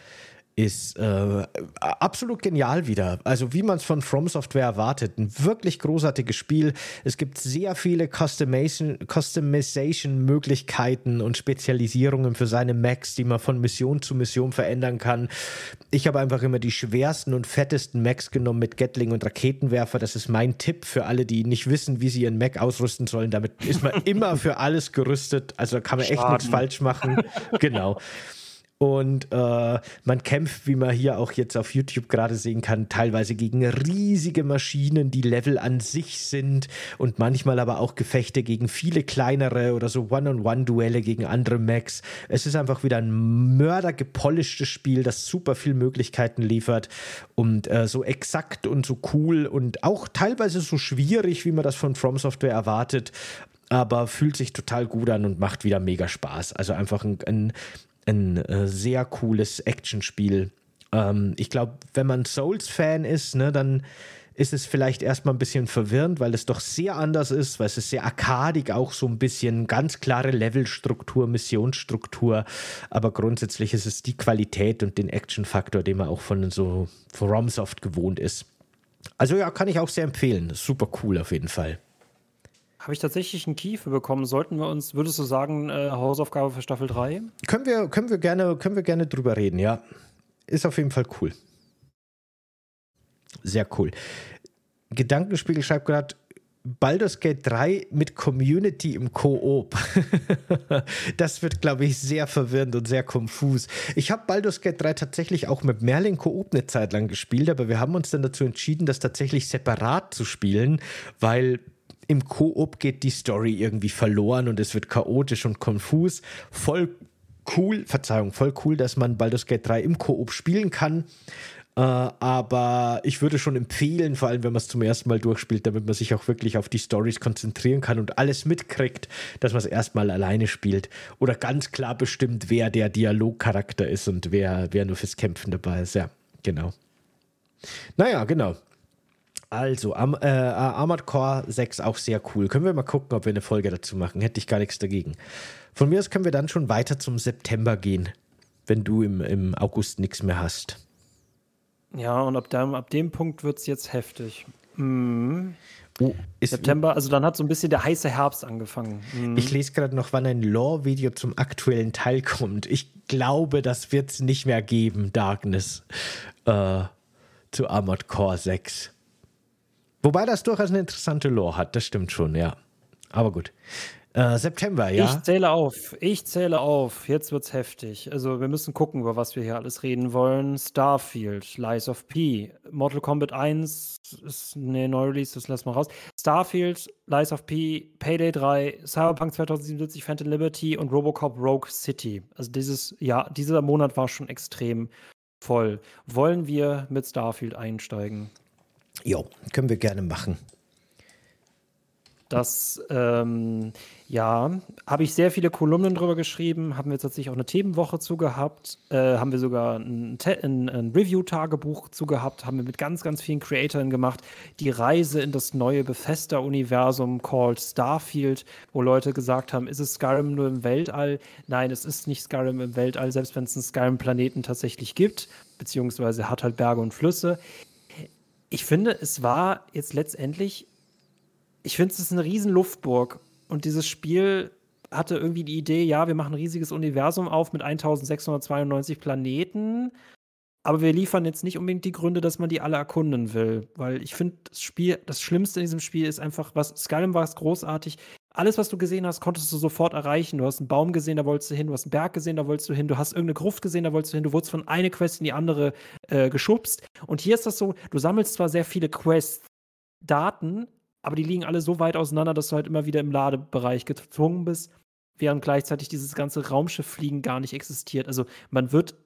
ist äh, absolut genial wieder. Also wie man es von From Software erwartet. Ein wirklich großartiges Spiel. Es gibt sehr viele Customization-Möglichkeiten und Spezialisierungen für seine Macs, die man von Mission zu Mission verändern kann. Ich habe einfach immer die schwersten und fettesten Macs genommen mit Gatling und Raketenwerfer. Das ist mein Tipp für alle, die nicht wissen, wie sie ihren Mac ausrüsten sollen. Damit ist man <laughs> immer für alles gerüstet. Also da kann man Schaden. echt nichts falsch machen. genau. <laughs> Und äh, man kämpft, wie man hier auch jetzt auf YouTube gerade sehen kann, teilweise gegen riesige Maschinen, die Level an sich sind und manchmal aber auch Gefechte gegen viele kleinere oder so One-on-One-Duelle gegen andere Mechs. Es ist einfach wieder ein mördergepolischtes Spiel, das super viele Möglichkeiten liefert und äh, so exakt und so cool und auch teilweise so schwierig, wie man das von From Software erwartet aber fühlt sich total gut an und macht wieder mega Spaß. Also einfach ein, ein, ein äh, sehr cooles Actionspiel. Ähm, ich glaube, wenn man Souls-Fan ist, ne, dann ist es vielleicht erstmal ein bisschen verwirrend, weil es doch sehr anders ist, weil es ist sehr arkadig, auch so ein bisschen ganz klare Levelstruktur, Missionsstruktur, aber grundsätzlich ist es die Qualität und den Action-Faktor, den man auch von so FromSoft gewohnt ist. Also ja, kann ich auch sehr empfehlen. Super cool auf jeden Fall. Habe ich tatsächlich einen Key für bekommen? Sollten wir uns, würdest du sagen, äh, Hausaufgabe für Staffel 3? Können wir, können, wir gerne, können wir gerne drüber reden, ja. Ist auf jeden Fall cool. Sehr cool. Gedankenspiegel schreibt gerade, Baldur's Gate 3 mit Community im Koop. <laughs> das wird, glaube ich, sehr verwirrend und sehr konfus. Ich habe Baldur's Gate 3 tatsächlich auch mit Merlin Koop eine Zeit lang gespielt, aber wir haben uns dann dazu entschieden, das tatsächlich separat zu spielen, weil im Koop geht die Story irgendwie verloren und es wird chaotisch und konfus. Voll cool, Verzeihung, voll cool, dass man Baldur's Gate 3 im Koop spielen kann. Äh, aber ich würde schon empfehlen, vor allem wenn man es zum ersten Mal durchspielt, damit man sich auch wirklich auf die Stories konzentrieren kann und alles mitkriegt, dass man es erstmal alleine spielt. Oder ganz klar bestimmt, wer der Dialogcharakter ist und wer, wer nur fürs Kämpfen dabei ist. Ja, genau. Naja, genau. Also, Am, äh, Armored Core 6 auch sehr cool. Können wir mal gucken, ob wir eine Folge dazu machen. Hätte ich gar nichts dagegen. Von mir aus können wir dann schon weiter zum September gehen, wenn du im, im August nichts mehr hast. Ja, und ab dem, ab dem Punkt wird es jetzt heftig. Mhm. Oh, September, also dann hat so ein bisschen der heiße Herbst angefangen. Mhm. Ich lese gerade noch, wann ein Lore-Video zum aktuellen Teil kommt. Ich glaube, das wird es nicht mehr geben, Darkness, äh, zu Armored Core 6. Wobei das durchaus eine interessante Lore hat, das stimmt schon, ja. Aber gut. Äh, September, ja. Ich zähle auf. Ich zähle auf. Jetzt wird's heftig. Also, wir müssen gucken, über was wir hier alles reden wollen. Starfield, Lies of P, Mortal Kombat 1 ist ne Neu-Release, das lassen wir raus. Starfield, Lies of P, Payday 3, Cyberpunk 2077, Phantom Liberty und Robocop Rogue City. Also dieses ja, dieser Monat war schon extrem voll. Wollen wir mit Starfield einsteigen? Jo, können wir gerne machen. Das, ähm, ja, habe ich sehr viele Kolumnen drüber geschrieben, haben wir tatsächlich auch eine Themenwoche zu gehabt, äh, haben wir sogar ein, ein, ein Review-Tagebuch zu gehabt, haben wir mit ganz, ganz vielen Creatoren gemacht. Die Reise in das neue Bethesda-Universum called Starfield, wo Leute gesagt haben, ist es Skyrim nur im Weltall? Nein, es ist nicht Skyrim im Weltall, selbst wenn es einen Skyrim-Planeten tatsächlich gibt, beziehungsweise hat halt Berge und Flüsse. Ich finde, es war jetzt letztendlich ich finde, es ist eine riesen Luftburg. Und dieses Spiel hatte irgendwie die Idee, ja, wir machen ein riesiges Universum auf mit 1692 Planeten. Aber wir liefern jetzt nicht unbedingt die Gründe, dass man die alle erkunden will. Weil ich finde, das Spiel, das Schlimmste in diesem Spiel ist einfach, was Skyrim war es großartig. Alles, was du gesehen hast, konntest du sofort erreichen. Du hast einen Baum gesehen, da wolltest du hin. Du hast einen Berg gesehen, da wolltest du hin. Du hast irgendeine Gruft gesehen, da wolltest du hin. Du wurdest von einer Quest in die andere äh, geschubst. Und hier ist das so, du sammelst zwar sehr viele Quests, Daten, aber die liegen alle so weit auseinander, dass du halt immer wieder im Ladebereich gezwungen bist, während gleichzeitig dieses ganze Raumschifffliegen gar nicht existiert. Also man wird,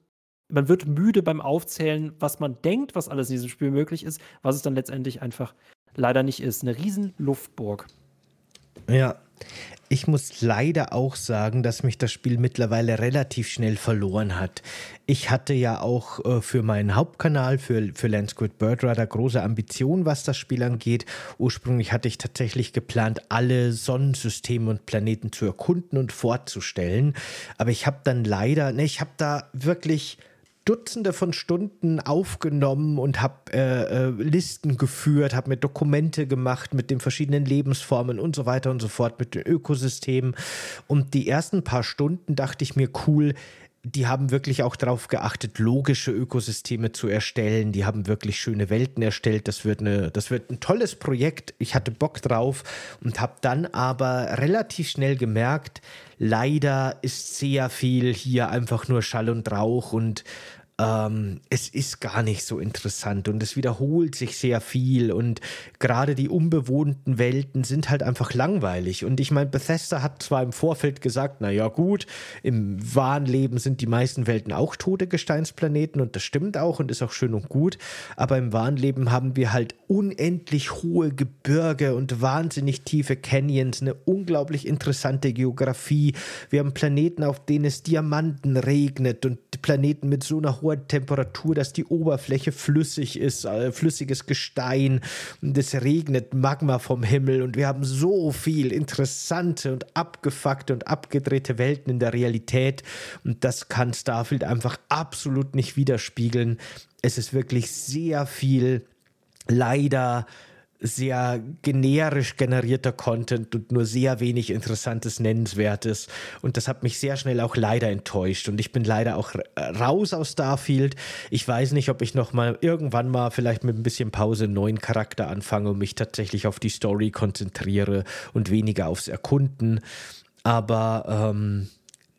man wird müde beim Aufzählen, was man denkt, was alles in diesem Spiel möglich ist, was es dann letztendlich einfach leider nicht ist. Eine riesen Luftburg. Ja, ich muss leider auch sagen, dass mich das Spiel mittlerweile relativ schnell verloren hat. Ich hatte ja auch äh, für meinen Hauptkanal, für, für Landsquid Birdrider, große Ambitionen, was das Spiel angeht. Ursprünglich hatte ich tatsächlich geplant, alle Sonnensysteme und Planeten zu erkunden und vorzustellen. Aber ich habe dann leider, ne, ich habe da wirklich Dutzende von Stunden aufgenommen und habe äh, äh, Listen geführt, habe mir Dokumente gemacht mit den verschiedenen Lebensformen und so weiter und so fort, mit den Ökosystemen. Und die ersten paar Stunden dachte ich mir, cool, die haben wirklich auch darauf geachtet, logische Ökosysteme zu erstellen. Die haben wirklich schöne Welten erstellt. Das wird, eine, das wird ein tolles Projekt. Ich hatte Bock drauf und habe dann aber relativ schnell gemerkt, leider ist sehr viel hier einfach nur Schall und Rauch und ähm, es ist gar nicht so interessant und es wiederholt sich sehr viel und gerade die unbewohnten Welten sind halt einfach langweilig. Und ich meine, Bethesda hat zwar im Vorfeld gesagt, naja gut, im wahren Leben sind die meisten Welten auch tote Gesteinsplaneten und das stimmt auch und ist auch schön und gut, aber im wahren Leben haben wir halt unendlich hohe Gebirge und wahnsinnig tiefe Canyons, eine unglaublich interessante Geografie. Wir haben Planeten, auf denen es Diamanten regnet und Planeten mit so einer hohen hoher Temperatur, dass die Oberfläche flüssig ist, äh, flüssiges Gestein und es regnet Magma vom Himmel und wir haben so viel interessante und abgefuckte und abgedrehte Welten in der Realität und das kann Starfield einfach absolut nicht widerspiegeln. Es ist wirklich sehr viel leider sehr generisch generierter Content und nur sehr wenig Interessantes, Nennenswertes. Und das hat mich sehr schnell auch leider enttäuscht. Und ich bin leider auch raus aus Starfield. Ich weiß nicht, ob ich noch mal irgendwann mal vielleicht mit ein bisschen Pause einen neuen Charakter anfange und mich tatsächlich auf die Story konzentriere und weniger aufs Erkunden. Aber ähm,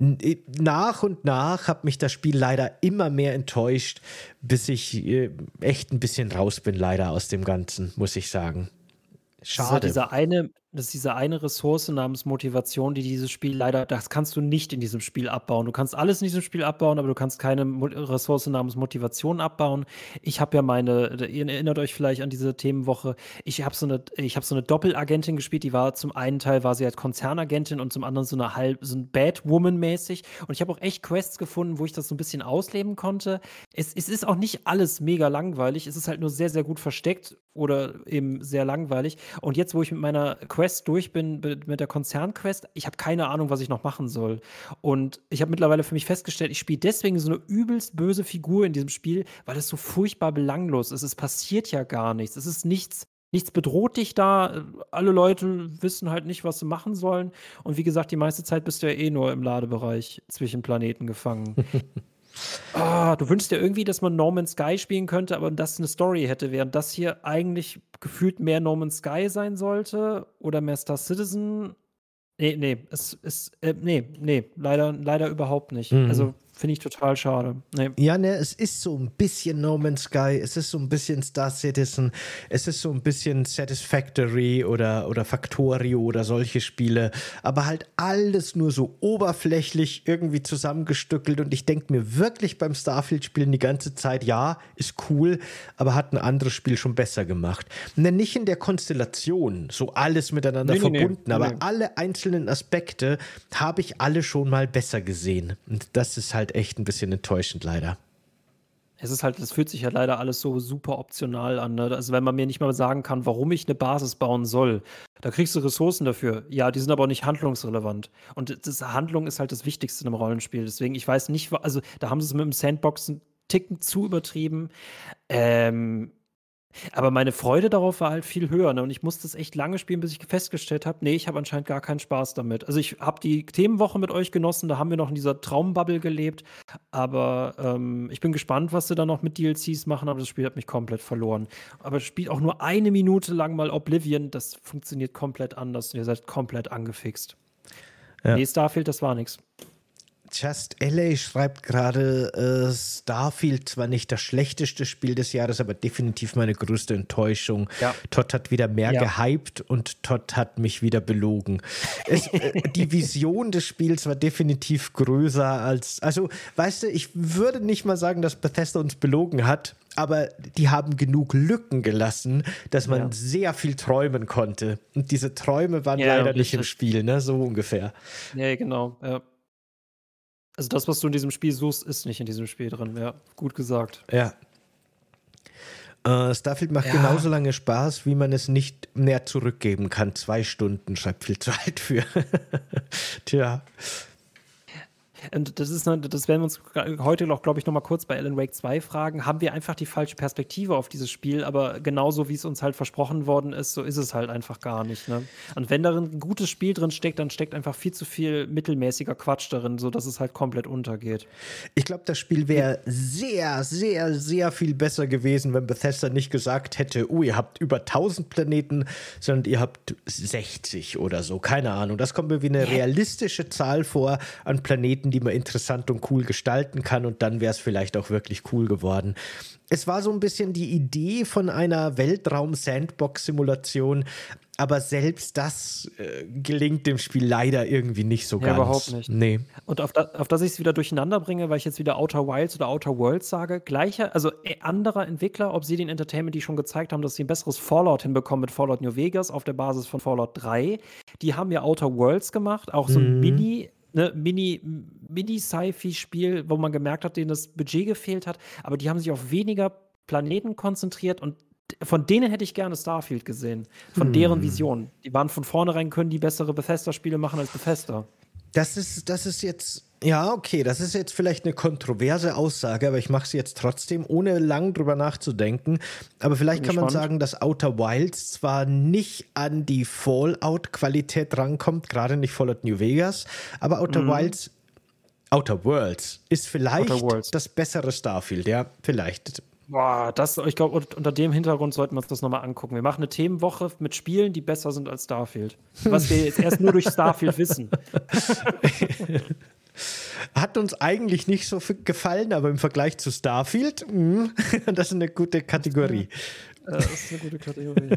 nach und nach hat mich das Spiel leider immer mehr enttäuscht, bis ich äh, echt ein bisschen raus bin, leider aus dem Ganzen, muss ich sagen. Schade. So dieser eine, Das ist diese eine Ressource namens Motivation, die dieses Spiel leider, das kannst du nicht in diesem Spiel abbauen. Du kannst alles in diesem Spiel abbauen, aber du kannst keine Mo Ressource namens Motivation abbauen. Ich habe ja meine, ihr erinnert euch vielleicht an diese Themenwoche. Ich habe so eine, so eine Doppelagentin gespielt. Die war zum einen Teil war sie halt Konzernagentin und zum anderen so eine halb, so ein Batwoman-mäßig. Und ich habe auch echt Quests gefunden, wo ich das so ein bisschen ausleben konnte. Es, es ist auch nicht alles mega langweilig. Es ist halt nur sehr, sehr gut versteckt oder eben sehr langweilig. Und jetzt, wo ich mit meiner Quest durch bin, mit der Konzernquest, ich habe keine Ahnung, was ich noch machen soll. Und ich habe mittlerweile für mich festgestellt, ich spiele deswegen so eine übelst böse Figur in diesem Spiel, weil es so furchtbar belanglos ist. Es passiert ja gar nichts. Es ist nichts. Nichts bedroht dich da. Alle Leute wissen halt nicht, was sie machen sollen. Und wie gesagt, die meiste Zeit bist du ja eh nur im Ladebereich zwischen Planeten gefangen. <laughs> Ah, du wünschst dir irgendwie, dass man No Man's Sky spielen könnte, aber das eine Story hätte, während das hier eigentlich gefühlt mehr No Man's Sky sein sollte oder mehr Star Citizen. Nee, nee, es ist, äh, nee, nee, leider, leider überhaupt nicht. Mhm. Also Finde ich total schade. Nee. Ja, ne, es ist so ein bisschen No Man's Sky, es ist so ein bisschen Star Citizen, es ist so ein bisschen Satisfactory oder, oder Factorio oder solche Spiele, aber halt alles nur so oberflächlich irgendwie zusammengestückelt und ich denke mir wirklich beim Starfield-Spielen die ganze Zeit, ja, ist cool, aber hat ein anderes Spiel schon besser gemacht. Ne, nicht in der Konstellation, so alles miteinander nee, verbunden, nee, aber alle einzelnen Aspekte habe ich alle schon mal besser gesehen. Und das ist halt halt echt ein bisschen enttäuschend, leider. Es ist halt, das fühlt sich ja leider alles so super optional an. Ne? Also wenn man mir nicht mal sagen kann, warum ich eine Basis bauen soll, da kriegst du Ressourcen dafür. Ja, die sind aber auch nicht handlungsrelevant. Und das Handlung ist halt das Wichtigste einem Rollenspiel. Deswegen, ich weiß nicht, also da haben sie es mit dem Sandbox einen Ticken zu übertrieben. Ähm, aber meine Freude darauf war halt viel höher, ne? Und ich musste es echt lange spielen, bis ich festgestellt habe, nee, ich habe anscheinend gar keinen Spaß damit. Also ich habe die Themenwoche mit euch genossen, da haben wir noch in dieser Traumbubble gelebt. Aber ähm, ich bin gespannt, was sie da noch mit DLCs machen, aber das Spiel hat mich komplett verloren. Aber spielt auch nur eine Minute lang mal Oblivion, das funktioniert komplett anders. Ihr seid komplett angefixt. Ja. Nee, Starfield, das war nichts. Just LA schreibt gerade, äh, Starfield zwar nicht das schlechteste Spiel des Jahres, aber definitiv meine größte Enttäuschung. Ja. Todd hat wieder mehr ja. gehypt und Todd hat mich wieder belogen. Es, äh, die Vision des Spiels war definitiv größer als, also weißt du, ich würde nicht mal sagen, dass Bethesda uns belogen hat, aber die haben genug Lücken gelassen, dass man ja. sehr viel träumen konnte. Und diese Träume waren leider nicht im Spiel, ne? So ungefähr. Ja, genau. Ja. Also das, was du in diesem Spiel suchst, ist nicht in diesem Spiel drin. Ja, gut gesagt. Ja. Äh, Starfield macht ja. genauso lange Spaß, wie man es nicht mehr zurückgeben kann. Zwei Stunden schreibt viel Zeit für. <laughs> Tja. Und das ist, das werden wir uns heute noch, glaube ich, noch mal kurz bei Alan Wake 2 fragen. Haben wir einfach die falsche Perspektive auf dieses Spiel? Aber genauso wie es uns halt versprochen worden ist, so ist es halt einfach gar nicht. Ne? Und wenn darin ein gutes Spiel drin steckt, dann steckt einfach viel zu viel mittelmäßiger Quatsch darin, sodass es halt komplett untergeht. Ich glaube, das Spiel wäre sehr, sehr, sehr viel besser gewesen, wenn Bethesda nicht gesagt hätte, oh, ihr habt über 1000 Planeten, sondern ihr habt 60 oder so. Keine Ahnung. Das kommt mir wie eine realistische Zahl vor an Planeten, die man interessant und cool gestalten kann und dann wäre es vielleicht auch wirklich cool geworden. Es war so ein bisschen die Idee von einer Weltraum-Sandbox-Simulation, aber selbst das äh, gelingt dem Spiel leider irgendwie nicht so ja, ganz. überhaupt nicht. Nee. Und auf, da, auf das ich es wieder durcheinander bringe, weil ich jetzt wieder Outer Wilds oder Outer Worlds sage, gleicher, also äh, anderer Entwickler, Obsidian Entertainment, die schon gezeigt haben, dass sie ein besseres Fallout hinbekommen mit Fallout New Vegas auf der Basis von Fallout 3. Die haben ja Outer Worlds gemacht, auch so ein mhm. Mini- ne, Mini, Mini-Sci-Fi-Spiel, wo man gemerkt hat, denen das Budget gefehlt hat, aber die haben sich auf weniger Planeten konzentriert und von denen hätte ich gerne Starfield gesehen. Von hm. deren Vision. Die waren von vornherein, können die bessere Bethesda-Spiele machen als Bethesda. Das ist, das ist jetzt ja, okay, das ist jetzt vielleicht eine kontroverse Aussage, aber ich mache sie jetzt trotzdem, ohne lang drüber nachzudenken. Aber vielleicht kann man sagen, dass Outer Wilds zwar nicht an die Fallout-Qualität rankommt, gerade nicht Fallout New Vegas, aber Outer mhm. Wilds, Outer Worlds ist vielleicht das bessere Starfield, ja, vielleicht. Boah, das, ich glaube, unter dem Hintergrund sollten wir uns das nochmal angucken. Wir machen eine Themenwoche mit Spielen, die besser sind als Starfield. Was wir jetzt erst nur durch Starfield wissen. <laughs> Hat uns eigentlich nicht so gefallen, aber im Vergleich zu Starfield, mh, <laughs> das ist eine gute Kategorie. das ist eine gute Kategorie. <laughs>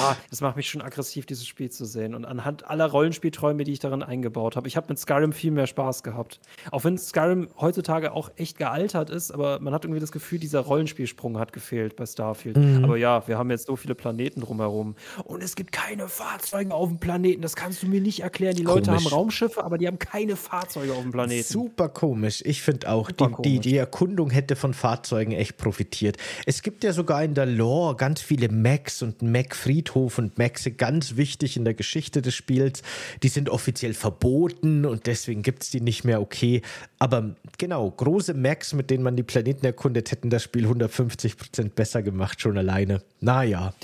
Ah, das macht mich schon aggressiv, dieses Spiel zu sehen. Und anhand aller Rollenspielträume, die ich darin eingebaut habe, ich habe mit Skyrim viel mehr Spaß gehabt. Auch wenn Skyrim heutzutage auch echt gealtert ist, aber man hat irgendwie das Gefühl, dieser Rollenspielsprung hat gefehlt bei Starfield. Mhm. Aber ja, wir haben jetzt so viele Planeten drumherum. Und es gibt keine Fahrzeuge auf dem Planeten. Das kannst du mir nicht erklären. Die Leute komisch. haben Raumschiffe, aber die haben keine Fahrzeuge auf dem Planeten. Super komisch. Ich finde auch, die, die, die Erkundung hätte von Fahrzeugen echt profitiert. Es gibt ja sogar in der Lore ganz viele Macs und Mac-Free Friedhof und Maxe ganz wichtig in der Geschichte des Spiels. Die sind offiziell verboten und deswegen gibt es die nicht mehr, okay. Aber genau, große Macs, mit denen man die Planeten erkundet, hätten das Spiel 150 Prozent besser gemacht, schon alleine. Naja.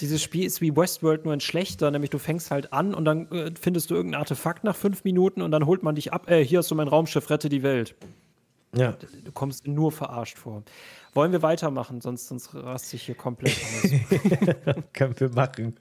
Dieses Spiel ist wie Westworld nur ein schlechter, nämlich du fängst halt an und dann äh, findest du irgendein Artefakt nach fünf Minuten und dann holt man dich ab, äh, hier hast du mein Raumschiff, rette die Welt. Ja. Du kommst nur verarscht vor. Wollen wir weitermachen, sonst, sonst raste ich hier komplett aus. <laughs> Können wir machen.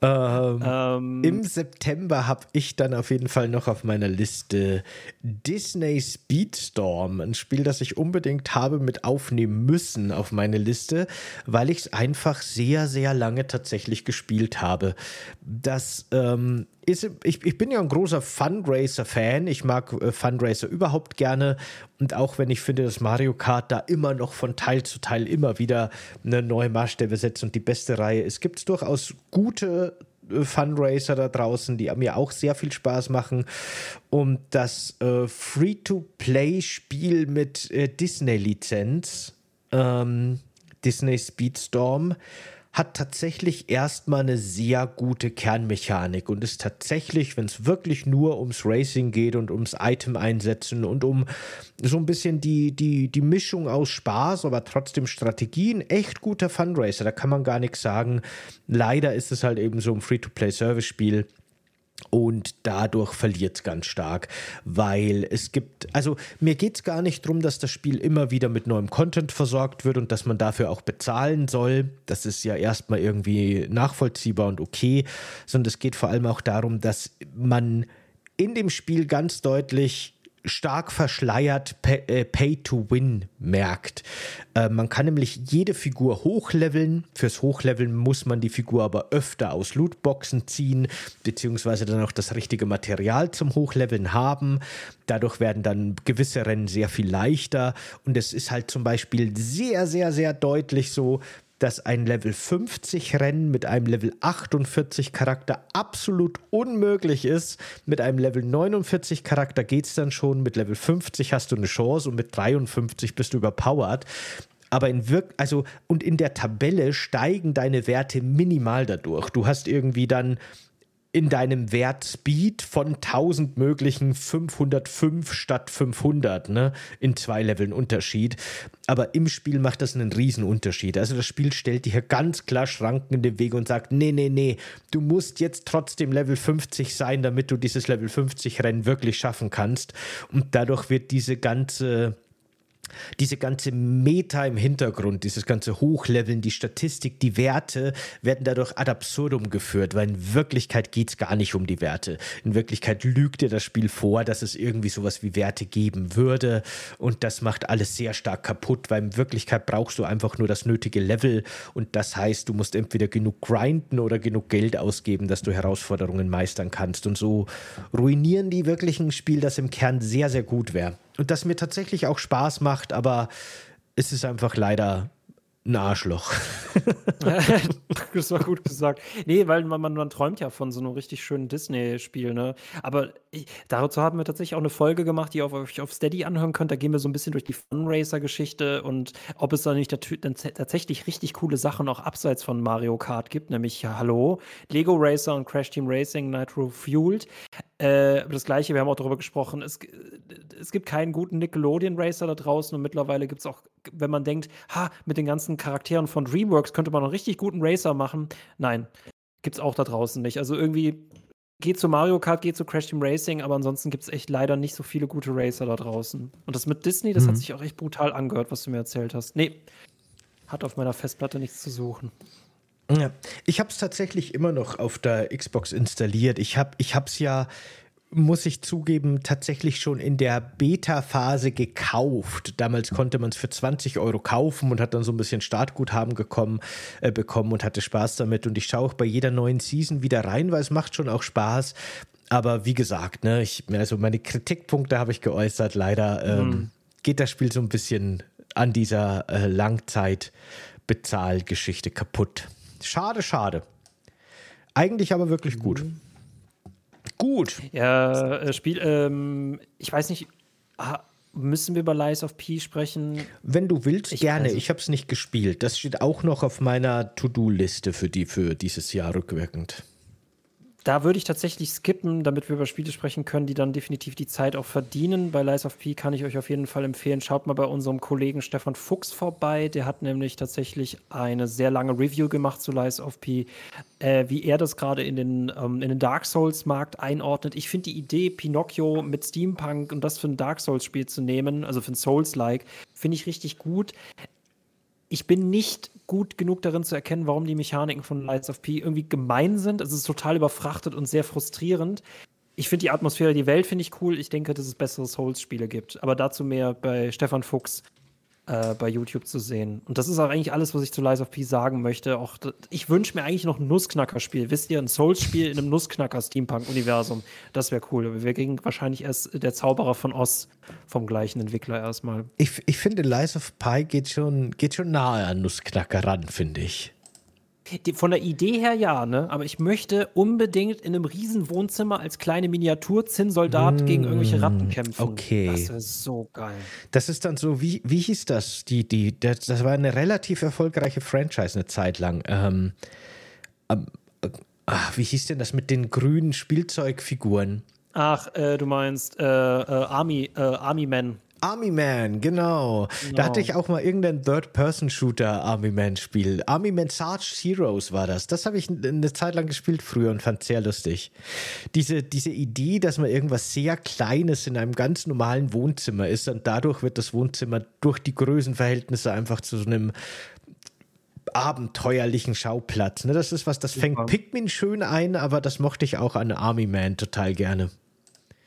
Ähm, ähm, Im September habe ich dann auf jeden Fall noch auf meiner Liste Disney Speedstorm, ein Spiel, das ich unbedingt habe mit aufnehmen müssen auf meine Liste, weil ich es einfach sehr, sehr lange tatsächlich gespielt habe. Das ähm, ist, ich, ich bin ja ein großer Fundraiser-Fan. Ich mag äh, Fundraiser überhaupt gerne. Und auch wenn ich finde, dass Mario Kart da immer noch von Teil zu Teil immer wieder eine neue Maßstäbe setzt und die beste Reihe ist, gibt es durchaus gute äh, Fundraiser da draußen, die mir auch sehr viel Spaß machen. Und das äh, Free-to-Play-Spiel mit äh, Disney-Lizenz, ähm, Disney Speedstorm, hat tatsächlich erstmal eine sehr gute Kernmechanik und ist tatsächlich, wenn es wirklich nur ums Racing geht und ums Item einsetzen und um so ein bisschen die, die, die Mischung aus Spaß, aber trotzdem Strategien, echt guter Fundraiser, da kann man gar nichts sagen. Leider ist es halt eben so ein Free-to-Play-Service-Spiel und dadurch verliert es ganz stark, weil es gibt, also mir geht es gar nicht darum, dass das Spiel immer wieder mit neuem Content versorgt wird und dass man dafür auch bezahlen soll. Das ist ja erstmal irgendwie nachvollziehbar und okay, sondern es geht vor allem auch darum, dass man in dem Spiel ganz deutlich stark verschleiert äh, Pay-to-Win merkt. Äh, man kann nämlich jede Figur hochleveln. Fürs Hochleveln muss man die Figur aber öfter aus Lootboxen ziehen, beziehungsweise dann auch das richtige Material zum Hochleveln haben. Dadurch werden dann gewisse Rennen sehr viel leichter. Und es ist halt zum Beispiel sehr, sehr, sehr deutlich so, dass ein Level 50 Rennen mit einem Level 48 Charakter absolut unmöglich ist. Mit einem Level 49 Charakter geht es dann schon. Mit Level 50 hast du eine Chance und mit 53 bist du überpowered. Aber in Wirk also und in der Tabelle steigen deine Werte minimal dadurch. Du hast irgendwie dann in deinem Wert Speed von 1000 möglichen 505 statt 500, ne? In zwei Leveln Unterschied. Aber im Spiel macht das einen riesen Unterschied. Also das Spiel stellt dir hier ganz klar Schranken in den Weg und sagt, nee, nee, nee, du musst jetzt trotzdem Level 50 sein, damit du dieses Level 50 Rennen wirklich schaffen kannst. Und dadurch wird diese ganze diese ganze Meta im Hintergrund, dieses ganze Hochleveln, die Statistik, die Werte werden dadurch ad absurdum geführt, weil in Wirklichkeit geht es gar nicht um die Werte. In Wirklichkeit lügt dir das Spiel vor, dass es irgendwie sowas wie Werte geben würde und das macht alles sehr stark kaputt, weil in Wirklichkeit brauchst du einfach nur das nötige Level und das heißt, du musst entweder genug grinden oder genug Geld ausgeben, dass du Herausforderungen meistern kannst und so ruinieren die wirklich ein Spiel, das im Kern sehr, sehr gut wäre und das mir tatsächlich auch Spaß macht, aber es ist einfach leider ein Arschloch. <laughs> das war gut gesagt. Nee, weil man, man, man, träumt ja von so einem richtig schönen Disney-Spiel, ne? Aber ich, dazu haben wir tatsächlich auch eine Folge gemacht, die ihr euch auf Steady anhören könnt. Da gehen wir so ein bisschen durch die Funracer-Geschichte und ob es da nicht tatsächlich richtig coole Sachen auch abseits von Mario Kart gibt, nämlich hallo, Lego Racer und Crash Team Racing Nitro Fueled. Äh, das gleiche, wir haben auch darüber gesprochen, es, es gibt keinen guten Nickelodeon-Racer da draußen und mittlerweile gibt es auch, wenn man denkt, ha, mit den ganzen Charakteren von DreamWorks könnte man einen richtig guten Racer machen. Nein, gibt es auch da draußen nicht. Also irgendwie geht zu Mario Kart, geht zu Crash Team Racing, aber ansonsten gibt es echt leider nicht so viele gute Racer da draußen. Und das mit Disney, das mhm. hat sich auch echt brutal angehört, was du mir erzählt hast. Nee, hat auf meiner Festplatte nichts zu suchen. Ja, ich habe es tatsächlich immer noch auf der Xbox installiert. Ich habe es ja muss ich zugeben, tatsächlich schon in der Beta-Phase gekauft. Damals konnte man es für 20 Euro kaufen und hat dann so ein bisschen Startguthaben gekommen, äh, bekommen und hatte Spaß damit. Und ich schaue auch bei jeder neuen Season wieder rein, weil es macht schon auch Spaß. Aber wie gesagt, ne, ich, also meine Kritikpunkte habe ich geäußert. Leider ähm, mhm. geht das Spiel so ein bisschen an dieser äh, Langzeit-Bezahlgeschichte kaputt. Schade, schade. Eigentlich aber wirklich gut. Mhm. Gut. Ja, äh, Spiel, ähm, ich weiß nicht, ah, müssen wir über Lies of P sprechen? Wenn du willst, ich gerne. Ich habe es nicht gespielt. Das steht auch noch auf meiner To-Do-Liste für, die, für dieses Jahr rückwirkend da würde ich tatsächlich skippen, damit wir über Spiele sprechen können, die dann definitiv die Zeit auch verdienen. Bei Lies of P kann ich euch auf jeden Fall empfehlen, schaut mal bei unserem Kollegen Stefan Fuchs vorbei. Der hat nämlich tatsächlich eine sehr lange Review gemacht zu Lies of P, äh, wie er das gerade in den, ähm, in den Dark Souls-Markt einordnet. Ich finde die Idee, Pinocchio mit Steampunk und das für ein Dark Souls-Spiel zu nehmen, also für ein Souls-like, finde ich richtig gut ich bin nicht gut genug darin zu erkennen, warum die Mechaniken von Lights of P irgendwie gemein sind. Es ist total überfrachtet und sehr frustrierend. Ich finde die Atmosphäre, die Welt finde ich cool. Ich denke, dass es bessere Souls-Spiele gibt. Aber dazu mehr bei Stefan Fuchs äh, bei YouTube zu sehen. Und das ist auch eigentlich alles, was ich zu Lies of P sagen möchte. Auch, ich wünsche mir eigentlich noch ein Nussknacker-Spiel. Wisst ihr, ein Souls-Spiel in einem Nussknacker-Steampunk-Universum. Das wäre cool. Wir kriegen wahrscheinlich erst der Zauberer von Oz vom gleichen Entwickler erstmal. Ich, ich finde, Lies of Pi geht schon, geht schon nahe an Nussknacker ran, finde ich. Die, von der Idee her ja, ne? Aber ich möchte unbedingt in einem riesen Wohnzimmer als kleine Miniatur-Zinnsoldat mm, gegen irgendwelche Ratten kämpfen. Okay. Das ist so geil. Das ist dann so, wie, wie hieß das? Die, die, das, das war eine relativ erfolgreiche Franchise eine Zeit lang. Ähm, ähm, äh, ach, wie hieß denn das mit den grünen Spielzeugfiguren? Ach, äh, du meinst äh, äh Army, äh, Army Man. Army Man, genau. genau. Da hatte ich auch mal irgendein Third-Person-Shooter Army Man-Spiel. Army Man Sarge Heroes war das. Das habe ich eine Zeit lang gespielt früher und fand sehr lustig. Diese, diese Idee, dass man irgendwas sehr Kleines in einem ganz normalen Wohnzimmer ist und dadurch wird das Wohnzimmer durch die Größenverhältnisse einfach zu so einem abenteuerlichen Schauplatz. Ne? Das ist was, das fängt Pikmin schön ein, aber das mochte ich auch an Army Man total gerne.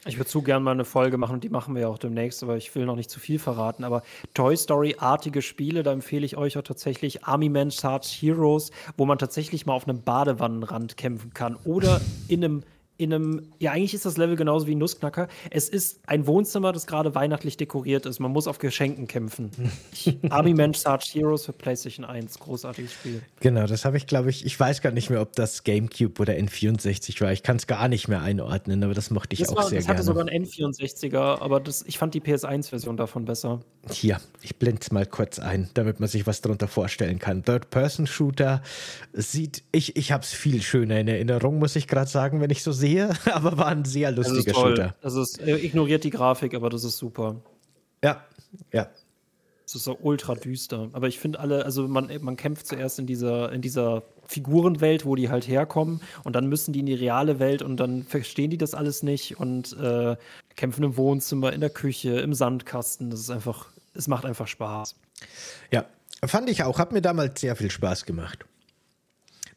Ich würde zu gern mal eine Folge machen und die machen wir ja auch demnächst, aber ich will noch nicht zu viel verraten. Aber Toy Story-artige Spiele, da empfehle ich euch auch tatsächlich Army Man Charge Heroes, wo man tatsächlich mal auf einem Badewannenrand kämpfen kann oder in einem in einem, ja, eigentlich ist das Level genauso wie ein Nussknacker. Es ist ein Wohnzimmer, das gerade weihnachtlich dekoriert ist. Man muss auf Geschenken kämpfen. <laughs> Army Man Sarge Heroes für PlayStation 1, großartiges Spiel. Genau, das habe ich, glaube ich, ich weiß gar nicht mehr, ob das GameCube oder N64 war. Ich kann es gar nicht mehr einordnen, aber das mochte ich das auch war, sehr das gerne. Ich hatte sogar einen N64er, aber das, ich fand die PS1-Version davon besser. Hier, ich blende es mal kurz ein, damit man sich was darunter vorstellen kann. Third-Person-Shooter sieht, ich, ich habe es viel schöner in Erinnerung, muss ich gerade sagen, wenn ich so sehe sehe, <laughs> aber war ein sehr lustiger das Shooter. Das ist, äh, ignoriert die Grafik, aber das ist super. Ja, ja. Es ist so ultra düster. Aber ich finde alle, also man, man kämpft zuerst in dieser, in dieser Figurenwelt, wo die halt herkommen, und dann müssen die in die reale Welt und dann verstehen die das alles nicht und äh, kämpfen im Wohnzimmer, in der Küche, im Sandkasten. Das ist einfach, es macht einfach Spaß. Ja, fand ich auch. Hat mir damals sehr viel Spaß gemacht.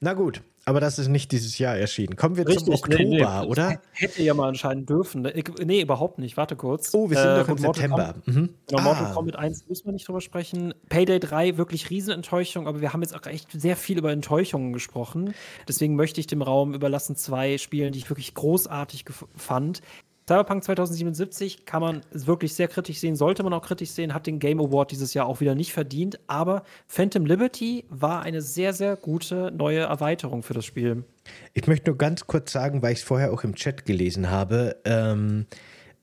Na gut, aber das ist nicht dieses Jahr erschienen. Kommen wir Richtig, zum Oktober, nee, nee, oder? Hätte ja mal anscheinend dürfen. Ne? Nee, überhaupt nicht. Warte kurz. Oh, wir sind äh, noch im September. Kombat, mhm. Genau, Mortal ah. Kombat 1 müssen wir nicht drüber sprechen. Payday 3, wirklich Riesenenttäuschung, aber wir haben jetzt auch echt sehr viel über Enttäuschungen gesprochen. Deswegen möchte ich dem Raum überlassen zwei Spielen, die ich wirklich großartig fand. Cyberpunk 2077 kann man wirklich sehr kritisch sehen, sollte man auch kritisch sehen, hat den Game Award dieses Jahr auch wieder nicht verdient. Aber Phantom Liberty war eine sehr, sehr gute neue Erweiterung für das Spiel. Ich möchte nur ganz kurz sagen, weil ich es vorher auch im Chat gelesen habe. Ähm,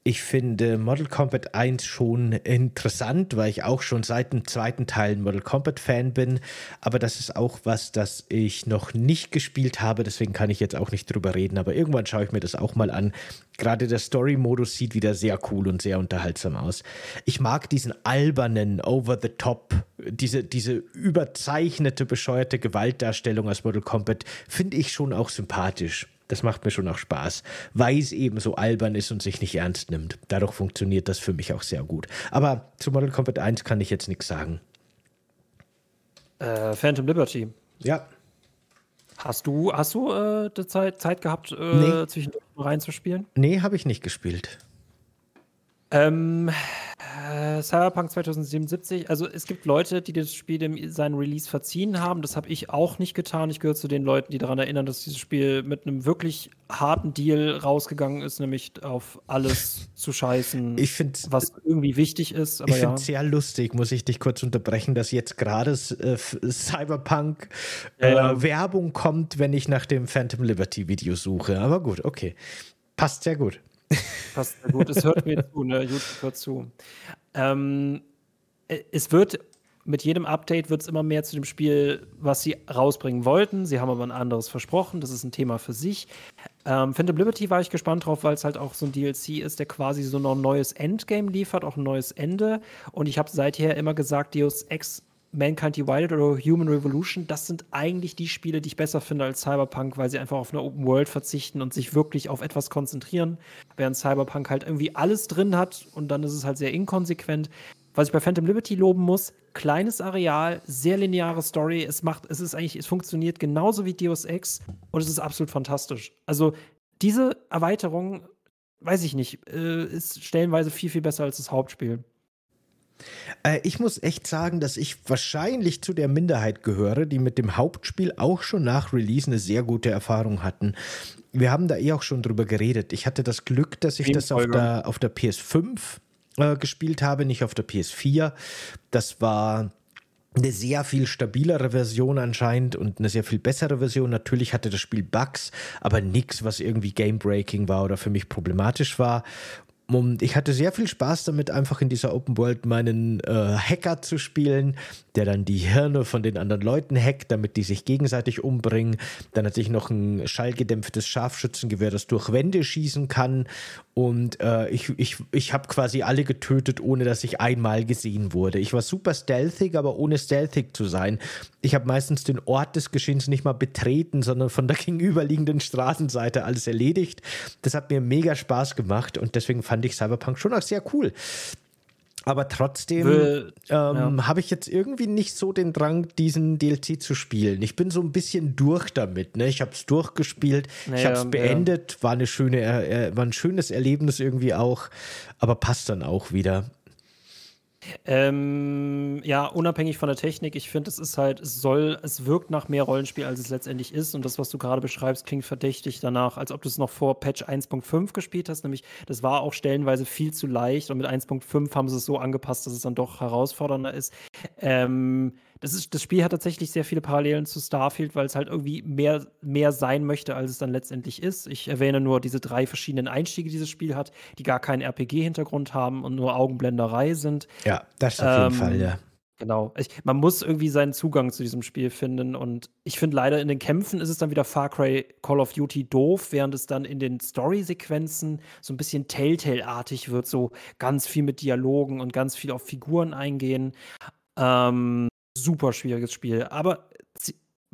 ich finde Model Combat 1 schon interessant, weil ich auch schon seit dem zweiten Teil Model Combat Fan bin. Aber das ist auch was, das ich noch nicht gespielt habe. Deswegen kann ich jetzt auch nicht drüber reden. Aber irgendwann schaue ich mir das auch mal an. Gerade der Story-Modus sieht wieder sehr cool und sehr unterhaltsam aus. Ich mag diesen albernen, over-the-top, diese, diese überzeichnete, bescheuerte Gewaltdarstellung aus Model Combat, finde ich schon auch sympathisch das macht mir schon auch Spaß, weil es eben so albern ist und sich nicht ernst nimmt. Dadurch funktioniert das für mich auch sehr gut. Aber zu Model Combat 1 kann ich jetzt nichts sagen. Äh, Phantom Liberty. Ja. Hast du, hast du äh, Zeit, Zeit gehabt, äh, nee. zwischen reinzuspielen? Nee, habe ich nicht gespielt. Ähm, äh, Cyberpunk 2077, also es gibt Leute, die das Spiel dem seinen Release verziehen haben. Das habe ich auch nicht getan. Ich gehöre zu den Leuten, die daran erinnern, dass dieses Spiel mit einem wirklich harten Deal rausgegangen ist, nämlich auf alles zu scheißen, ich find, was irgendwie wichtig ist. ich finde es sehr lustig, muss ich dich kurz unterbrechen, dass jetzt gerade äh, Cyberpunk ja, ja. Äh, Werbung kommt, wenn ich nach dem Phantom Liberty Video suche. Aber gut, okay. Passt sehr gut. Passt sehr gut. Es hört mir zu, ne? YouTube hört zu. Ähm, äh, es wird mit jedem Update wird es immer mehr zu dem Spiel, was sie rausbringen wollten. Sie haben aber ein anderes versprochen. Das ist ein Thema für sich. Ähm, Phantom Liberty war ich gespannt drauf, weil es halt auch so ein DLC ist, der quasi so noch ein neues Endgame liefert, auch ein neues Ende. Und ich habe seither immer gesagt, Deus Ex Mankind Divided oder Human Revolution, das sind eigentlich die Spiele, die ich besser finde als Cyberpunk, weil sie einfach auf eine Open World verzichten und sich wirklich auf etwas konzentrieren, während Cyberpunk halt irgendwie alles drin hat und dann ist es halt sehr inkonsequent. Was ich bei Phantom Liberty loben muss, kleines Areal, sehr lineare Story, es macht, es ist eigentlich, es funktioniert genauso wie Deus Ex und es ist absolut fantastisch. Also diese Erweiterung, weiß ich nicht, äh, ist stellenweise viel, viel besser als das Hauptspiel. Äh, ich muss echt sagen, dass ich wahrscheinlich zu der Minderheit gehöre, die mit dem Hauptspiel auch schon nach Release eine sehr gute Erfahrung hatten. Wir haben da eh auch schon drüber geredet. Ich hatte das Glück, dass ich das auf der, auf der PS5 äh, gespielt habe, nicht auf der PS4. Das war eine sehr viel stabilere Version anscheinend und eine sehr viel bessere Version. Natürlich hatte das Spiel Bugs, aber nichts, was irgendwie game-breaking war oder für mich problematisch war. Und ich hatte sehr viel Spaß damit, einfach in dieser Open World meinen äh, Hacker zu spielen, der dann die Hirne von den anderen Leuten hackt, damit die sich gegenseitig umbringen. Dann hatte ich noch ein schallgedämpftes Scharfschützengewehr, das durch Wände schießen kann. Und äh, ich, ich, ich habe quasi alle getötet, ohne dass ich einmal gesehen wurde. Ich war super stealthig, aber ohne stealthig zu sein. Ich habe meistens den Ort des Geschehens nicht mal betreten, sondern von der <laughs> gegenüberliegenden Straßenseite alles erledigt. Das hat mir mega Spaß gemacht und deswegen fand ich Cyberpunk schon auch sehr cool. Aber trotzdem ähm, ja. habe ich jetzt irgendwie nicht so den Drang, diesen DLC zu spielen. Ich bin so ein bisschen durch damit. Ne? Ich habe es durchgespielt, naja, ich habe es beendet, ja. war, eine schöne, äh, war ein schönes Erlebnis irgendwie auch, aber passt dann auch wieder. Ähm, ja, unabhängig von der Technik, ich finde, es ist halt, es soll, es wirkt nach mehr Rollenspiel, als es letztendlich ist. Und das, was du gerade beschreibst, klingt verdächtig danach, als ob du es noch vor Patch 1.5 gespielt hast. Nämlich, das war auch stellenweise viel zu leicht und mit 1.5 haben sie es so angepasst, dass es dann doch herausfordernder ist. Ähm, das, ist, das Spiel hat tatsächlich sehr viele Parallelen zu Starfield, weil es halt irgendwie mehr, mehr sein möchte, als es dann letztendlich ist. Ich erwähne nur diese drei verschiedenen Einstiege, die dieses Spiel hat, die gar keinen RPG-Hintergrund haben und nur Augenblenderei sind. Ja, das auf jeden ähm, Fall, ja. Genau. Ich, man muss irgendwie seinen Zugang zu diesem Spiel finden. Und ich finde leider in den Kämpfen ist es dann wieder Far Cry Call of Duty doof, während es dann in den Story-Sequenzen so ein bisschen Telltale-artig wird, so ganz viel mit Dialogen und ganz viel auf Figuren eingehen. Ähm, super schwieriges Spiel. Aber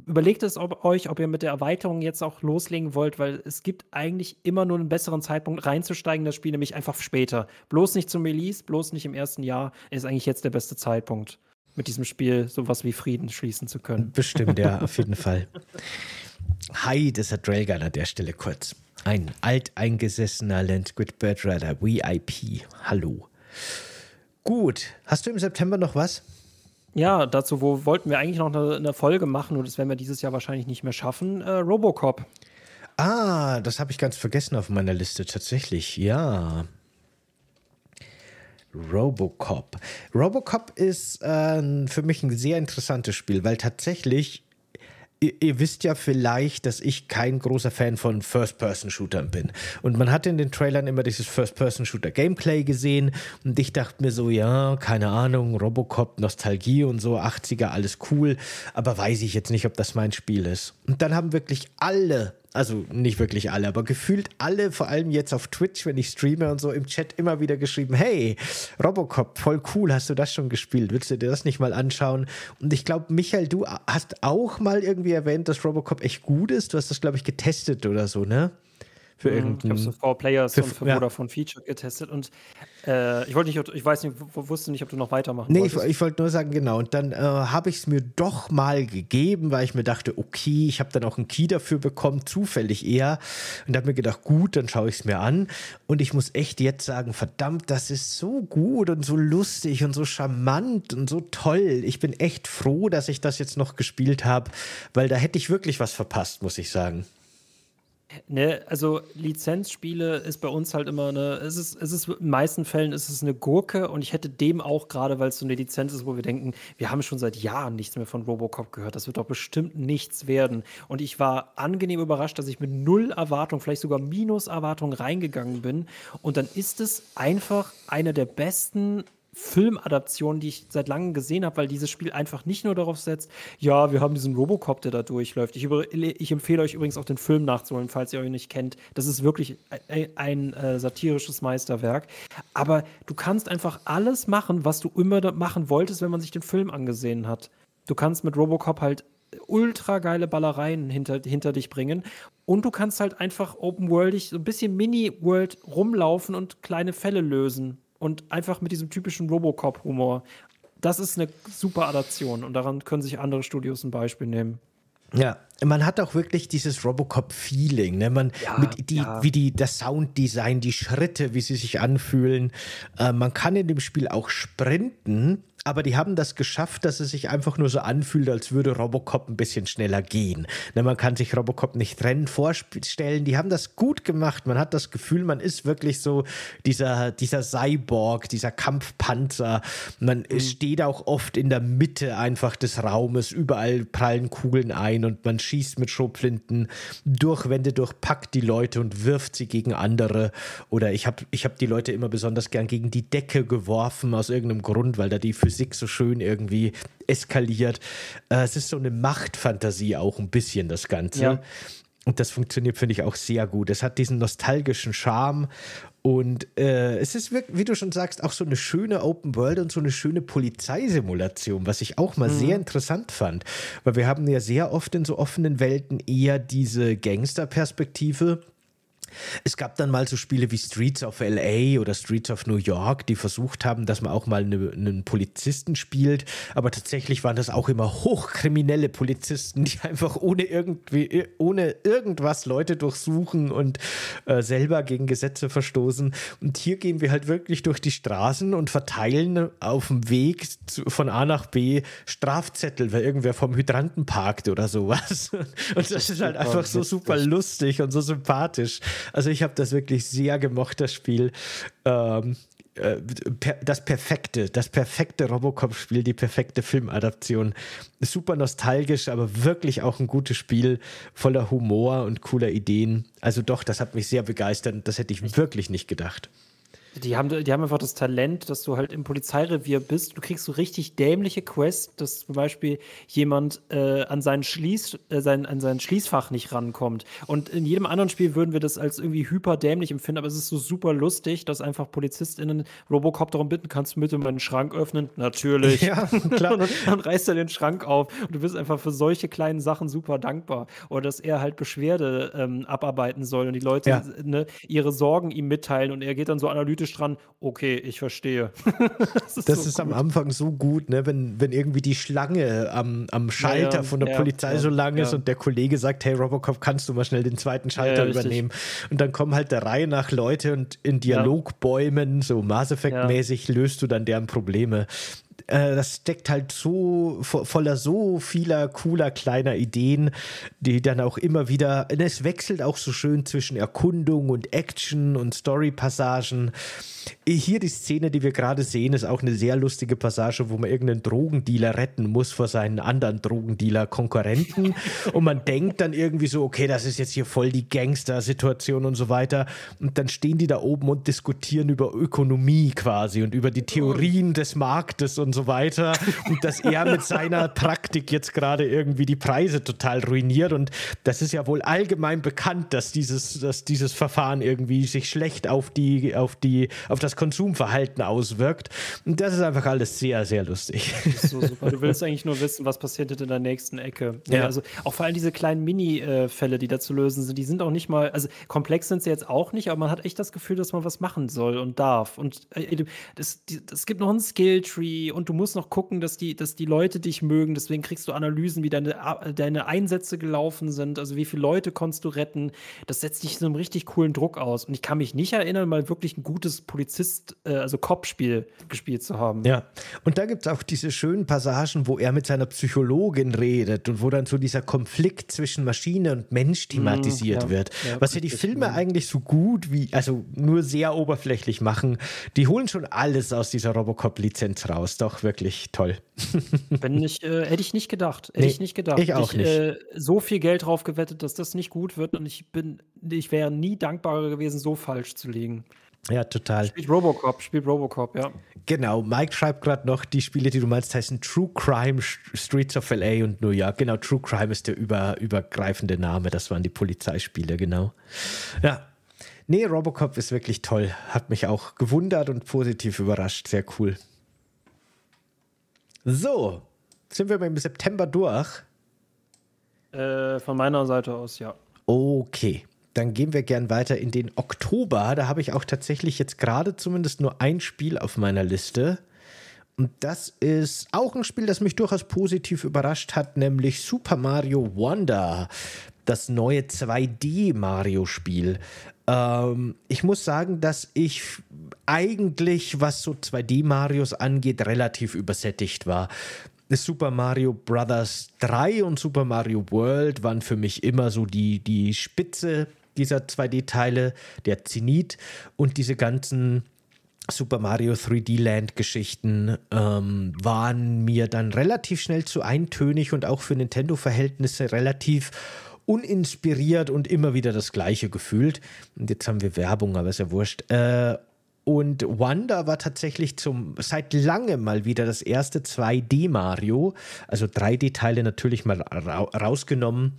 überlegt es ob, euch, ob ihr mit der Erweiterung jetzt auch loslegen wollt, weil es gibt eigentlich immer nur einen besseren Zeitpunkt reinzusteigen, das Spiel nämlich einfach später. Bloß nicht zum Release, bloß nicht im ersten Jahr, ist eigentlich jetzt der beste Zeitpunkt, mit diesem Spiel sowas wie Frieden schließen zu können. Bestimmt, ja, auf jeden Fall. Hi, das hat Railgun an der Stelle kurz. Ein alteingesessener Landsquid Bird Rider VIP. Hallo. Gut, hast du im September noch was? Ja, dazu wo wollten wir eigentlich noch eine, eine Folge machen, und das werden wir dieses Jahr wahrscheinlich nicht mehr schaffen. Äh, Robocop. Ah, das habe ich ganz vergessen auf meiner Liste tatsächlich. Ja. Robocop. Robocop ist äh, für mich ein sehr interessantes Spiel, weil tatsächlich ihr, ihr, wisst ja vielleicht, dass ich kein großer Fan von First-Person-Shootern bin. Und man hat in den Trailern immer dieses First-Person-Shooter-Gameplay gesehen und ich dachte mir so, ja, keine Ahnung, Robocop, Nostalgie und so, 80er, alles cool, aber weiß ich jetzt nicht, ob das mein Spiel ist. Und dann haben wirklich alle also nicht wirklich alle, aber gefühlt alle, vor allem jetzt auf Twitch, wenn ich streame und so im Chat immer wieder geschrieben, hey, Robocop, voll cool, hast du das schon gespielt? Willst du dir das nicht mal anschauen? Und ich glaube, Michael, du hast auch mal irgendwie erwähnt, dass Robocop echt gut ist. Du hast das, glaube ich, getestet oder so, ne? Für mhm, irgendeinen. Ich habe so Four Players für, und für ja. Vodafone Feature getestet und äh, ich wollte nicht, ich weiß nicht, wusste nicht, ob du noch weitermachen nee, wolltest. Nee, ich, ich wollte nur sagen, genau. Und dann äh, habe ich es mir doch mal gegeben, weil ich mir dachte, okay, ich habe dann auch einen Key dafür bekommen, zufällig eher. Und habe mir gedacht, gut, dann schaue ich es mir an. Und ich muss echt jetzt sagen, verdammt, das ist so gut und so lustig und so charmant und so toll. Ich bin echt froh, dass ich das jetzt noch gespielt habe, weil da hätte ich wirklich was verpasst, muss ich sagen. Ne, also Lizenzspiele ist bei uns halt immer eine, es ist, es ist in den meisten Fällen ist es eine Gurke und ich hätte dem auch gerade, weil es so eine Lizenz ist, wo wir denken, wir haben schon seit Jahren nichts mehr von Robocop gehört, das wird doch bestimmt nichts werden. Und ich war angenehm überrascht, dass ich mit null Erwartung, vielleicht sogar Minus Erwartung reingegangen bin. Und dann ist es einfach eine der besten Filmadaption, die ich seit langem gesehen habe, weil dieses Spiel einfach nicht nur darauf setzt, ja, wir haben diesen Robocop, der da durchläuft. Ich, ich empfehle euch übrigens auch den Film nachzuholen, falls ihr euch nicht kennt. Das ist wirklich ein, ein äh, satirisches Meisterwerk. Aber du kannst einfach alles machen, was du immer machen wolltest, wenn man sich den Film angesehen hat. Du kannst mit Robocop halt ultra geile Ballereien hinter, hinter dich bringen. Und du kannst halt einfach open-worldig so ein bisschen Mini-World rumlaufen und kleine Fälle lösen und einfach mit diesem typischen Robocop-Humor. Das ist eine super Adaption und daran können sich andere Studios ein Beispiel nehmen. Ja, man hat auch wirklich dieses Robocop-Feeling, ne? Man, ja, mit die, ja. wie die, das Sounddesign, die Schritte, wie sie sich anfühlen. Äh, man kann in dem Spiel auch sprinten, aber die haben das geschafft, dass es sich einfach nur so anfühlt, als würde Robocop ein bisschen schneller gehen. Ne, man kann sich Robocop nicht rennen vorstellen. Die haben das gut gemacht. Man hat das Gefühl, man ist wirklich so dieser, dieser Cyborg, dieser Kampfpanzer. Man mhm. steht auch oft in der Mitte einfach des Raumes. Überall prallen Kugeln ein und man schießt mit Schrotflinten durch Wände, durchpackt die Leute und wirft sie gegen andere. Oder ich habe ich hab die Leute immer besonders gern gegen die Decke geworfen aus irgendeinem Grund, weil da die Physik Physik so schön irgendwie eskaliert. Äh, es ist so eine Machtfantasie auch ein bisschen, das Ganze. Ja. Und das funktioniert, finde ich, auch sehr gut. Es hat diesen nostalgischen Charme und äh, es ist, wirklich, wie du schon sagst, auch so eine schöne Open World und so eine schöne Polizeisimulation, was ich auch mal mhm. sehr interessant fand. Weil wir haben ja sehr oft in so offenen Welten eher diese Gangsterperspektive es gab dann mal so Spiele wie Streets of LA oder Streets of New York, die versucht haben, dass man auch mal eine, einen Polizisten spielt. Aber tatsächlich waren das auch immer hochkriminelle Polizisten, die einfach ohne irgendwie, ohne irgendwas Leute durchsuchen und äh, selber gegen Gesetze verstoßen. Und hier gehen wir halt wirklich durch die Straßen und verteilen auf dem Weg zu, von A nach B Strafzettel, weil irgendwer vom Hydranten parkt oder sowas. <laughs> Und das ist halt einfach so super lustig und so sympathisch. Also ich habe das wirklich sehr gemocht, das Spiel. Ähm, äh, das perfekte, das perfekte Robocop-Spiel, die perfekte Filmadaption. Super nostalgisch, aber wirklich auch ein gutes Spiel, voller Humor und cooler Ideen. Also doch, das hat mich sehr begeistert. Das hätte ich wirklich nicht gedacht. Die haben, die haben einfach das Talent, dass du halt im Polizeirevier bist. Du kriegst so richtig dämliche Quests, dass zum Beispiel jemand äh, an, seinen Schließ, äh, sein, an sein Schließfach nicht rankommt. Und in jedem anderen Spiel würden wir das als irgendwie hyperdämlich empfinden, aber es ist so super lustig, dass einfach PolizistInnen Robocop darum bitten, kannst du bitte meinen Schrank öffnen? Natürlich. Ja, klar. <laughs> und dann reißt er den Schrank auf und du bist einfach für solche kleinen Sachen super dankbar. Oder dass er halt Beschwerde ähm, abarbeiten soll und die Leute ja. ne, ihre Sorgen ihm mitteilen und er geht dann so analytisch analytisch dran, okay, ich verstehe. <laughs> das ist, das so ist am Anfang so gut, ne? wenn, wenn irgendwie die Schlange am, am Schalter ja, ja, von der ja, Polizei so lang ist und der Kollege sagt, hey Robocop, kannst du mal schnell den zweiten Schalter übernehmen? Und dann kommen halt der Reihe nach Leute und in Dialogbäumen, so Mass Effect-mäßig, löst du dann deren Probleme äh, das steckt halt so vo voller so vieler cooler kleiner Ideen, die dann auch immer wieder, es wechselt auch so schön zwischen Erkundung und Action und Story-Passagen. Hier die Szene, die wir gerade sehen, ist auch eine sehr lustige Passage, wo man irgendeinen Drogendealer retten muss vor seinen anderen Drogendealer-Konkurrenten. <laughs> und man denkt dann irgendwie so, okay, das ist jetzt hier voll die Gangster-Situation und so weiter. Und dann stehen die da oben und diskutieren über Ökonomie quasi und über die Theorien des Marktes und und so weiter. Und dass er mit seiner <laughs> Praktik jetzt gerade irgendwie die Preise total ruiniert. Und das ist ja wohl allgemein bekannt, dass dieses, dass dieses Verfahren irgendwie sich schlecht auf die, auf die, auf das Konsumverhalten auswirkt. Und das ist einfach alles sehr, sehr lustig. So super. Du willst <laughs> eigentlich nur wissen, was passiert in der nächsten Ecke. Ja, ja. also auch vor allem diese kleinen Mini-Fälle, die da zu lösen sind, die sind auch nicht mal, also komplex sind sie jetzt auch nicht, aber man hat echt das Gefühl, dass man was machen soll und darf. Und äh, es gibt noch einen Skill-Tree und du musst noch gucken, dass die, dass die Leute dich mögen. Deswegen kriegst du Analysen, wie deine, deine Einsätze gelaufen sind, also wie viele Leute konntest du retten. Das setzt dich so einem richtig coolen Druck aus. Und ich kann mich nicht erinnern, mal wirklich ein gutes Polizist, äh, also Cop-Spiel gespielt zu haben. Ja, und da gibt es auch diese schönen Passagen, wo er mit seiner Psychologin redet und wo dann so dieser Konflikt zwischen Maschine und Mensch mhm, thematisiert mm, ja, wird. Ja, was ja die Filme ja. eigentlich so gut wie, also nur sehr oberflächlich machen. Die holen schon alles aus dieser Robocop-Lizenz raus. Doch, wirklich toll. <laughs> Wenn ich, äh, hätte ich nicht gedacht. Hätte nee, ich nicht gedacht. Ich auch ich, nicht. Äh, so viel Geld drauf gewettet, dass das nicht gut wird und ich bin, ich wäre nie dankbarer gewesen, so falsch zu liegen. Ja, total. Spielt Robocop, spielt Robocop, ja. Genau, Mike schreibt gerade noch, die Spiele, die du meinst, heißen True Crime Streets of LA und New York. Genau, True Crime ist der über, übergreifende Name. Das waren die Polizeispiele, genau. Ja. Nee, Robocop ist wirklich toll. Hat mich auch gewundert und positiv überrascht. Sehr cool. So, sind wir im September durch? Äh, von meiner Seite aus, ja. Okay dann gehen wir gern weiter in den Oktober. Da habe ich auch tatsächlich jetzt gerade zumindest nur ein Spiel auf meiner Liste. Und das ist auch ein Spiel, das mich durchaus positiv überrascht hat, nämlich Super Mario Wonder, das neue 2D-Mario-Spiel. Ähm, ich muss sagen, dass ich eigentlich, was so 2D-Marios angeht, relativ übersättigt war. Super Mario Bros. 3 und Super Mario World waren für mich immer so die, die Spitze dieser 2D-Teile, der Zenit und diese ganzen Super Mario 3D Land Geschichten ähm, waren mir dann relativ schnell zu eintönig und auch für Nintendo-Verhältnisse relativ uninspiriert und immer wieder das Gleiche gefühlt. Und jetzt haben wir Werbung, aber ist ja wurscht. Äh, und Wonder war tatsächlich zum seit langem mal wieder das erste 2D Mario, also 3D-Teile natürlich mal ra rausgenommen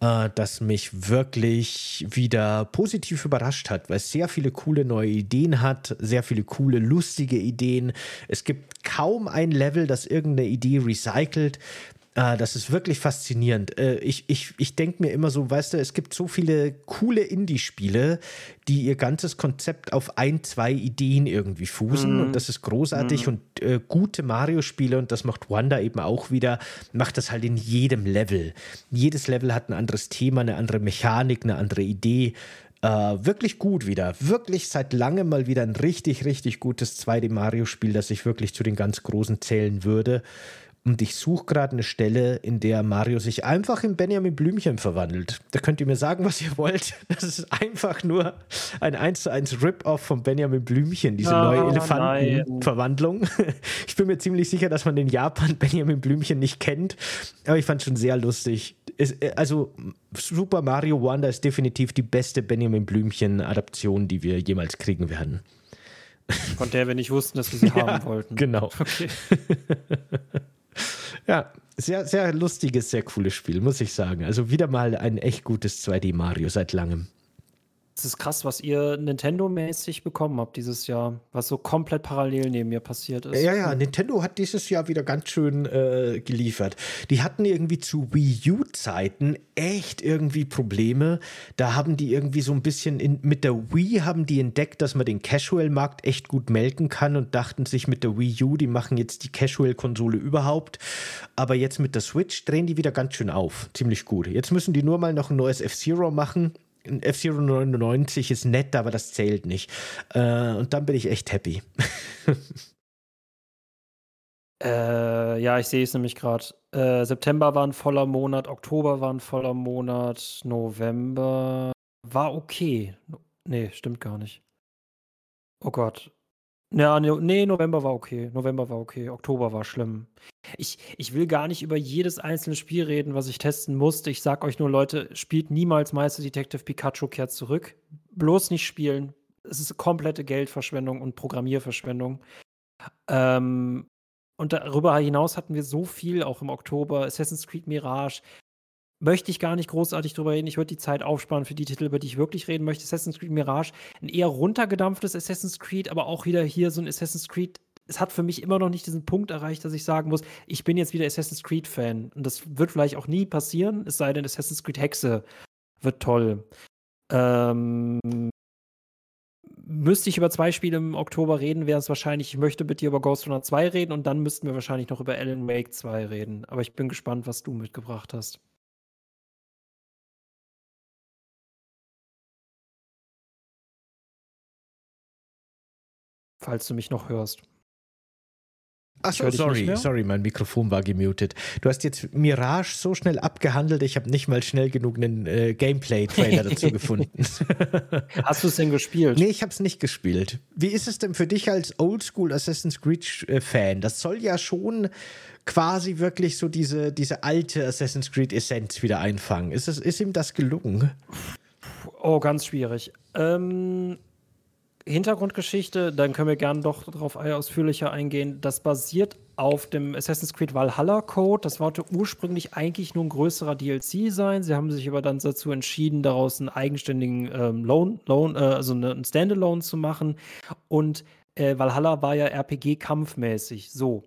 äh, das mich wirklich wieder positiv überrascht hat, weil es sehr viele coole neue Ideen hat, sehr viele coole, lustige Ideen. Es gibt kaum ein Level, das irgendeine Idee recycelt. Ah, das ist wirklich faszinierend. Äh, ich ich, ich denke mir immer so, weißt du, es gibt so viele coole Indie-Spiele, die ihr ganzes Konzept auf ein, zwei Ideen irgendwie fußen. Mm. Und das ist großartig. Mm. Und äh, gute Mario-Spiele, und das macht Wanda eben auch wieder, macht das halt in jedem Level. Jedes Level hat ein anderes Thema, eine andere Mechanik, eine andere Idee. Äh, wirklich gut wieder. Wirklich seit langem mal wieder ein richtig, richtig gutes 2D-Mario-Spiel, das ich wirklich zu den ganz Großen zählen würde. Und ich suche gerade eine Stelle, in der Mario sich einfach in Benjamin Blümchen verwandelt. Da könnt ihr mir sagen, was ihr wollt. <laughs> Das ist einfach nur ein 1 zu 1 Rip-Off von Benjamin Blümchen, diese oh, neue Elefantenverwandlung. <laughs> Ich bin mir ziemlich sicher, dass man in Japan Benjamin Blümchen nicht kennt, aber ich fand es schon sehr lustig. Äh, also Super Mario Wonder ist definitiv die beste Benjamin Blümchen-Adaption, die wir jemals kriegen werden. Von der wir nicht wussten, dass wir sie <laughs> ja, haben wollten. Genau. Okay. Ja, sehr, sehr lustiges, sehr cooles Spiel, muss ich sagen. Also wieder mal ein echt gutes 2D Mario seit langem. Es ist krass, was ihr Nintendo-mäßig bekommen habt dieses Jahr, was so komplett parallel neben mir passiert ist. Ja, ja, Nintendo hat dieses Jahr wieder ganz schön äh, geliefert. Die hatten irgendwie zu Wii U-Zeiten echt irgendwie Probleme. Da haben die irgendwie so ein bisschen in, mit der Wii haben die entdeckt, dass man den Casual-Markt echt gut melken kann und dachten sich mit der Wii U, die machen jetzt die Casual-Konsole überhaupt. Aber jetzt mit der Switch drehen die wieder ganz schön auf. Ziemlich gut. Jetzt müssen die nur mal noch ein neues F-Zero machen F-Zero 99 ist nett, aber das zählt nicht. Äh, und dann bin ich echt happy. <laughs> äh, ja, ich sehe es nämlich gerade. Äh, September war ein voller Monat, Oktober war ein voller Monat, November war okay. Nee, stimmt gar nicht. Oh Gott. Ja, ne, nee, November war okay. November war okay. Oktober war schlimm. Ich, ich will gar nicht über jedes einzelne Spiel reden, was ich testen musste. Ich sag euch nur, Leute, spielt niemals Meister Detective Pikachu kehrt zurück. Bloß nicht spielen. Es ist komplette Geldverschwendung und Programmierverschwendung. Ähm, Und darüber hinaus hatten wir so viel auch im Oktober. Assassin's Creed Mirage. Möchte ich gar nicht großartig drüber reden. Ich würde die Zeit aufsparen für die Titel, über die ich wirklich reden möchte. Assassin's Creed Mirage, ein eher runtergedampftes Assassin's Creed, aber auch wieder hier so ein Assassin's Creed. Es hat für mich immer noch nicht diesen Punkt erreicht, dass ich sagen muss, ich bin jetzt wieder Assassin's Creed-Fan. Und das wird vielleicht auch nie passieren, es sei denn, Assassin's Creed Hexe wird toll. Ähm, müsste ich über zwei Spiele im Oktober reden, wäre es wahrscheinlich, ich möchte mit dir über Ghost Runner 2 reden und dann müssten wir wahrscheinlich noch über Alan Wake 2 reden. Aber ich bin gespannt, was du mitgebracht hast. Falls du mich noch hörst. Achso, sorry, sorry, mein Mikrofon war gemutet. Du hast jetzt Mirage so schnell abgehandelt, ich habe nicht mal schnell genug einen äh, Gameplay-Trailer dazu <laughs> gefunden. Hast du es denn gespielt? Nee, ich habe es nicht gespielt. Wie ist es denn für dich als Oldschool Assassin's Creed-Fan? Das soll ja schon quasi wirklich so diese, diese alte Assassin's Creed-Essenz wieder einfangen. Ist, es, ist ihm das gelungen? Oh, ganz schwierig. Ähm, Hintergrundgeschichte, dann können wir gerne doch darauf ausführlicher eingehen. Das basiert auf dem Assassin's Creed Valhalla Code. Das wollte ursprünglich eigentlich nur ein größerer DLC sein. Sie haben sich aber dann dazu entschieden, daraus einen eigenständigen ähm, Loan, Loan äh, also einen Standalone zu machen. Und äh, Valhalla war ja RPG-kampfmäßig. So.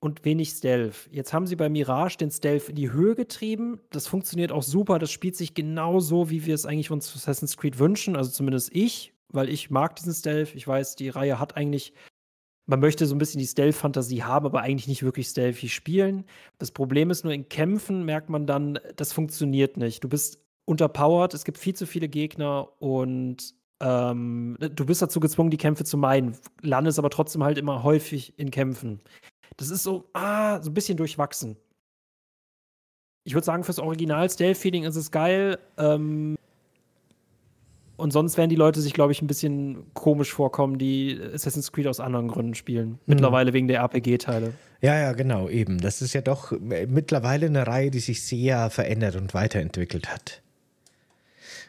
Und wenig Stealth. Jetzt haben sie bei Mirage den Stealth in die Höhe getrieben. Das funktioniert auch super. Das spielt sich genauso, wie wir es eigentlich uns Assassin's Creed wünschen. Also zumindest ich weil ich mag diesen Stealth. Ich weiß, die Reihe hat eigentlich, man möchte so ein bisschen die Stealth-Fantasie haben, aber eigentlich nicht wirklich stealthy spielen. Das Problem ist nur, in Kämpfen merkt man dann, das funktioniert nicht. Du bist unterpowered, es gibt viel zu viele Gegner und ähm, du bist dazu gezwungen, die Kämpfe zu meiden, landest aber trotzdem halt immer häufig in Kämpfen. Das ist so, ah, so ein bisschen durchwachsen. Ich würde sagen, fürs Original Stealth-Feeling ist es geil. Ähm, und sonst werden die Leute sich, glaube ich, ein bisschen komisch vorkommen, die Assassin's Creed aus anderen Gründen spielen. Mhm. Mittlerweile wegen der RPG-Teile. Ja, ja, genau, eben. Das ist ja doch mittlerweile eine Reihe, die sich sehr verändert und weiterentwickelt hat.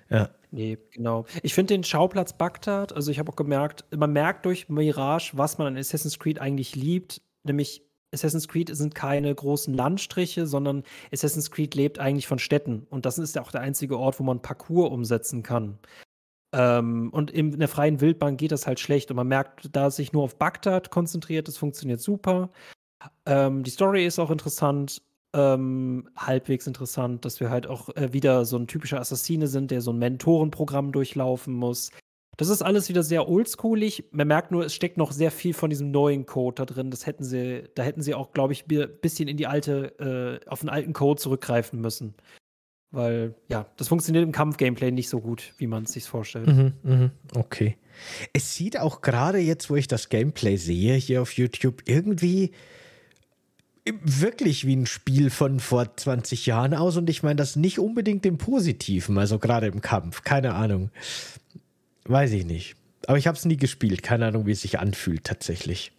Ja. Nee, genau. Ich finde den Schauplatz Bagdad, also ich habe auch gemerkt, man merkt durch Mirage, was man an Assassin's Creed eigentlich liebt, nämlich Assassin's Creed sind keine großen Landstriche, sondern Assassin's Creed lebt eigentlich von Städten. Und das ist ja auch der einzige Ort, wo man Parcours umsetzen kann. Ähm, und in der freien Wildbahn geht das halt schlecht. Und man merkt, da es sich nur auf Bagdad konzentriert, das funktioniert super. Ähm, die Story ist auch interessant, ähm, halbwegs interessant, dass wir halt auch äh, wieder so ein typischer Assassine sind, der so ein Mentorenprogramm durchlaufen muss. Das ist alles wieder sehr oldschoolig. Man merkt nur, es steckt noch sehr viel von diesem neuen Code da drin. Das hätten sie, da hätten sie auch, glaube ich, ein bisschen in die alte, äh, auf den alten Code zurückgreifen müssen. Weil, ja, das funktioniert im Kampf-Gameplay nicht so gut, wie man es sich vorstellt. Mhm, mh, okay. Es sieht auch gerade jetzt, wo ich das Gameplay sehe, hier auf YouTube, irgendwie wirklich wie ein Spiel von vor 20 Jahren aus und ich meine das nicht unbedingt im Positiven, also gerade im Kampf, keine Ahnung. Weiß ich nicht. Aber ich habe es nie gespielt, keine Ahnung, wie es sich anfühlt tatsächlich.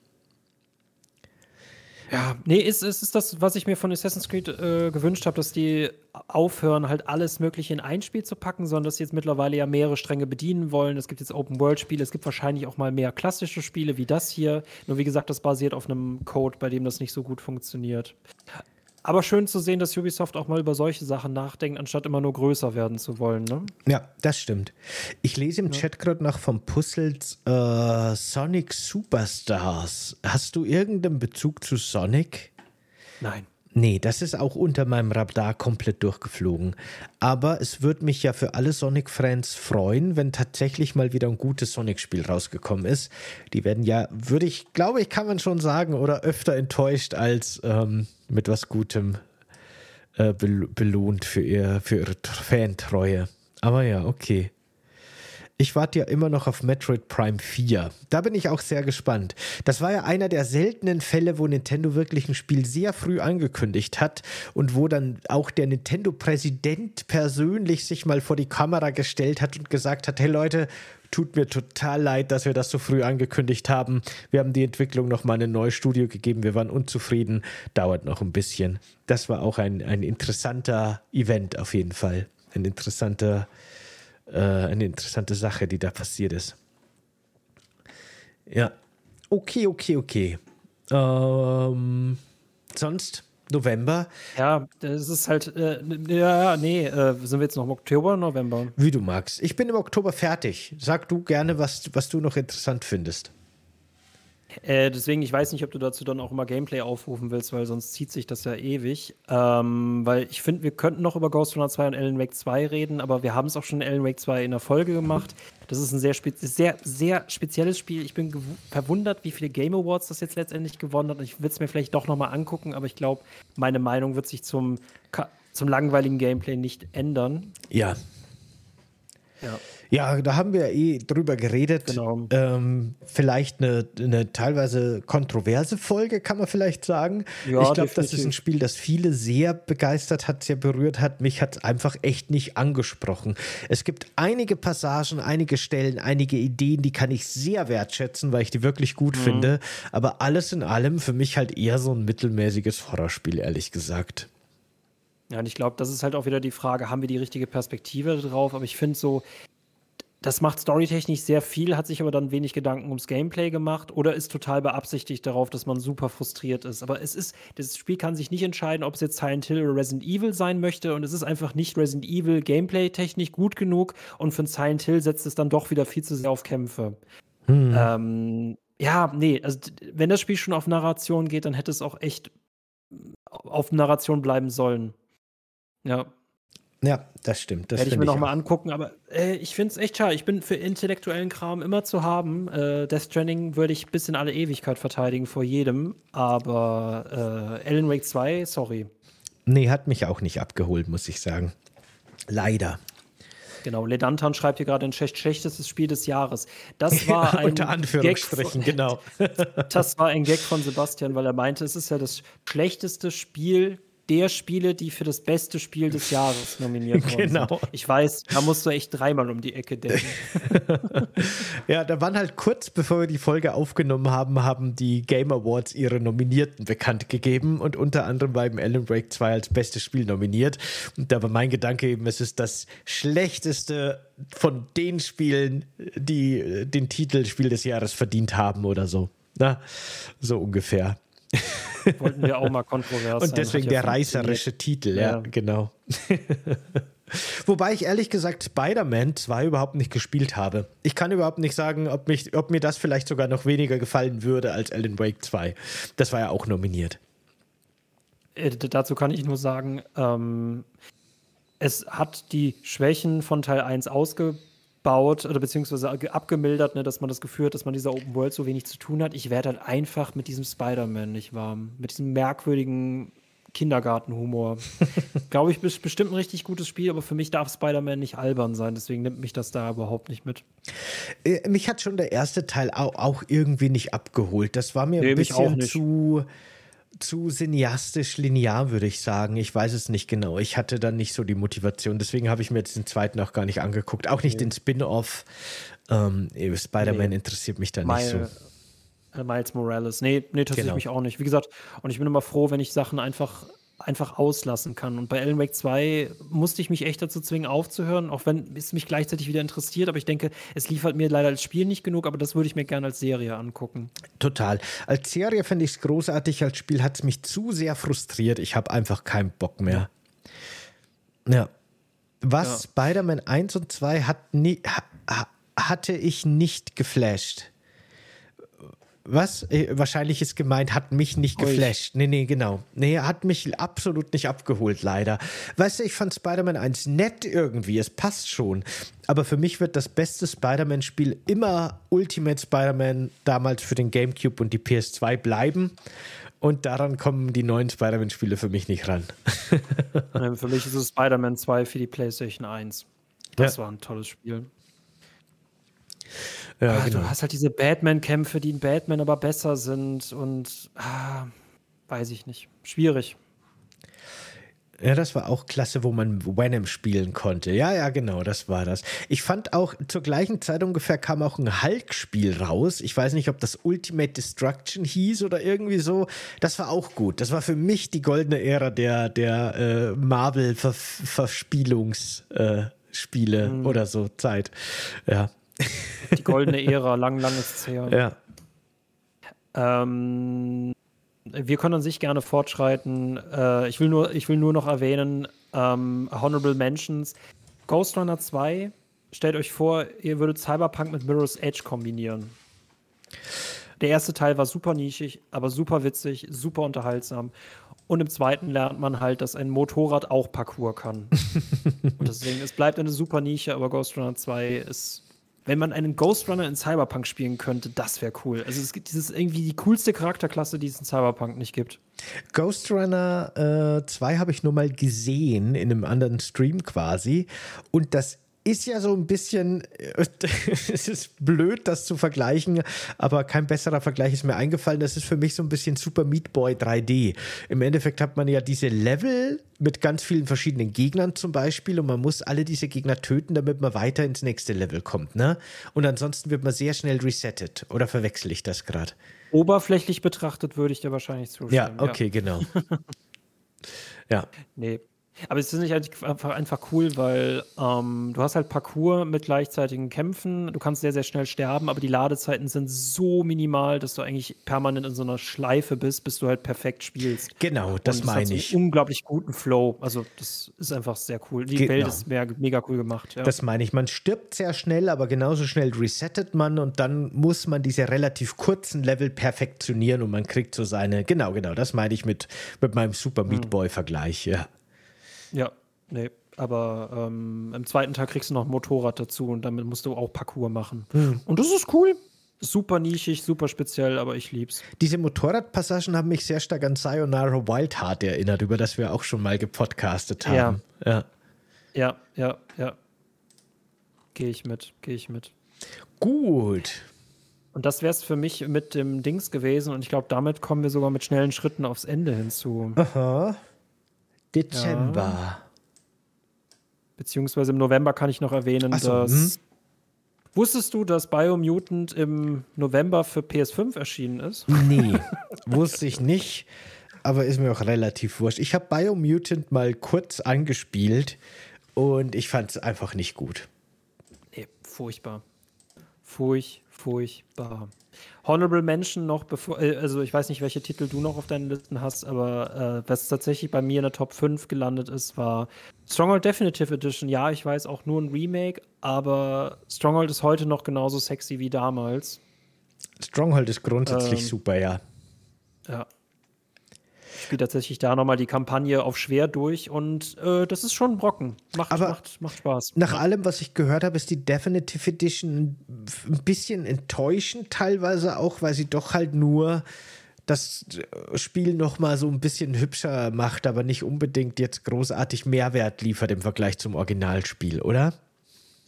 Ja, nee, es ist, ist, das, was ich mir von Assassin's Creed äh, gewünscht habe, dass die aufhören, halt alles Mögliche in ein Spiel zu packen, sondern dass sie jetzt mittlerweile ja mehrere Stränge bedienen wollen. Es gibt jetzt Open-World-Spiele, es gibt wahrscheinlich auch mal mehr klassische Spiele wie das hier. Nur wie gesagt, das basiert auf einem Code, bei dem das nicht so gut funktioniert. Aber schön zu sehen, dass Ubisoft auch mal über solche Sachen nachdenkt, anstatt immer nur größer werden zu wollen. Ne? Ja, das stimmt. Ich lese im ja. Chat gerade noch vom Puzzles äh, Sonic Superstars. Hast du irgendeinen Bezug zu Sonic? Nein. Nee, das ist auch unter meinem Radar komplett durchgeflogen. Aber es würde mich ja für alle Sonic-Fans freuen, wenn tatsächlich mal wieder ein gutes Sonic-Spiel rausgekommen ist. Die werden ja, würde ich, glaube ich, kann man schon sagen, oder öfter enttäuscht als ähm, mit was Gutem äh, belohnt für, ihr, für ihre Fantreue. Aber ja, okay. Ich warte ja immer noch auf Metroid Prime 4. Da bin ich auch sehr gespannt. Das war ja einer der seltenen Fälle, wo Nintendo wirklich ein Spiel sehr früh angekündigt hat und wo dann auch der Nintendo-Präsident persönlich sich mal vor die Kamera gestellt hat und gesagt hat, hey Leute, tut mir total leid, dass wir das so früh angekündigt haben. Wir haben die Entwicklung nochmal ein neues Studio gegeben, wir waren unzufrieden, dauert noch ein bisschen. Das war auch ein, ein interessanter Event auf jeden Fall. Ein interessanter äh, eine interessante Sache, die da passiert ist. Ja, okay, okay, okay. Ähm, sonst November. Ja, das ist halt, äh, ja, nee, äh, sind wir jetzt noch im Oktober oder November? Wie du magst. Ich bin im Oktober fertig. Sag du gerne, was, was du noch interessant findest. Äh, deswegen, ich weiß nicht, ob du dazu dann auch immer Gameplay aufrufen willst, weil sonst zieht sich das ja ewig. Ähm, weil ich finde, wir könnten noch über Ghost Runner 2 und Alan Wake 2 reden, aber wir haben es auch schon in Alan Wake 2 in der Folge gemacht. Das ist ein sehr, spe sehr, sehr spezielles Spiel. Ich bin verwundert, wie viele Game Awards das jetzt letztendlich gewonnen hat. Ich würde es mir vielleicht doch nochmal angucken, aber ich glaube, meine Meinung wird sich zum, zum langweiligen Gameplay nicht ändern. Ja. Ja. Ja, da haben wir eh drüber geredet. Genau. Ähm, vielleicht eine, eine, teilweise kontroverse Folge, kann man vielleicht sagen. Ja, ich glaube, das ist ein Spiel, das viele sehr begeistert hat, sehr berührt hat. Mich hat es einfach echt nicht angesprochen. Es gibt einige Passagen, einige Stellen, einige Ideen, die kann ich sehr wertschätzen, weil ich die wirklich gut mhm. finde. Aber alles in allem für mich halt eher so ein mittelmäßiges Horrorspiel, ehrlich gesagt. Ja, und ich glaube, das ist halt auch wieder die Frage, haben wir die richtige Perspektive drauf? Aber ich finde so, das macht storytechnisch sehr viel, hat sich aber dann wenig Gedanken ums Gameplay gemacht oder ist total beabsichtigt darauf, dass man super frustriert ist. Aber es ist, das Spiel kann sich nicht entscheiden, ob es jetzt Silent Hill oder Resident Evil sein möchte und es ist einfach nicht Resident Evil Gameplay-technisch gut genug und für Silent Hill setzt es dann doch wieder viel zu sehr auf Kämpfe. Hm. Ähm, ja, nee, also wenn das Spiel schon auf Narration geht, dann hätte es auch echt auf Narration bleiben sollen. Ja. Ja, das stimmt. Das Werde ich mir nochmal angucken, aber äh, ich finde es echt schade. Ich bin für intellektuellen Kram immer zu haben. Äh, Death Stranding würde ich bis in alle Ewigkeit verteidigen vor jedem, aber äh, Alan Wake 2, sorry. Nee, hat mich auch nicht abgeholt, muss ich sagen. Leider. Genau, Ledantan schreibt hier gerade ein schlechtestes Spiel des Jahres. Das <laughs> war ein Unter Anführungsstrichen, Gag genau. <laughs> das war ein Gag von Sebastian, weil er meinte, es ist ja das schlechteste Spiel der Spiele, die für das beste Spiel des Jahres <laughs> nominiert wurden. Genau. Sind. Ich weiß, da musst du echt dreimal um die Ecke denken. <laughs> ja, da waren halt kurz bevor wir die Folge aufgenommen haben, haben die Game Awards ihre Nominierten bekannt gegeben und unter anderem war eben Alan Wake 2 als bestes Spiel nominiert. Und da war mein Gedanke eben, es ist das schlechteste von den Spielen, die den Titel Spiel des Jahres verdient haben oder so. Na, so ungefähr. <laughs> Wollten wir auch mal kontrovers Und deswegen der reißerische Titel, ja, ja genau. <laughs> Wobei ich ehrlich gesagt Spider-Man 2 überhaupt nicht gespielt habe. Ich kann überhaupt nicht sagen, ob, mich, ob mir das vielleicht sogar noch weniger gefallen würde als Alan Wake 2. Das war ja auch nominiert. Äh, dazu kann ich nur sagen, ähm, es hat die Schwächen von Teil 1 ausgebaut abgebaut oder beziehungsweise abgemildert, ne, dass man das Gefühl hat, dass man dieser Open World so wenig zu tun hat. Ich werde halt einfach mit diesem Spider-Man nicht warm. Mit diesem merkwürdigen Kindergartenhumor. <laughs> Glaube ich, ist bestimmt ein richtig gutes Spiel, aber für mich darf Spider-Man nicht albern sein, deswegen nimmt mich das da überhaupt nicht mit. Äh, mich hat schon der erste Teil auch, auch irgendwie nicht abgeholt. Das war mir nee, ein bisschen zu zu cineastisch linear, würde ich sagen. Ich weiß es nicht genau. Ich hatte dann nicht so die Motivation. Deswegen habe ich mir jetzt den zweiten auch gar nicht angeguckt. Auch nicht nee. den Spin-off. Ähm, Spider-Man nee. interessiert mich da nicht so. Äh, Miles Morales. Nee, nee, interessiert genau. mich auch nicht. Wie gesagt, und ich bin immer froh, wenn ich Sachen einfach einfach auslassen kann. Und bei Alan Wake 2 musste ich mich echt dazu zwingen, aufzuhören, auch wenn es mich gleichzeitig wieder interessiert. Aber ich denke, es liefert mir leider als Spiel nicht genug, aber das würde ich mir gerne als Serie angucken. Total. Als Serie finde ich es großartig, als Spiel hat es mich zu sehr frustriert. Ich habe einfach keinen Bock mehr. Ja. Was ja. Spider-Man 1 und 2 hat nie, ha, hatte ich nicht geflasht. Was? Äh, wahrscheinlich ist gemeint, hat mich nicht geflasht. Nee, nee, genau. Nee, hat mich absolut nicht abgeholt, leider. Weißt du, ich fand Spider-Man 1 nett irgendwie. Es passt schon. Aber für mich wird das beste Spider-Man-Spiel immer Ultimate Spider-Man damals für den GameCube und die PS2 bleiben. Und daran kommen die neuen Spider-Man-Spiele für mich nicht ran. <laughs> für mich ist es Spider-Man 2 für die PlayStation 1. Das ja. war ein tolles Spiel. Ja, ah, genau. Du hast halt diese Batman-Kämpfe, die in Batman aber besser sind und ah, weiß ich nicht. Schwierig. Ja, das war auch klasse, wo man Venom spielen konnte. Ja, ja, genau, das war das. Ich fand auch, zur gleichen Zeit ungefähr kam auch ein Hulk-Spiel raus. Ich weiß nicht, ob das Ultimate Destruction hieß oder irgendwie so. Das war auch gut. Das war für mich die goldene Ära der, der äh, Marvel-Verspielungsspiele äh, mhm. oder so Zeit. Ja. Die goldene Ära, lang, lang ist es her. Ja. Ähm, wir können an sich gerne fortschreiten. Äh, ich, will nur, ich will nur noch erwähnen, ähm, Honorable Mentions. Ghost Runner 2, stellt euch vor, ihr würdet Cyberpunk mit Mirror's Edge kombinieren. Der erste Teil war super nischig, aber super witzig, super unterhaltsam. Und im zweiten lernt man halt, dass ein Motorrad auch Parkour kann. <laughs> und deswegen, es bleibt eine super Nische, aber Ghost Runner 2 ist wenn man einen Ghost Runner in Cyberpunk spielen könnte, das wäre cool. Also es gibt dieses irgendwie die coolste Charakterklasse, die es in Cyberpunk nicht gibt. Ghost Runner äh, 2 habe ich nur mal gesehen in einem anderen Stream quasi und das ist ja so ein bisschen, <laughs> es ist blöd, das zu vergleichen, aber kein besserer Vergleich ist mir eingefallen. Das ist für mich so ein bisschen Super Meat Boy 3D. Im Endeffekt hat man ja diese Level mit ganz vielen verschiedenen Gegnern zum Beispiel und man muss alle diese Gegner töten, damit man weiter ins nächste Level kommt. Ne? Und ansonsten wird man sehr schnell resettet. Oder verwechsel ich das gerade? Oberflächlich betrachtet würde ich dir wahrscheinlich zustimmen. Ja, okay, ja. genau. <laughs> ja. Nee, aber es ist nicht einfach, einfach cool, weil ähm, du hast halt Parcours mit gleichzeitigen Kämpfen. Du kannst sehr, sehr schnell sterben, aber die Ladezeiten sind so minimal, dass du eigentlich permanent in so einer Schleife bist, bis du halt perfekt spielst. Genau, das meine ich. Einen unglaublich guten Flow. Also, das ist einfach sehr cool. Die genau. Welt ist mehr, mega cool gemacht. Ja. Das meine ich. Man stirbt sehr schnell, aber genauso schnell resettet man und dann muss man diese relativ kurzen Level perfektionieren und man kriegt so seine. Genau, genau, das meine ich mit, mit meinem Super Meat hm. Boy-Vergleich, ja. Ja, nee. Aber ähm, im zweiten Teil kriegst du noch ein Motorrad dazu und damit musst du auch Parcours machen. Mhm. Und das ist cool. Super nischig, super speziell, aber ich lieb's. Diese Motorradpassagen haben mich sehr stark an Sayonara Wild Heart erinnert, über das wir auch schon mal gepodcastet haben. Ja, ja, ja, ja. ja. Gehe ich mit, gehe ich mit. Gut. Und das wäre es für mich mit dem Dings gewesen und ich glaube, damit kommen wir sogar mit schnellen Schritten aufs Ende hinzu. Aha. Dezember. Ja. Beziehungsweise im November kann ich noch erwähnen, so, dass. Hm? Wusstest du, dass Biomutant im November für PS5 erschienen ist? Nee, <laughs> wusste ich nicht, aber ist mir auch relativ wurscht. Ich habe Biomutant mal kurz angespielt und ich fand es einfach nicht gut. Nee, furchtbar. Furch, furchtbar. Honorable Mention noch, bevor, äh, also ich weiß nicht, welche Titel du noch auf deinen Listen hast, aber äh, was tatsächlich bei mir in der Top 5 gelandet ist, war Stronghold Definitive Edition. Ja, ich weiß auch nur ein Remake, aber Stronghold ist heute noch genauso sexy wie damals. Stronghold ist grundsätzlich ähm, super, ja. Ja, spiele tatsächlich da nochmal die Kampagne auf schwer durch und äh, das ist schon ein Brocken. Macht, Aber macht, macht Spaß. Nach allem, was ich gehört habe, ist die Definitive Edition ein bisschen enttäuschend, teilweise auch, weil sie doch halt nur das Spiel nochmal so ein bisschen hübscher macht, aber nicht unbedingt jetzt großartig Mehrwert liefert im Vergleich zum Originalspiel, oder?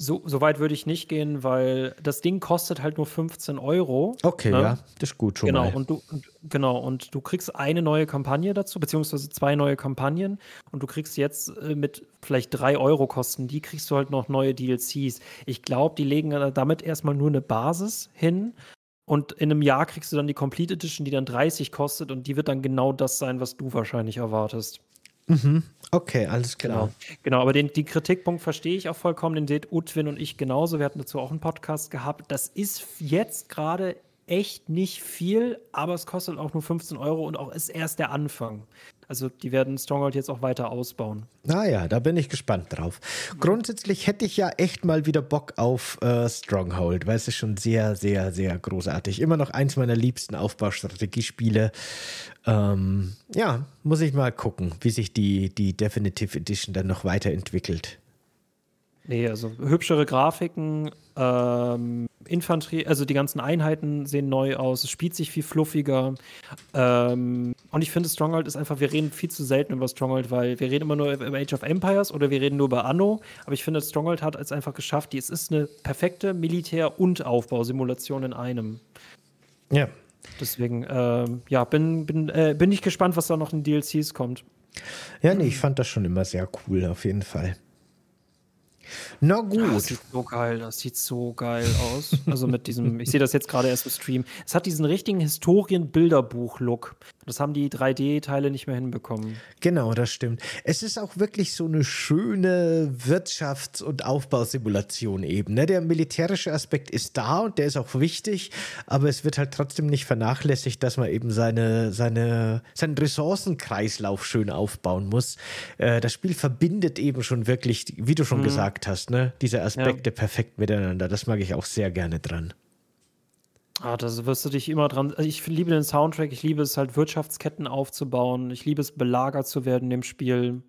So, so weit würde ich nicht gehen, weil das Ding kostet halt nur 15 Euro. Okay, ne? ja, das ist gut schon genau, mal. Und du, und, genau, und du kriegst eine neue Kampagne dazu, beziehungsweise zwei neue Kampagnen und du kriegst jetzt äh, mit vielleicht drei Euro Kosten, die kriegst du halt noch neue DLCs. Ich glaube, die legen damit erstmal nur eine Basis hin und in einem Jahr kriegst du dann die Complete Edition, die dann 30 kostet und die wird dann genau das sein, was du wahrscheinlich erwartest. Mhm. Okay, alles klar. Genau, genau aber den, den Kritikpunkt verstehe ich auch vollkommen. Den seht Utwin und ich genauso. Wir hatten dazu auch einen Podcast gehabt. Das ist jetzt gerade echt nicht viel, aber es kostet auch nur 15 Euro und auch ist erst der Anfang. Also die werden Stronghold jetzt auch weiter ausbauen. Naja, da bin ich gespannt drauf. Grundsätzlich hätte ich ja echt mal wieder Bock auf äh, Stronghold, weil es ist schon sehr, sehr, sehr großartig. Immer noch eins meiner liebsten Aufbaustrategiespiele. Ähm, ja, muss ich mal gucken, wie sich die, die Definitive Edition dann noch weiterentwickelt. Nee, also hübschere Grafiken, ähm, Infanterie, also die ganzen Einheiten sehen neu aus, es spielt sich viel fluffiger. Ähm, und ich finde, Stronghold ist einfach, wir reden viel zu selten über Stronghold, weil wir reden immer nur über Age of Empires oder wir reden nur über Anno. Aber ich finde, Stronghold hat es einfach geschafft, die, es ist eine perfekte Militär- und Aufbausimulation in einem. Ja. Deswegen, ähm, ja, bin, bin, äh, bin ich gespannt, was da noch in DLCs kommt. Ja, nee, ich fand das schon immer sehr cool, auf jeden Fall. Na gut. Das sieht so geil, das sieht so geil aus. Also mit diesem, <laughs> ich sehe das jetzt gerade erst im Stream. Es hat diesen richtigen Historien-Bilderbuch-Look. Das haben die 3D-Teile nicht mehr hinbekommen. Genau, das stimmt. Es ist auch wirklich so eine schöne Wirtschafts- und Aufbausimulation eben. Ne? Der militärische Aspekt ist da und der ist auch wichtig, aber es wird halt trotzdem nicht vernachlässigt, dass man eben seine, seine, seinen Ressourcenkreislauf schön aufbauen muss. Äh, das Spiel verbindet eben schon wirklich, wie du schon mhm. gesagt hast, ne? diese Aspekte ja. perfekt miteinander. Das mag ich auch sehr gerne dran. Ah, da wirst du dich immer dran. Also ich liebe den Soundtrack, ich liebe es halt, Wirtschaftsketten aufzubauen. Ich liebe es, belagert zu werden in dem Spiel.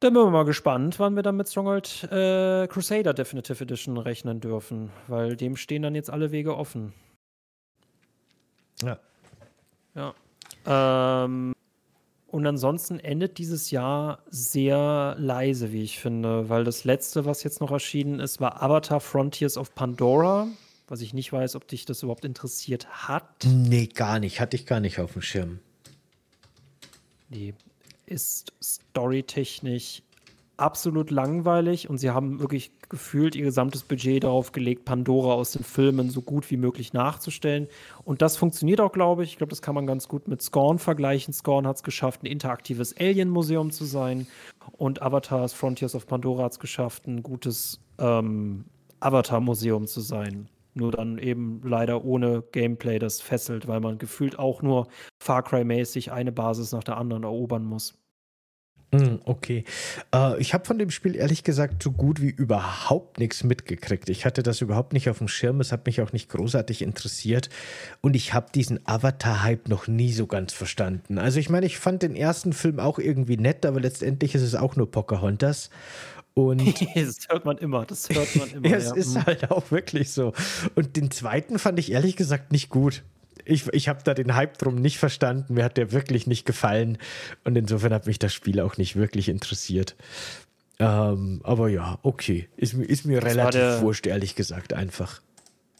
Dann bin ich mal gespannt, wann wir dann mit Stronghold äh, Crusader Definitive Edition rechnen dürfen, weil dem stehen dann jetzt alle Wege offen. Ja. Ja. Ähm, und ansonsten endet dieses Jahr sehr leise, wie ich finde, weil das letzte, was jetzt noch erschienen ist, war Avatar Frontiers of Pandora was ich nicht weiß, ob dich das überhaupt interessiert hat. Nee, gar nicht. Hatte ich gar nicht auf dem Schirm. Nee, ist storytechnisch absolut langweilig und sie haben wirklich gefühlt ihr gesamtes Budget darauf gelegt, Pandora aus den Filmen so gut wie möglich nachzustellen. Und das funktioniert auch, glaube ich. Ich glaube, das kann man ganz gut mit Scorn vergleichen. Scorn hat es geschafft, ein interaktives Alien-Museum zu sein. Und Avatars Frontiers of Pandora hat es geschafft, ein gutes ähm, Avatar-Museum zu sein. Nur dann eben leider ohne Gameplay, das fesselt, weil man gefühlt auch nur Far Cry-mäßig eine Basis nach der anderen erobern muss. Hm, okay. Äh, ich habe von dem Spiel ehrlich gesagt so gut wie überhaupt nichts mitgekriegt. Ich hatte das überhaupt nicht auf dem Schirm. Es hat mich auch nicht großartig interessiert. Und ich habe diesen Avatar-Hype noch nie so ganz verstanden. Also ich meine, ich fand den ersten Film auch irgendwie nett, aber letztendlich ist es auch nur Pocahontas. Und <laughs> das hört man immer, das hört man <laughs> immer. es ja. ist mhm. halt auch wirklich so. Und den zweiten fand ich ehrlich gesagt nicht gut. Ich, ich habe da den Hype drum nicht verstanden. Mir hat der wirklich nicht gefallen. Und insofern hat mich das Spiel auch nicht wirklich interessiert. Ähm, aber ja, okay. Ist, ist mir das relativ der, wurscht, ehrlich gesagt, einfach.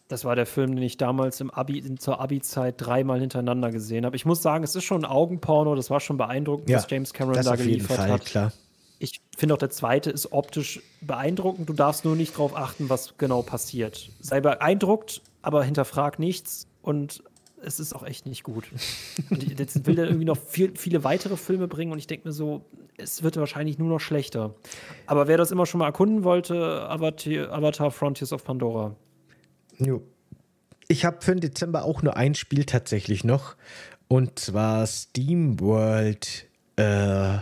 Das war der Film, den ich damals im Abi, zur Abi-Zeit dreimal hintereinander gesehen habe. Ich muss sagen, es ist schon ein Augenporno. Das war schon beeindruckend, ja, was James Cameron da geliefert Fall, hat. Klar ich finde auch der zweite ist optisch beeindruckend. Du darfst nur nicht darauf achten, was genau passiert. Sei beeindruckt, aber hinterfrag nichts und es ist auch echt nicht gut. Und jetzt will er irgendwie noch viel, viele weitere Filme bringen und ich denke mir so, es wird wahrscheinlich nur noch schlechter. Aber wer das immer schon mal erkunden wollte, Avatar, Avatar Frontiers of Pandora. Jo. Ich habe für den Dezember auch nur ein Spiel tatsächlich noch und zwar SteamWorld. Äh,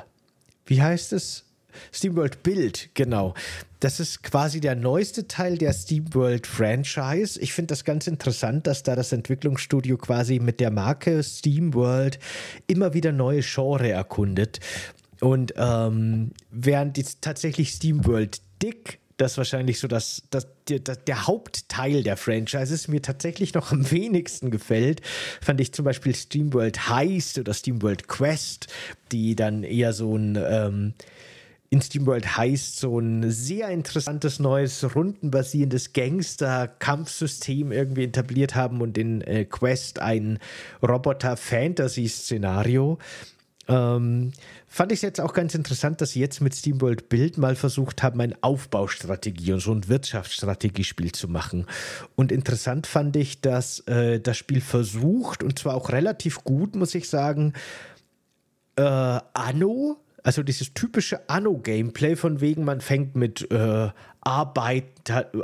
wie heißt es? SteamWorld Build, genau. Das ist quasi der neueste Teil der SteamWorld Franchise. Ich finde das ganz interessant, dass da das Entwicklungsstudio quasi mit der Marke SteamWorld immer wieder neue Genre erkundet. Und ähm, während jetzt tatsächlich SteamWorld Dick das wahrscheinlich so das, das, der, der Hauptteil der Franchise mir tatsächlich noch am wenigsten gefällt, fand ich zum Beispiel SteamWorld Heist oder SteamWorld Quest, die dann eher so ein ähm, in SteamWorld heißt, so ein sehr interessantes neues rundenbasierendes Gangster-Kampfsystem irgendwie etabliert haben und in äh, Quest ein Roboter-Fantasy-Szenario. Ähm, fand ich es jetzt auch ganz interessant, dass sie jetzt mit SteamWorld Build mal versucht haben, ein Aufbaustrategie und so ein Wirtschaftsstrategiespiel zu machen. Und interessant fand ich, dass äh, das Spiel versucht, und zwar auch relativ gut, muss ich sagen, äh, Anno also dieses typische Anno-Gameplay von wegen, man fängt mit äh, Arbeit,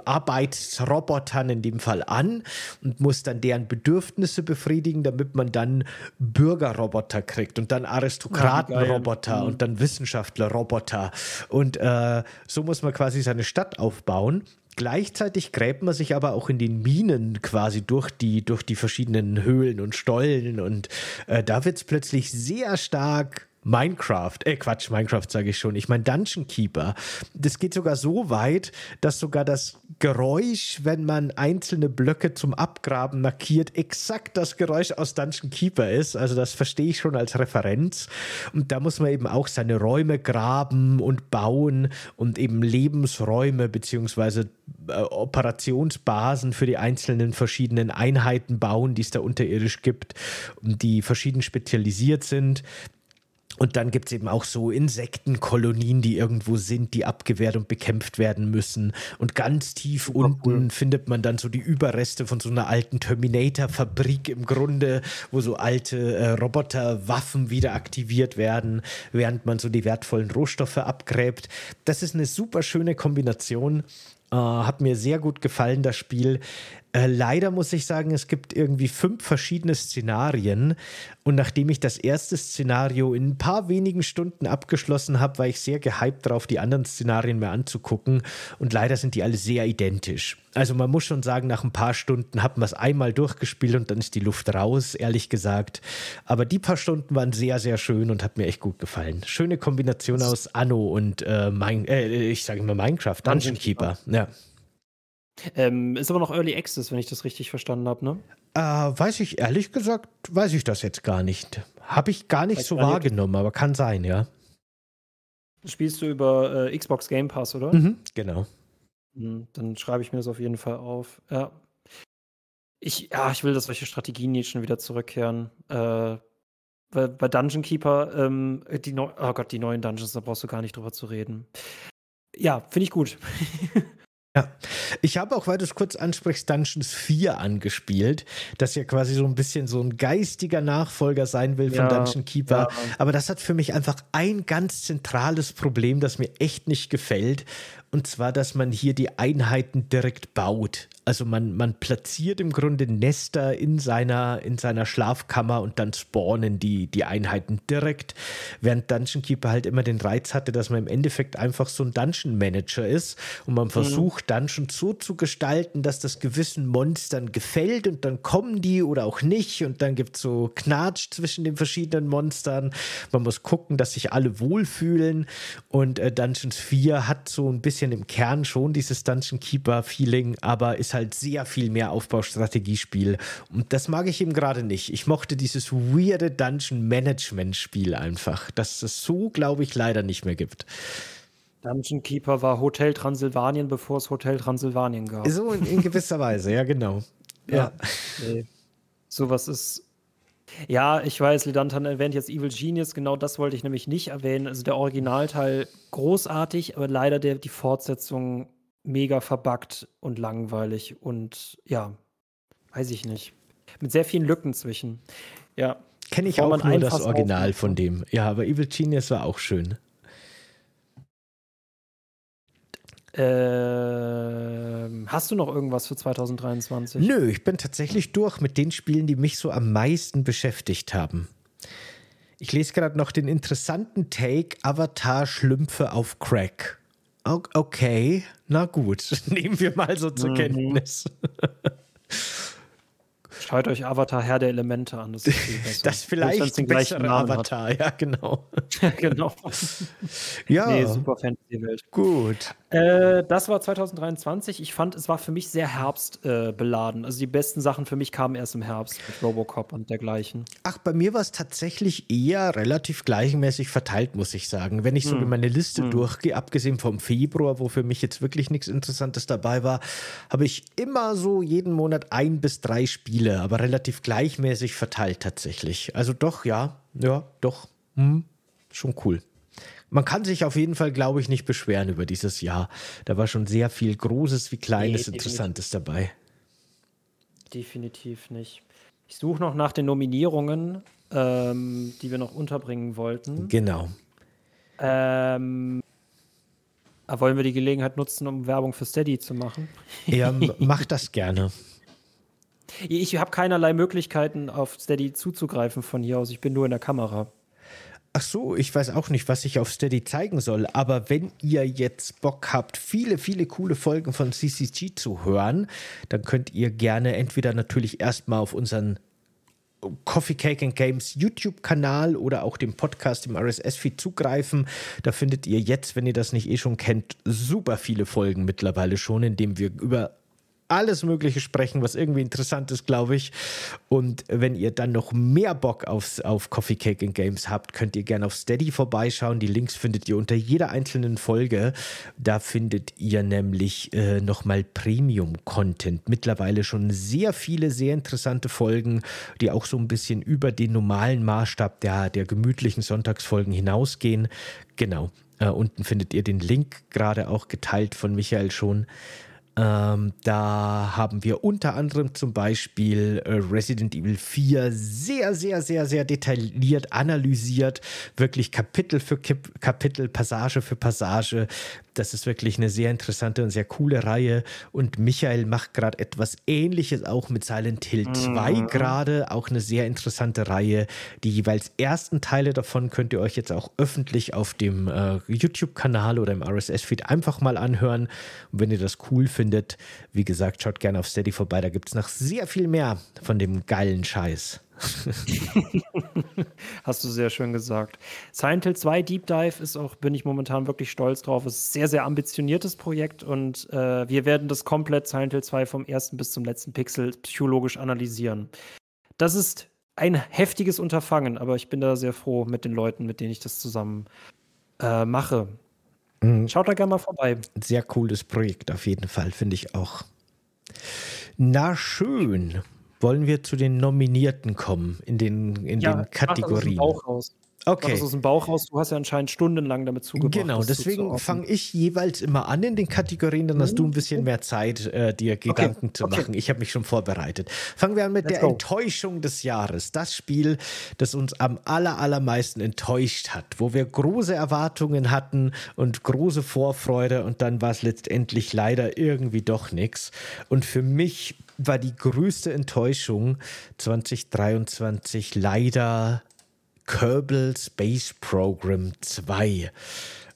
Arbeitsrobotern in dem Fall an und muss dann deren Bedürfnisse befriedigen, damit man dann Bürgerroboter kriegt und dann Aristokratenroboter ja, und dann Wissenschaftlerroboter. Und äh, so muss man quasi seine Stadt aufbauen. Gleichzeitig gräbt man sich aber auch in den Minen quasi durch die, durch die verschiedenen Höhlen und Stollen und äh, da wird es plötzlich sehr stark Minecraft, äh Quatsch, Minecraft sage ich schon. Ich meine Dungeon Keeper. Das geht sogar so weit, dass sogar das Geräusch, wenn man einzelne Blöcke zum Abgraben markiert, exakt das Geräusch aus Dungeon Keeper ist. Also das verstehe ich schon als Referenz. Und da muss man eben auch seine Räume graben und bauen und eben Lebensräume beziehungsweise äh, Operationsbasen für die einzelnen verschiedenen Einheiten bauen, die es da unterirdisch gibt, die verschieden spezialisiert sind. Und dann gibt es eben auch so Insektenkolonien, die irgendwo sind, die abgewehrt und bekämpft werden müssen. Und ganz tief Super unten cool. findet man dann so die Überreste von so einer alten Terminator-Fabrik im Grunde, wo so alte äh, Roboterwaffen wieder aktiviert werden, während man so die wertvollen Rohstoffe abgräbt. Das ist eine super schöne Kombination. Äh, hat mir sehr gut gefallen, das Spiel. Äh, leider muss ich sagen, es gibt irgendwie fünf verschiedene Szenarien. Und nachdem ich das erste Szenario in ein paar wenigen Stunden abgeschlossen habe, war ich sehr gehypt drauf, die anderen Szenarien mir anzugucken. Und leider sind die alle sehr identisch. Also man muss schon sagen, nach ein paar Stunden hat man es einmal durchgespielt und dann ist die Luft raus, ehrlich gesagt. Aber die paar Stunden waren sehr, sehr schön und hat mir echt gut gefallen. Schöne Kombination aus Anno und äh, mein, äh, ich sage immer Minecraft, Dungeon Keeper. Ja. Ähm, ist aber noch Early Access, wenn ich das richtig verstanden habe, ne? Äh, weiß ich, ehrlich gesagt, weiß ich das jetzt gar nicht. Habe ich gar nicht weiß so wahrgenommen, aber kann sein, ja. Spielst du über äh, Xbox Game Pass, oder? Mhm, genau. Mhm, dann schreibe ich mir das auf jeden Fall auf. Ja. Ich, ja, ich will, dass solche Strategien jetzt schon wieder zurückkehren. Äh, bei, bei Dungeon Keeper, ähm, die oh Gott, die neuen Dungeons, da brauchst du gar nicht drüber zu reden. Ja, finde ich gut. <laughs> Ja, ich habe auch, weil du es kurz ansprichst, Dungeons 4 angespielt, das ja quasi so ein bisschen so ein geistiger Nachfolger sein will von ja, Dungeon Keeper. Ja. Aber das hat für mich einfach ein ganz zentrales Problem, das mir echt nicht gefällt. Und zwar, dass man hier die Einheiten direkt baut. Also man, man platziert im Grunde Nester in seiner, in seiner Schlafkammer und dann spawnen die, die Einheiten direkt. Während Dungeon Keeper halt immer den Reiz hatte, dass man im Endeffekt einfach so ein Dungeon Manager ist und man mhm. versucht, mhm. Dungeons so zu gestalten, dass das gewissen Monstern gefällt und dann kommen die oder auch nicht und dann gibt es so Knatsch zwischen den verschiedenen Monstern. Man muss gucken, dass sich alle wohlfühlen und äh, Dungeons 4 hat so ein bisschen bisschen im Kern schon dieses Dungeon Keeper-Feeling, aber ist halt sehr viel mehr Aufbaustrategiespiel. Und das mag ich eben gerade nicht. Ich mochte dieses weirde Dungeon Management-Spiel einfach, das es so, glaube ich, leider nicht mehr gibt. Dungeon Keeper war Hotel Transsilvanien, bevor es Hotel Transsilvanien gab. So in, in gewisser Weise, ja, genau. Ja. ja. Nee. Sowas ist ja, ich weiß, Lidantan erwähnt jetzt Evil Genius, genau das wollte ich nämlich nicht erwähnen. Also der Originalteil großartig, aber leider der, die Fortsetzung mega verbuggt und langweilig und ja, weiß ich nicht. Mit sehr vielen Lücken zwischen. Ja. Kenne ich auch nur das Original von dem. Ja, aber Evil Genius war auch schön. Ähm, hast du noch irgendwas für 2023? Nö, ich bin tatsächlich durch mit den Spielen, die mich so am meisten beschäftigt haben. Ich lese gerade noch den interessanten Take Avatar Schlümpfe auf Crack. Okay, na gut, <laughs> nehmen wir mal so zur mhm. Kenntnis. <laughs> Schaut euch Avatar Herr der Elemente an. Das ist <laughs> das vielleicht den bessere Avatar, hat. ja, genau. genau. ja. Nee, super Fantasy-Welt. Gut. Äh, das war 2023. Ich fand, es war für mich sehr herbstbeladen. Äh, also die besten Sachen für mich kamen erst im Herbst mit Robocop und dergleichen. Ach, bei mir war es tatsächlich eher relativ gleichmäßig verteilt, muss ich sagen. Wenn ich so hm. meine Liste hm. durchgehe, abgesehen vom Februar, wo für mich jetzt wirklich nichts Interessantes dabei war, habe ich immer so jeden Monat ein bis drei Spiele aber relativ gleichmäßig verteilt tatsächlich. Also doch, ja, ja, doch. Hm, schon cool. Man kann sich auf jeden Fall, glaube ich, nicht beschweren über dieses Jahr. Da war schon sehr viel Großes wie Kleines nee, Interessantes dabei. Definitiv nicht. Ich suche noch nach den Nominierungen, ähm, die wir noch unterbringen wollten. Genau. Ähm, wollen wir die Gelegenheit nutzen, um Werbung für Steady zu machen? Ja, <laughs> mach das gerne. Ich habe keinerlei Möglichkeiten, auf Steady zuzugreifen von hier aus. Ich bin nur in der Kamera. Ach so, ich weiß auch nicht, was ich auf Steady zeigen soll, aber wenn ihr jetzt Bock habt, viele, viele coole Folgen von CCG zu hören, dann könnt ihr gerne entweder natürlich erstmal auf unseren Coffee Cake and Games YouTube-Kanal oder auch dem Podcast im RSS-Feed zugreifen. Da findet ihr jetzt, wenn ihr das nicht eh schon kennt, super viele Folgen mittlerweile schon, in dem wir über alles Mögliche sprechen, was irgendwie interessant ist, glaube ich. Und wenn ihr dann noch mehr Bock aufs, auf Coffee Cake and Games habt, könnt ihr gerne auf Steady vorbeischauen. Die Links findet ihr unter jeder einzelnen Folge. Da findet ihr nämlich äh, nochmal Premium-Content. Mittlerweile schon sehr viele, sehr interessante Folgen, die auch so ein bisschen über den normalen Maßstab der, der gemütlichen Sonntagsfolgen hinausgehen. Genau. Äh, unten findet ihr den Link, gerade auch geteilt von Michael schon. Ähm, da haben wir unter anderem zum Beispiel äh, Resident Evil 4 sehr, sehr, sehr, sehr detailliert analysiert. Wirklich Kapitel für Kip Kapitel, Passage für Passage. Das ist wirklich eine sehr interessante und sehr coole Reihe. Und Michael macht gerade etwas Ähnliches auch mit Silent Hill 2 mhm. gerade. Auch eine sehr interessante Reihe. Die jeweils ersten Teile davon könnt ihr euch jetzt auch öffentlich auf dem äh, YouTube-Kanal oder im RSS-Feed einfach mal anhören. Und wenn ihr das cool findet, findet. Wie gesagt, schaut gerne auf Steady vorbei, da gibt es noch sehr viel mehr von dem geilen Scheiß. <laughs> Hast du sehr schön gesagt. Silent Hill 2 Deep Dive ist auch, bin ich momentan wirklich stolz drauf. Es ist ein sehr, sehr ambitioniertes Projekt und äh, wir werden das komplett Silent Hill 2 vom ersten bis zum letzten Pixel psychologisch analysieren. Das ist ein heftiges Unterfangen, aber ich bin da sehr froh mit den Leuten, mit denen ich das zusammen äh, mache. Mhm. Schaut da gerne mal vorbei. Sehr cooles Projekt auf jeden Fall, finde ich auch. Na schön. Wollen wir zu den Nominierten kommen in den, in ja, den Kategorien? Mach das Okay. aus dem Bauch raus. Du hast ja anscheinend stundenlang damit zugebracht. Genau, deswegen fange ich jeweils immer an in den Kategorien, dann hast du ein bisschen mehr Zeit, äh, dir Gedanken okay. zu machen. Okay. Ich habe mich schon vorbereitet. Fangen wir an mit Let's der go. Enttäuschung des Jahres. Das Spiel, das uns am aller, allermeisten enttäuscht hat, wo wir große Erwartungen hatten und große Vorfreude und dann war es letztendlich leider irgendwie doch nichts. Und für mich war die größte Enttäuschung 2023 leider Kerbal Space Program 2.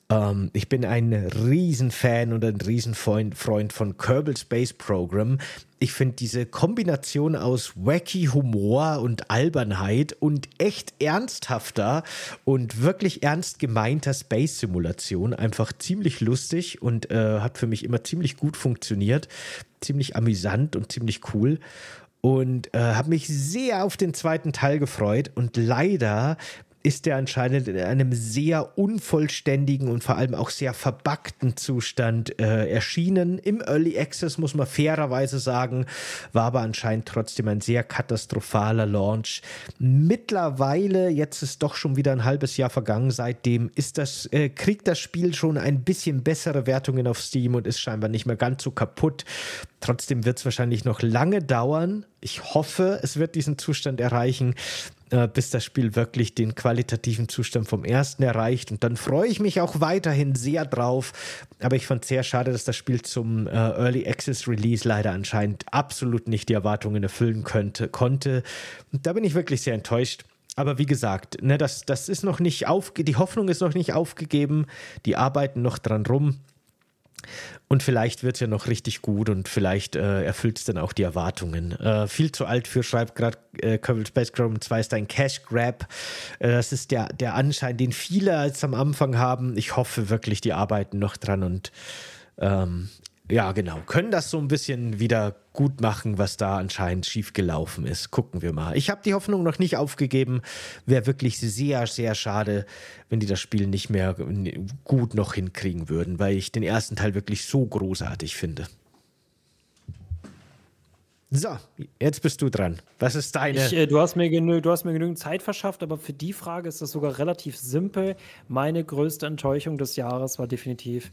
Ähm, ich bin ein Riesenfan und ein Riesenfreund von Kerbal Space Program. Ich finde diese Kombination aus wacky Humor und Albernheit und echt ernsthafter und wirklich ernst gemeinter Space-Simulation einfach ziemlich lustig und äh, hat für mich immer ziemlich gut funktioniert. Ziemlich amüsant und ziemlich cool und äh, habe mich sehr auf den zweiten Teil gefreut. Und leider ist der anscheinend in einem sehr unvollständigen und vor allem auch sehr verbackten Zustand äh, erschienen. Im Early Access muss man fairerweise sagen, war aber anscheinend trotzdem ein sehr katastrophaler Launch. Mittlerweile, jetzt ist doch schon wieder ein halbes Jahr vergangen, seitdem ist das, äh, kriegt das Spiel schon ein bisschen bessere Wertungen auf Steam und ist scheinbar nicht mehr ganz so kaputt. Trotzdem wird es wahrscheinlich noch lange dauern. Ich hoffe, es wird diesen Zustand erreichen, äh, bis das Spiel wirklich den qualitativen Zustand vom ersten erreicht. Und dann freue ich mich auch weiterhin sehr drauf. Aber ich fand es sehr schade, dass das Spiel zum äh, Early Access Release leider anscheinend absolut nicht die Erwartungen erfüllen könnte, konnte. Und da bin ich wirklich sehr enttäuscht. Aber wie gesagt, ne, das, das ist noch nicht auf, die Hoffnung ist noch nicht aufgegeben. Die arbeiten noch dran rum. Und vielleicht wird es ja noch richtig gut und vielleicht äh, erfüllt es dann auch die Erwartungen. Äh, viel zu alt für, schreibt gerade äh, Kerbal Space Program 2 ist ein Cash Grab. Äh, das ist der, der Anschein, den viele jetzt am Anfang haben. Ich hoffe wirklich, die arbeiten noch dran und ähm, ja, genau, können das so ein bisschen wieder gut machen, was da anscheinend schiefgelaufen ist. Gucken wir mal. Ich habe die Hoffnung noch nicht aufgegeben. Wäre wirklich sehr, sehr schade, wenn die das Spiel nicht mehr gut noch hinkriegen würden, weil ich den ersten Teil wirklich so großartig finde. So, jetzt bist du dran. Was ist deine? Ich, äh, du, hast mir du hast mir genügend Zeit verschafft, aber für die Frage ist das sogar relativ simpel. Meine größte Enttäuschung des Jahres war definitiv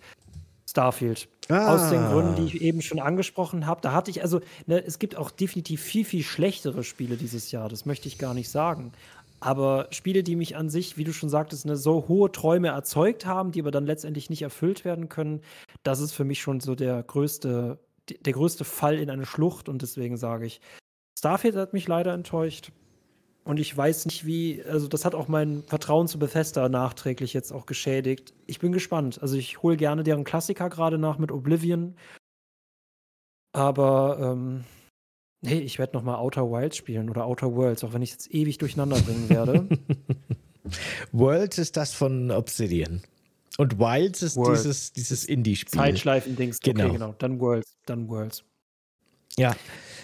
Starfield. Ah. Aus den Gründen, die ich eben schon angesprochen habe. Da hatte ich also, ne, es gibt auch definitiv viel, viel schlechtere Spiele dieses Jahr. Das möchte ich gar nicht sagen. Aber Spiele, die mich an sich, wie du schon sagtest, ne, so hohe Träume erzeugt haben, die aber dann letztendlich nicht erfüllt werden können, das ist für mich schon so der größte, der größte Fall in eine Schlucht. Und deswegen sage ich, Starfield hat mich leider enttäuscht. Und ich weiß nicht, wie, also das hat auch mein Vertrauen zu Bethesda nachträglich jetzt auch geschädigt. Ich bin gespannt. Also ich hole gerne deren Klassiker gerade nach mit Oblivion. Aber ähm, nee, ich werde noch mal Outer Wilds spielen oder Outer Worlds, auch wenn ich es jetzt ewig durcheinander bringen werde. <laughs> Worlds ist das von Obsidian. Und Wilds ist Worlds. dieses, dieses Indie-Spiel. Zeitschleifen-Dings. Genau. Okay, genau. Dann Worlds. Dann Worlds. Ja.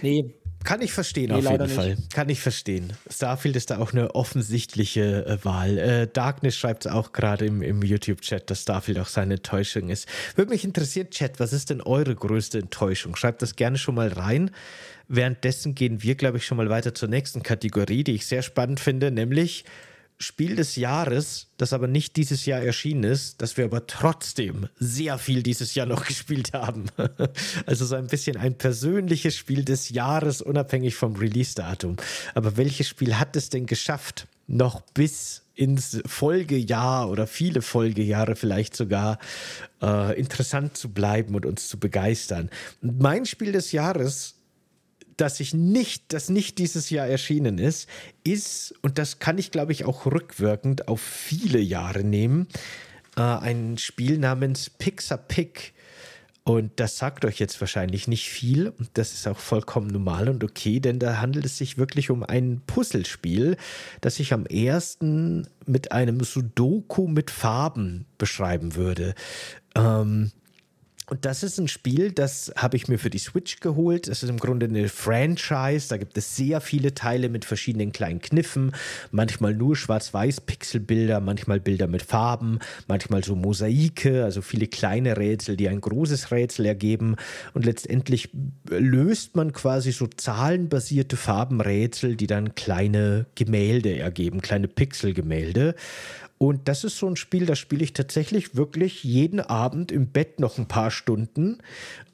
Nee, kann ich verstehen, nee, auf jeden Fall. Nicht. Kann ich verstehen. Starfield ist da auch eine offensichtliche äh, Wahl. Äh, Darkness schreibt es auch gerade im, im YouTube-Chat, dass Starfield auch seine Enttäuschung ist. Würde mich interessieren, Chat, was ist denn eure größte Enttäuschung? Schreibt das gerne schon mal rein. Währenddessen gehen wir, glaube ich, schon mal weiter zur nächsten Kategorie, die ich sehr spannend finde, nämlich Spiel des Jahres, das aber nicht dieses Jahr erschienen ist, das wir aber trotzdem sehr viel dieses Jahr noch <laughs> gespielt haben. also so ein bisschen ein persönliches Spiel des Jahres, unabhängig vom Release-Datum. Aber welches Spiel hat es denn geschafft, noch bis ins Folgejahr oder viele Folgejahre vielleicht sogar äh, interessant zu bleiben und uns zu begeistern? Mein Spiel des Jahres dass ich nicht, das nicht dieses Jahr erschienen ist, ist, und das kann ich glaube ich auch rückwirkend auf viele Jahre nehmen, äh, ein Spiel namens Pixar Pick. Und das sagt euch jetzt wahrscheinlich nicht viel. Und das ist auch vollkommen normal und okay, denn da handelt es sich wirklich um ein Puzzlespiel, das ich am ersten mit einem Sudoku mit Farben beschreiben würde. Ähm, und das ist ein Spiel, das habe ich mir für die Switch geholt. Das ist im Grunde eine Franchise. Da gibt es sehr viele Teile mit verschiedenen kleinen Kniffen. Manchmal nur Schwarz-Weiß-Pixelbilder, manchmal Bilder mit Farben, manchmal so Mosaike, also viele kleine Rätsel, die ein großes Rätsel ergeben. Und letztendlich löst man quasi so zahlenbasierte Farbenrätsel, die dann kleine Gemälde ergeben, kleine Pixelgemälde. Und das ist so ein Spiel, das spiele ich tatsächlich wirklich jeden Abend im Bett noch ein paar Stunden.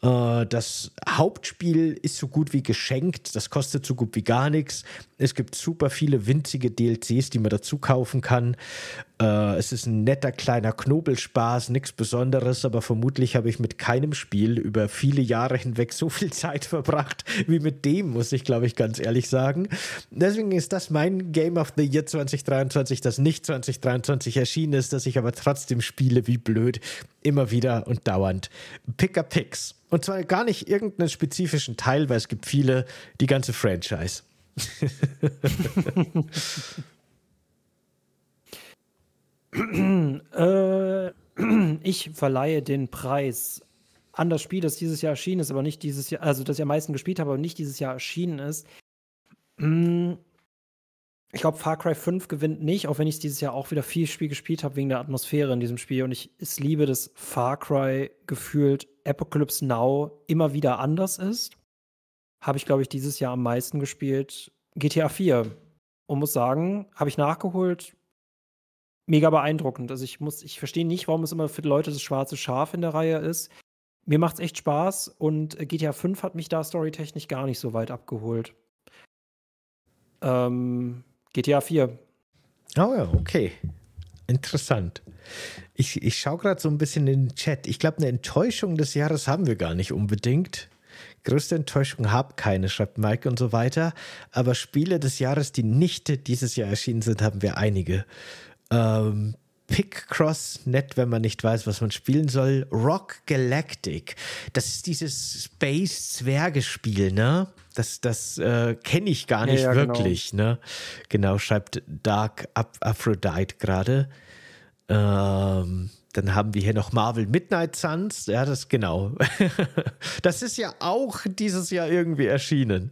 Äh, das Hauptspiel ist so gut wie geschenkt, das kostet so gut wie gar nichts. Es gibt super viele winzige DLCs, die man dazu kaufen kann. Äh, es ist ein netter kleiner Knobelspaß, nichts Besonderes, aber vermutlich habe ich mit keinem Spiel über viele Jahre hinweg so viel Zeit verbracht wie mit dem, muss ich glaube ich ganz ehrlich sagen. Deswegen ist das mein Game of the Year 2023, das nicht 2023 erschienen ist, das ich aber trotzdem spiele wie blöd, immer wieder und dauernd. Picker Picks. Und zwar gar nicht irgendeinen spezifischen Teil, weil es gibt viele, die ganze Franchise. <laughs> <laughs> <clears throat> äh, <clears throat> ich verleihe den Preis an das Spiel, das dieses Jahr erschienen ist, aber nicht dieses Jahr, also das ich am meisten gespielt habe, aber nicht dieses Jahr erschienen ist. Hm, ich glaube, Far Cry 5 gewinnt nicht, auch wenn ich dieses Jahr auch wieder viel Spiel gespielt habe wegen der Atmosphäre in diesem Spiel. Und ich es liebe, dass Far Cry gefühlt Apocalypse Now immer wieder anders ist. Habe ich, glaube ich, dieses Jahr am meisten gespielt. GTA 4. Und muss sagen, habe ich nachgeholt, mega beeindruckend. Also ich muss, ich verstehe nicht, warum es immer für Leute das schwarze Schaf in der Reihe ist. Mir macht es echt Spaß und GTA 5 hat mich da storytechnisch gar nicht so weit abgeholt. Ähm, GTA 4. Oh ja, okay. Interessant. Ich, ich schaue gerade so ein bisschen in den Chat. Ich glaube, eine Enttäuschung des Jahres haben wir gar nicht unbedingt. Größte Enttäuschung habe keine, schreibt Mike und so weiter. Aber Spiele des Jahres, die nicht dieses Jahr erschienen sind, haben wir einige. Ähm, Pickcross, nett, wenn man nicht weiß, was man spielen soll. Rock Galactic, das ist dieses Space-Zwergespiel, ne? Das, das äh, kenne ich gar nicht ja, ja, genau. wirklich, genau. ne? Genau, schreibt Dark Aphrodite gerade. Ähm, dann haben wir hier noch Marvel Midnight Suns. Ja, das genau. <laughs> das ist ja auch dieses Jahr irgendwie erschienen.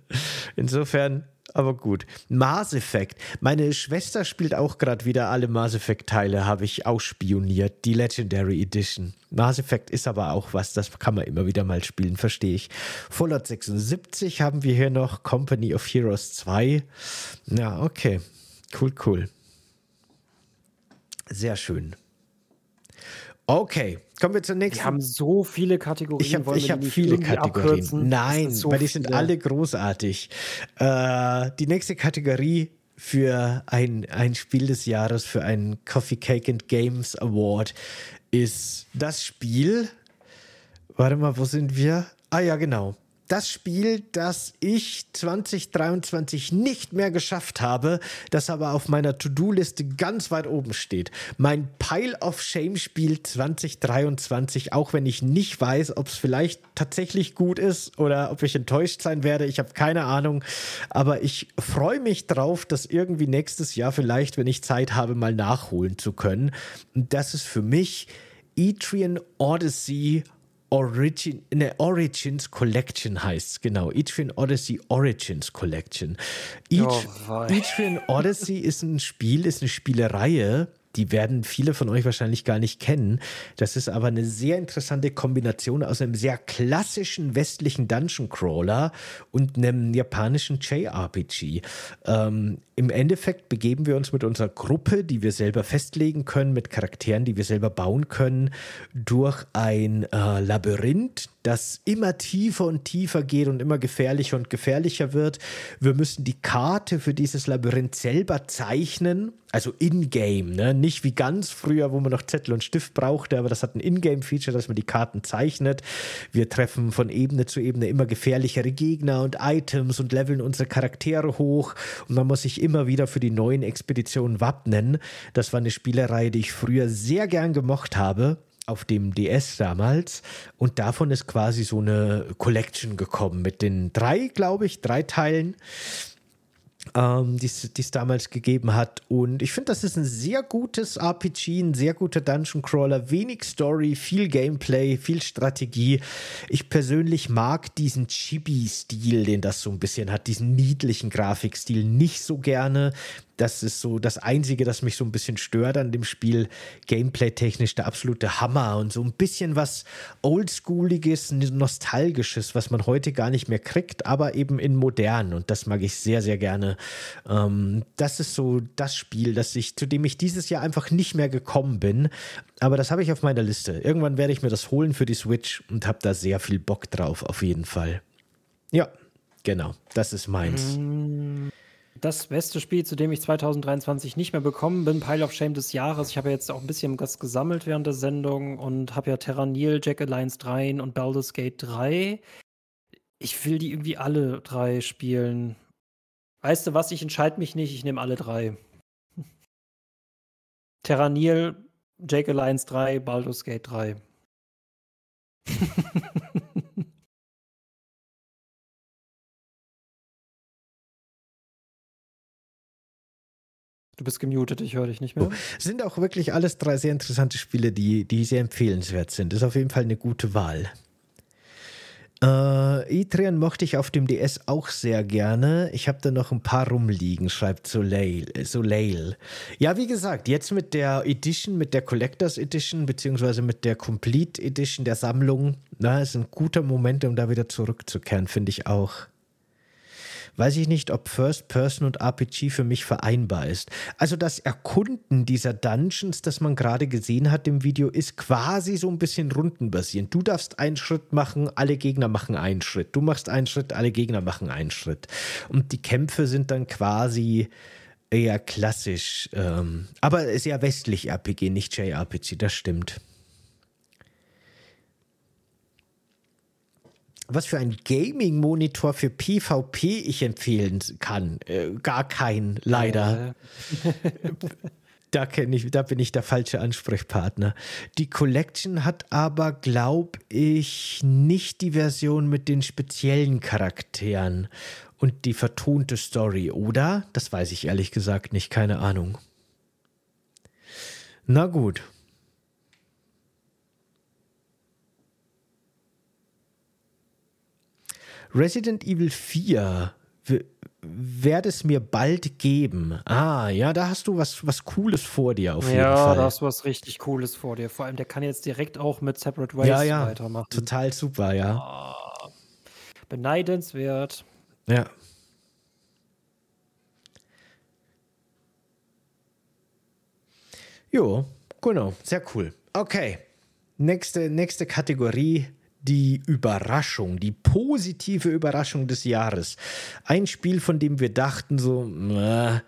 Insofern aber gut. Mass Effect. Meine Schwester spielt auch gerade wieder alle Mass Effect-Teile, habe ich ausspioniert. Die Legendary Edition. Mass Effect ist aber auch was, das kann man immer wieder mal spielen, verstehe ich. Fallout 76 haben wir hier noch. Company of Heroes 2. Ja, okay. Cool, cool. Sehr schön. Okay, kommen wir zur nächsten. Wir haben so viele Kategorien. Ich habe hab viele Kategorien. Abkürzen? Nein, so weil die sind viele. alle großartig. Äh, die nächste Kategorie für ein, ein Spiel des Jahres, für einen Coffee Cake and Games Award ist das Spiel. Warte mal, wo sind wir? Ah ja, genau das Spiel, das ich 2023 nicht mehr geschafft habe, das aber auf meiner To-Do-Liste ganz weit oben steht. Mein Pile of Shame-Spiel 2023, auch wenn ich nicht weiß, ob es vielleicht tatsächlich gut ist oder ob ich enttäuscht sein werde. Ich habe keine Ahnung. Aber ich freue mich drauf, das irgendwie nächstes Jahr vielleicht, wenn ich Zeit habe, mal nachholen zu können. Und das ist für mich Etrian Odyssey Origin, ne, Origins Collection heißt es, genau. Etrian Odyssey Origins Collection. Each, oh, Etrian Odyssey ist ein Spiel, ist eine Spielereihe, die werden viele von euch wahrscheinlich gar nicht kennen. Das ist aber eine sehr interessante Kombination aus einem sehr klassischen westlichen Dungeon Crawler und einem japanischen JRPG. Ähm, Im Endeffekt begeben wir uns mit unserer Gruppe, die wir selber festlegen können, mit Charakteren, die wir selber bauen können, durch ein äh, Labyrinth, das immer tiefer und tiefer geht und immer gefährlicher und gefährlicher wird. Wir müssen die Karte für dieses Labyrinth selber zeichnen also in-game, ne? nicht wie ganz früher, wo man noch Zettel und Stift brauchte, aber das hat ein In-game-Feature, dass man die Karten zeichnet. Wir treffen von Ebene zu Ebene immer gefährlichere Gegner und Items und leveln unsere Charaktere hoch und man muss sich immer wieder für die neuen Expeditionen wappnen. Das war eine Spielerei, die ich früher sehr gern gemocht habe auf dem DS damals und davon ist quasi so eine Collection gekommen mit den drei, glaube ich, drei Teilen ähm, die es damals gegeben hat. Und ich finde, das ist ein sehr gutes RPG, ein sehr guter Dungeon Crawler, wenig Story, viel Gameplay, viel Strategie. Ich persönlich mag diesen Chibi-Stil, den das so ein bisschen hat, diesen niedlichen Grafikstil nicht so gerne das ist so das Einzige, das mich so ein bisschen stört an dem Spiel. Gameplay-technisch der absolute Hammer und so ein bisschen was Oldschooliges, Nostalgisches, was man heute gar nicht mehr kriegt, aber eben in modern. Und das mag ich sehr, sehr gerne. Ähm, das ist so das Spiel, das ich, zu dem ich dieses Jahr einfach nicht mehr gekommen bin. Aber das habe ich auf meiner Liste. Irgendwann werde ich mir das holen für die Switch und habe da sehr viel Bock drauf, auf jeden Fall. Ja, genau. Das ist meins. Mm das beste Spiel, zu dem ich 2023 nicht mehr bekommen bin, Pile of Shame des Jahres. Ich habe ja jetzt auch ein bisschen was gesammelt während der Sendung und habe ja Terranil, Jack Alliance 3 und Baldur's Gate 3. Ich will die irgendwie alle drei spielen. Weißt du was, ich entscheide mich nicht, ich nehme alle drei. <laughs> Terranil, Jake Alliance 3, Baldur's Gate 3. <laughs> Du bist gemutet, ich höre dich nicht mehr. Oh, sind auch wirklich alles drei sehr interessante Spiele, die, die sehr empfehlenswert sind. Ist auf jeden Fall eine gute Wahl. Äh, Etrian mochte ich auf dem DS auch sehr gerne. Ich habe da noch ein paar rumliegen, schreibt Soleil, Soleil. Ja, wie gesagt, jetzt mit der Edition, mit der Collectors Edition, beziehungsweise mit der Complete Edition der Sammlung, na, ist ein guter Moment, um da wieder zurückzukehren, finde ich auch weiß ich nicht, ob First Person und RPG für mich vereinbar ist. Also das Erkunden dieser Dungeons, das man gerade gesehen hat im Video, ist quasi so ein bisschen rundenbasierend. Du darfst einen Schritt machen, alle Gegner machen einen Schritt. Du machst einen Schritt, alle Gegner machen einen Schritt. Und die Kämpfe sind dann quasi eher klassisch, ähm, aber sehr westlich RPG, nicht JRPG, das stimmt. Was für ein Gaming-Monitor für PvP ich empfehlen kann. Äh, gar kein, leider. <laughs> da, ich, da bin ich der falsche Ansprechpartner. Die Collection hat aber, glaube ich, nicht die Version mit den speziellen Charakteren und die vertonte Story, oder? Das weiß ich ehrlich gesagt nicht, keine Ahnung. Na gut. Resident Evil 4 werde es mir bald geben. Ah, ja, da hast du was, was Cooles vor dir auf jeden ja, Fall. Ja, da hast du was richtig Cooles vor dir. Vor allem, der kann jetzt direkt auch mit Separate Ways ja, ja, weitermachen. Total super, ja. Oh, beneidenswert. Ja. Jo, genau, sehr cool. Okay, nächste, nächste Kategorie die Überraschung, die positive Überraschung des Jahres. Ein Spiel, von dem wir dachten so, äh,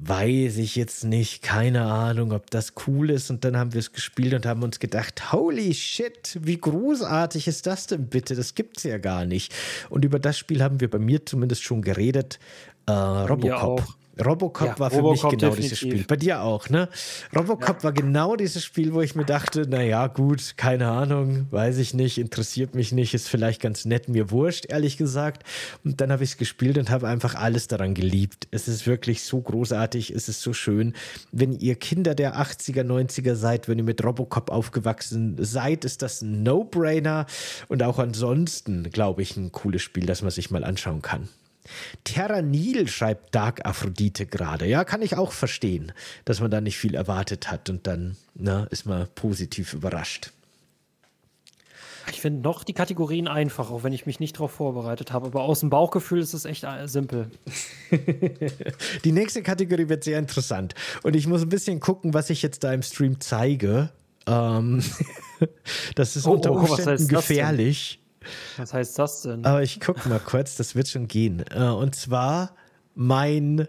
weiß ich jetzt nicht, keine Ahnung, ob das cool ist. Und dann haben wir es gespielt und haben uns gedacht, holy shit, wie großartig ist das denn bitte? Das gibt's ja gar nicht. Und über das Spiel haben wir bei mir zumindest schon geredet. Äh, Robocop. Robocop ja, war für Robocop mich genau definitiv. dieses Spiel. Bei dir auch, ne? Robocop ja. war genau dieses Spiel, wo ich mir dachte, naja, gut, keine Ahnung, weiß ich nicht, interessiert mich nicht, ist vielleicht ganz nett, mir wurscht, ehrlich gesagt. Und dann habe ich es gespielt und habe einfach alles daran geliebt. Es ist wirklich so großartig, es ist so schön. Wenn ihr Kinder der 80er, 90er seid, wenn ihr mit Robocop aufgewachsen seid, ist das ein No-Brainer und auch ansonsten, glaube ich, ein cooles Spiel, das man sich mal anschauen kann. Terranil schreibt Dark Aphrodite gerade. Ja, kann ich auch verstehen, dass man da nicht viel erwartet hat und dann na, ist man positiv überrascht. Ich finde noch die Kategorien einfach, auch wenn ich mich nicht darauf vorbereitet habe. Aber aus dem Bauchgefühl ist es echt äh, simpel. <laughs> die nächste Kategorie wird sehr interessant. Und ich muss ein bisschen gucken, was ich jetzt da im Stream zeige. Ähm <laughs> das ist oh, unter oh, Umständen oh, gefährlich. Was heißt das denn? Aber ich gucke mal kurz, das wird schon gehen. Äh, und zwar mein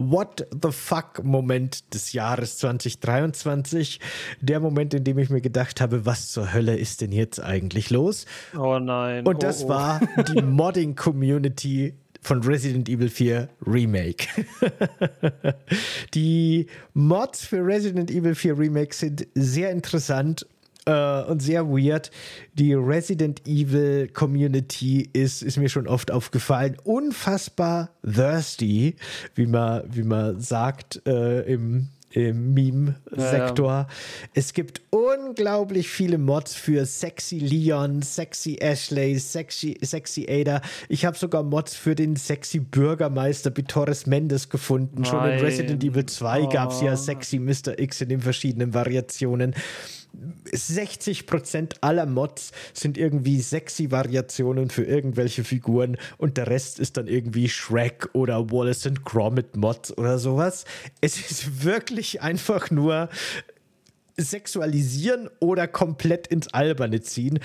What the fuck Moment des Jahres 2023. Der Moment, in dem ich mir gedacht habe, was zur Hölle ist denn jetzt eigentlich los? Oh nein. Und das oh, oh. war die <laughs> Modding Community von Resident Evil 4 Remake. <laughs> die Mods für Resident Evil 4 Remake sind sehr interessant äh, und sehr weird. Die Resident Evil Community ist, ist mir schon oft aufgefallen, unfassbar thirsty, wie man, wie man sagt äh, im im Meme-Sektor. Ja, ja. Es gibt unglaublich viele Mods für Sexy Leon, Sexy Ashley, Sexy, Sexy Ada. Ich habe sogar Mods für den Sexy Bürgermeister Bitores Mendes gefunden. Nein. Schon in Resident Evil 2 oh. gab es ja Sexy Mr. X in den verschiedenen Variationen. 60% aller Mods sind irgendwie sexy Variationen für irgendwelche Figuren und der Rest ist dann irgendwie Shrek oder Wallace and Gromit Mods oder sowas. Es ist wirklich einfach nur sexualisieren oder komplett ins Alberne ziehen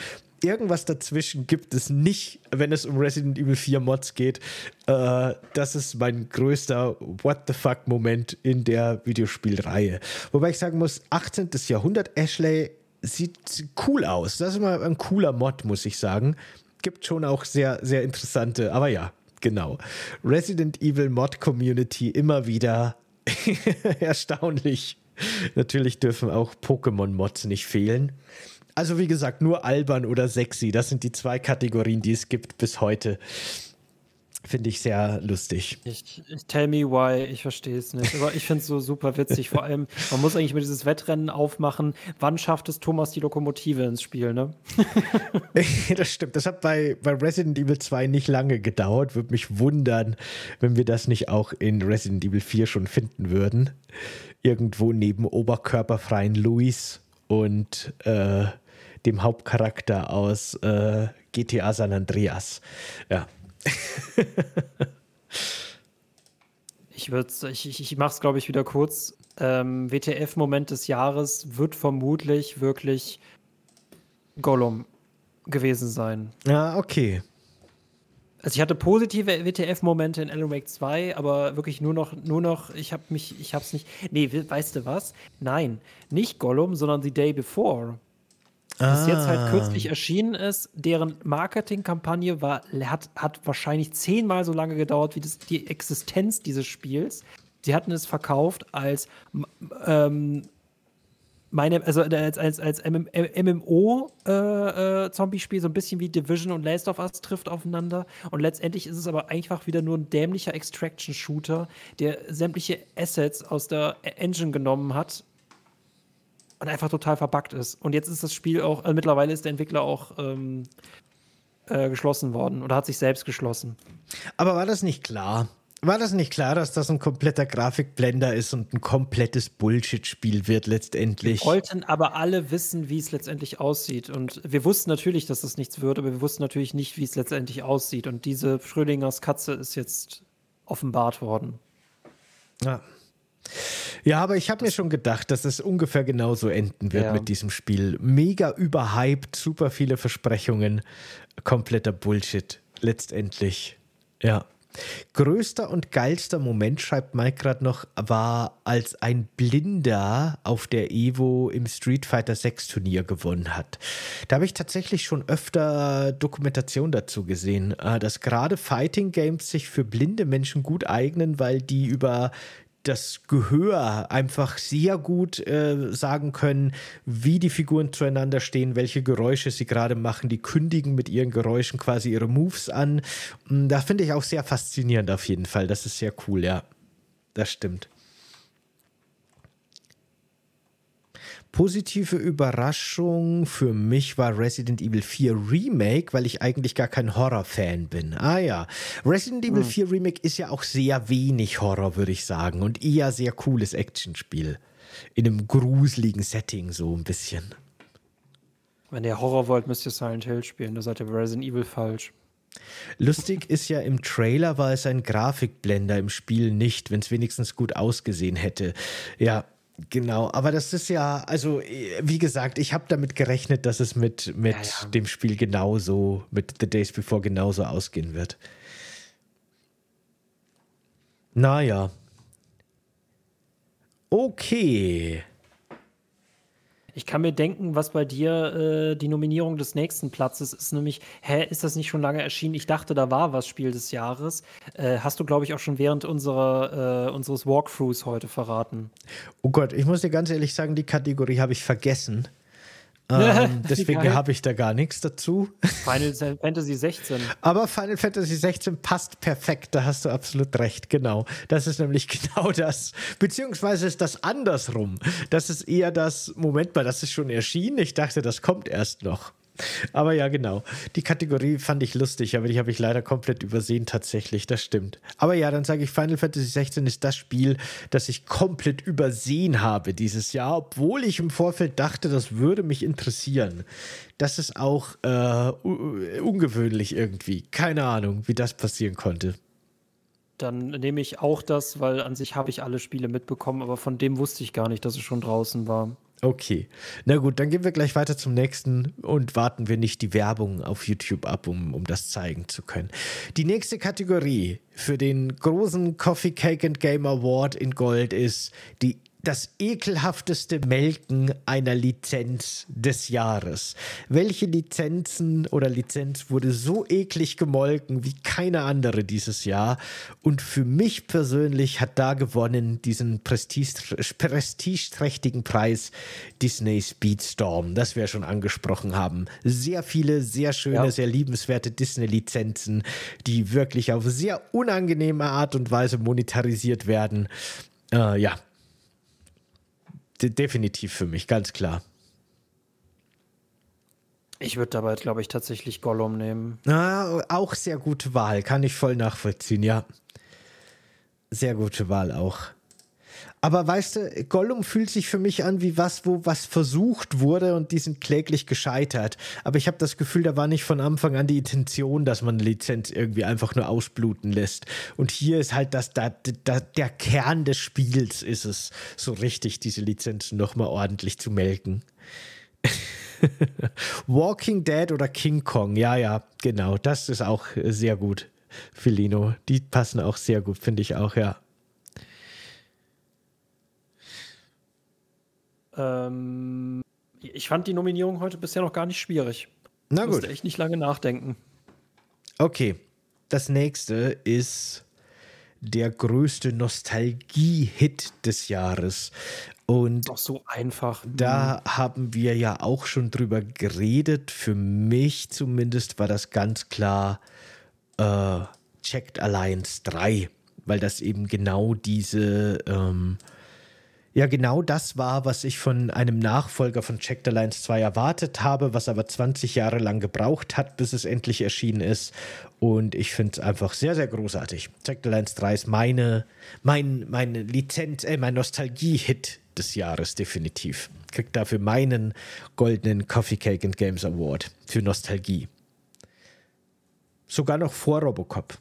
irgendwas dazwischen gibt es nicht, wenn es um Resident Evil 4 Mods geht. Äh, das ist mein größter What the fuck Moment in der Videospielreihe. Wobei ich sagen muss, 18. Jahrhundert Ashley sieht cool aus. Das ist mal ein cooler Mod, muss ich sagen. Gibt schon auch sehr, sehr interessante, aber ja, genau. Resident Evil Mod Community immer wieder <laughs> erstaunlich. Natürlich dürfen auch Pokémon-Mods nicht fehlen. Also wie gesagt, nur albern oder sexy. Das sind die zwei Kategorien, die es gibt bis heute. Finde ich sehr lustig. Ich, ich, tell me why, ich verstehe es nicht. Aber ich finde es so super witzig. Vor allem, man muss eigentlich mit dieses Wettrennen aufmachen. Wann schafft es Thomas die Lokomotive ins Spiel, ne? <laughs> das stimmt. Das hat bei, bei Resident Evil 2 nicht lange gedauert. Würde mich wundern, wenn wir das nicht auch in Resident Evil 4 schon finden würden. Irgendwo neben oberkörperfreien Luis und äh, dem Hauptcharakter aus äh, GTA San Andreas. Ja. <laughs> ich würde ich, ich, mache es, glaube ich, wieder kurz. Ähm, WTF-Moment des Jahres wird vermutlich wirklich Gollum gewesen sein. Ja, okay. Also ich hatte positive WTF-Momente in Alan Wake 2, aber wirklich nur noch, nur noch, ich habe mich, ich habe es nicht. Nee, weißt du was? Nein, nicht Gollum, sondern The Day Before das ah. jetzt halt kürzlich erschienen ist, deren Marketingkampagne war, hat, hat wahrscheinlich zehnmal so lange gedauert wie das, die Existenz dieses Spiels. Sie hatten es verkauft als ähm, meine, also als, als, als MMO-Zombie-Spiel, äh, äh, so ein bisschen wie Division und Last of Us trifft aufeinander. Und letztendlich ist es aber einfach wieder nur ein dämlicher Extraction-Shooter, der sämtliche Assets aus der Engine genommen hat und einfach total verbuggt ist. Und jetzt ist das Spiel auch, also mittlerweile ist der Entwickler auch ähm, äh, geschlossen worden oder hat sich selbst geschlossen. Aber war das nicht klar? War das nicht klar, dass das ein kompletter Grafikblender ist und ein komplettes Bullshit-Spiel wird letztendlich? Wir wollten aber alle wissen, wie es letztendlich aussieht. Und wir wussten natürlich, dass das nichts wird, aber wir wussten natürlich nicht, wie es letztendlich aussieht. Und diese Schrödingers Katze ist jetzt offenbart worden. Ja. Ja, aber ich habe mir schon gedacht, dass es ungefähr genauso enden wird ja. mit diesem Spiel. Mega überhyped, super viele Versprechungen, kompletter Bullshit letztendlich. Ja. Größter und geilster Moment, schreibt Mike gerade noch, war, als ein Blinder auf der Evo im Street Fighter 6 Turnier gewonnen hat. Da habe ich tatsächlich schon öfter Dokumentation dazu gesehen, äh, dass gerade Fighting Games sich für blinde Menschen gut eignen, weil die über das Gehör einfach sehr gut äh, sagen können, wie die Figuren zueinander stehen, welche Geräusche sie gerade machen. Die kündigen mit ihren Geräuschen quasi ihre Moves an. Und da finde ich auch sehr faszinierend auf jeden Fall. Das ist sehr cool, ja. Das stimmt. Positive Überraschung für mich war Resident Evil 4 Remake, weil ich eigentlich gar kein Horror-Fan bin. Ah ja, Resident Evil hm. 4 Remake ist ja auch sehr wenig Horror, würde ich sagen, und eher sehr cooles Actionspiel. In einem gruseligen Setting, so ein bisschen. Wenn ihr Horror wollt, müsst ihr Silent Hill spielen. Da seid ihr bei Resident Evil falsch. Lustig ist ja, im Trailer war es ein Grafikblender, im Spiel nicht, wenn es wenigstens gut ausgesehen hätte. Ja, Genau, aber das ist ja, also wie gesagt, ich habe damit gerechnet, dass es mit, mit ja, ja. dem Spiel genauso, mit The Days Before genauso ausgehen wird. Naja. Okay. Ich kann mir denken, was bei dir äh, die Nominierung des nächsten Platzes ist, nämlich, hä, ist das nicht schon lange erschienen? Ich dachte, da war was Spiel des Jahres. Äh, hast du, glaube ich, auch schon während unserer, äh, unseres Walkthroughs heute verraten. Oh Gott, ich muss dir ganz ehrlich sagen, die Kategorie habe ich vergessen. Ähm, <laughs> deswegen habe ich da gar nichts dazu. Final Fantasy 16. Aber Final Fantasy 16 passt perfekt, da hast du absolut recht, genau. Das ist nämlich <laughs> genau das. Beziehungsweise ist das andersrum. Das ist eher das, Moment mal, das ist schon erschienen. Ich dachte, das kommt erst noch. Aber ja, genau. Die Kategorie fand ich lustig, aber die habe ich leider komplett übersehen tatsächlich. Das stimmt. Aber ja, dann sage ich, Final Fantasy 16 ist das Spiel, das ich komplett übersehen habe dieses Jahr, obwohl ich im Vorfeld dachte, das würde mich interessieren. Das ist auch äh, ungewöhnlich irgendwie. Keine Ahnung, wie das passieren konnte. Dann nehme ich auch das, weil an sich habe ich alle Spiele mitbekommen, aber von dem wusste ich gar nicht, dass es schon draußen war. Okay. Na gut, dann gehen wir gleich weiter zum nächsten und warten wir nicht die Werbung auf YouTube ab, um, um das zeigen zu können. Die nächste Kategorie für den großen Coffee Cake and Game Award in Gold ist die das ekelhafteste Melken einer Lizenz des Jahres. Welche Lizenzen oder Lizenz wurde so eklig gemolken wie keine andere dieses Jahr? Und für mich persönlich hat da gewonnen diesen prestigeträchtigen Preis Disney Speedstorm, das wir schon angesprochen haben. Sehr viele, sehr schöne, ja. sehr liebenswerte Disney-Lizenzen, die wirklich auf sehr unangenehme Art und Weise monetarisiert werden. Äh, ja, definitiv für mich, ganz klar. Ich würde dabei, glaube ich, tatsächlich Gollum nehmen. Ah, auch sehr gute Wahl, kann ich voll nachvollziehen, ja. Sehr gute Wahl auch. Aber weißt du, Gollum fühlt sich für mich an wie was, wo was versucht wurde und die sind kläglich gescheitert. Aber ich habe das Gefühl, da war nicht von Anfang an die Intention, dass man eine Lizenz irgendwie einfach nur ausbluten lässt. Und hier ist halt das, da, da, der Kern des Spiels ist es, so richtig diese Lizenzen nochmal ordentlich zu melken. <laughs> Walking Dead oder King Kong, ja, ja, genau, das ist auch sehr gut. Filino, die passen auch sehr gut, finde ich auch, ja. Ähm, ich fand die Nominierung heute bisher noch gar nicht schwierig. Na gut. Musste echt nicht lange nachdenken. Okay. Das nächste ist der größte Nostalgie-Hit des Jahres. Und Doch so einfach. Da mhm. haben wir ja auch schon drüber geredet. Für mich zumindest war das ganz klar äh, Checked Alliance 3, weil das eben genau diese ähm, ja genau das war, was ich von einem Nachfolger von Checked Alliance 2 erwartet habe, was aber 20 Jahre lang gebraucht hat, bis es endlich erschienen ist. Und ich finde es einfach sehr, sehr großartig. Checked Alliance 3 ist meine, mein, meine Lizenz, äh, mein Nostalgie-Hit des Jahres, definitiv. Kriegt dafür meinen goldenen Coffee Cake and Games Award für Nostalgie. Sogar noch vor Robocop.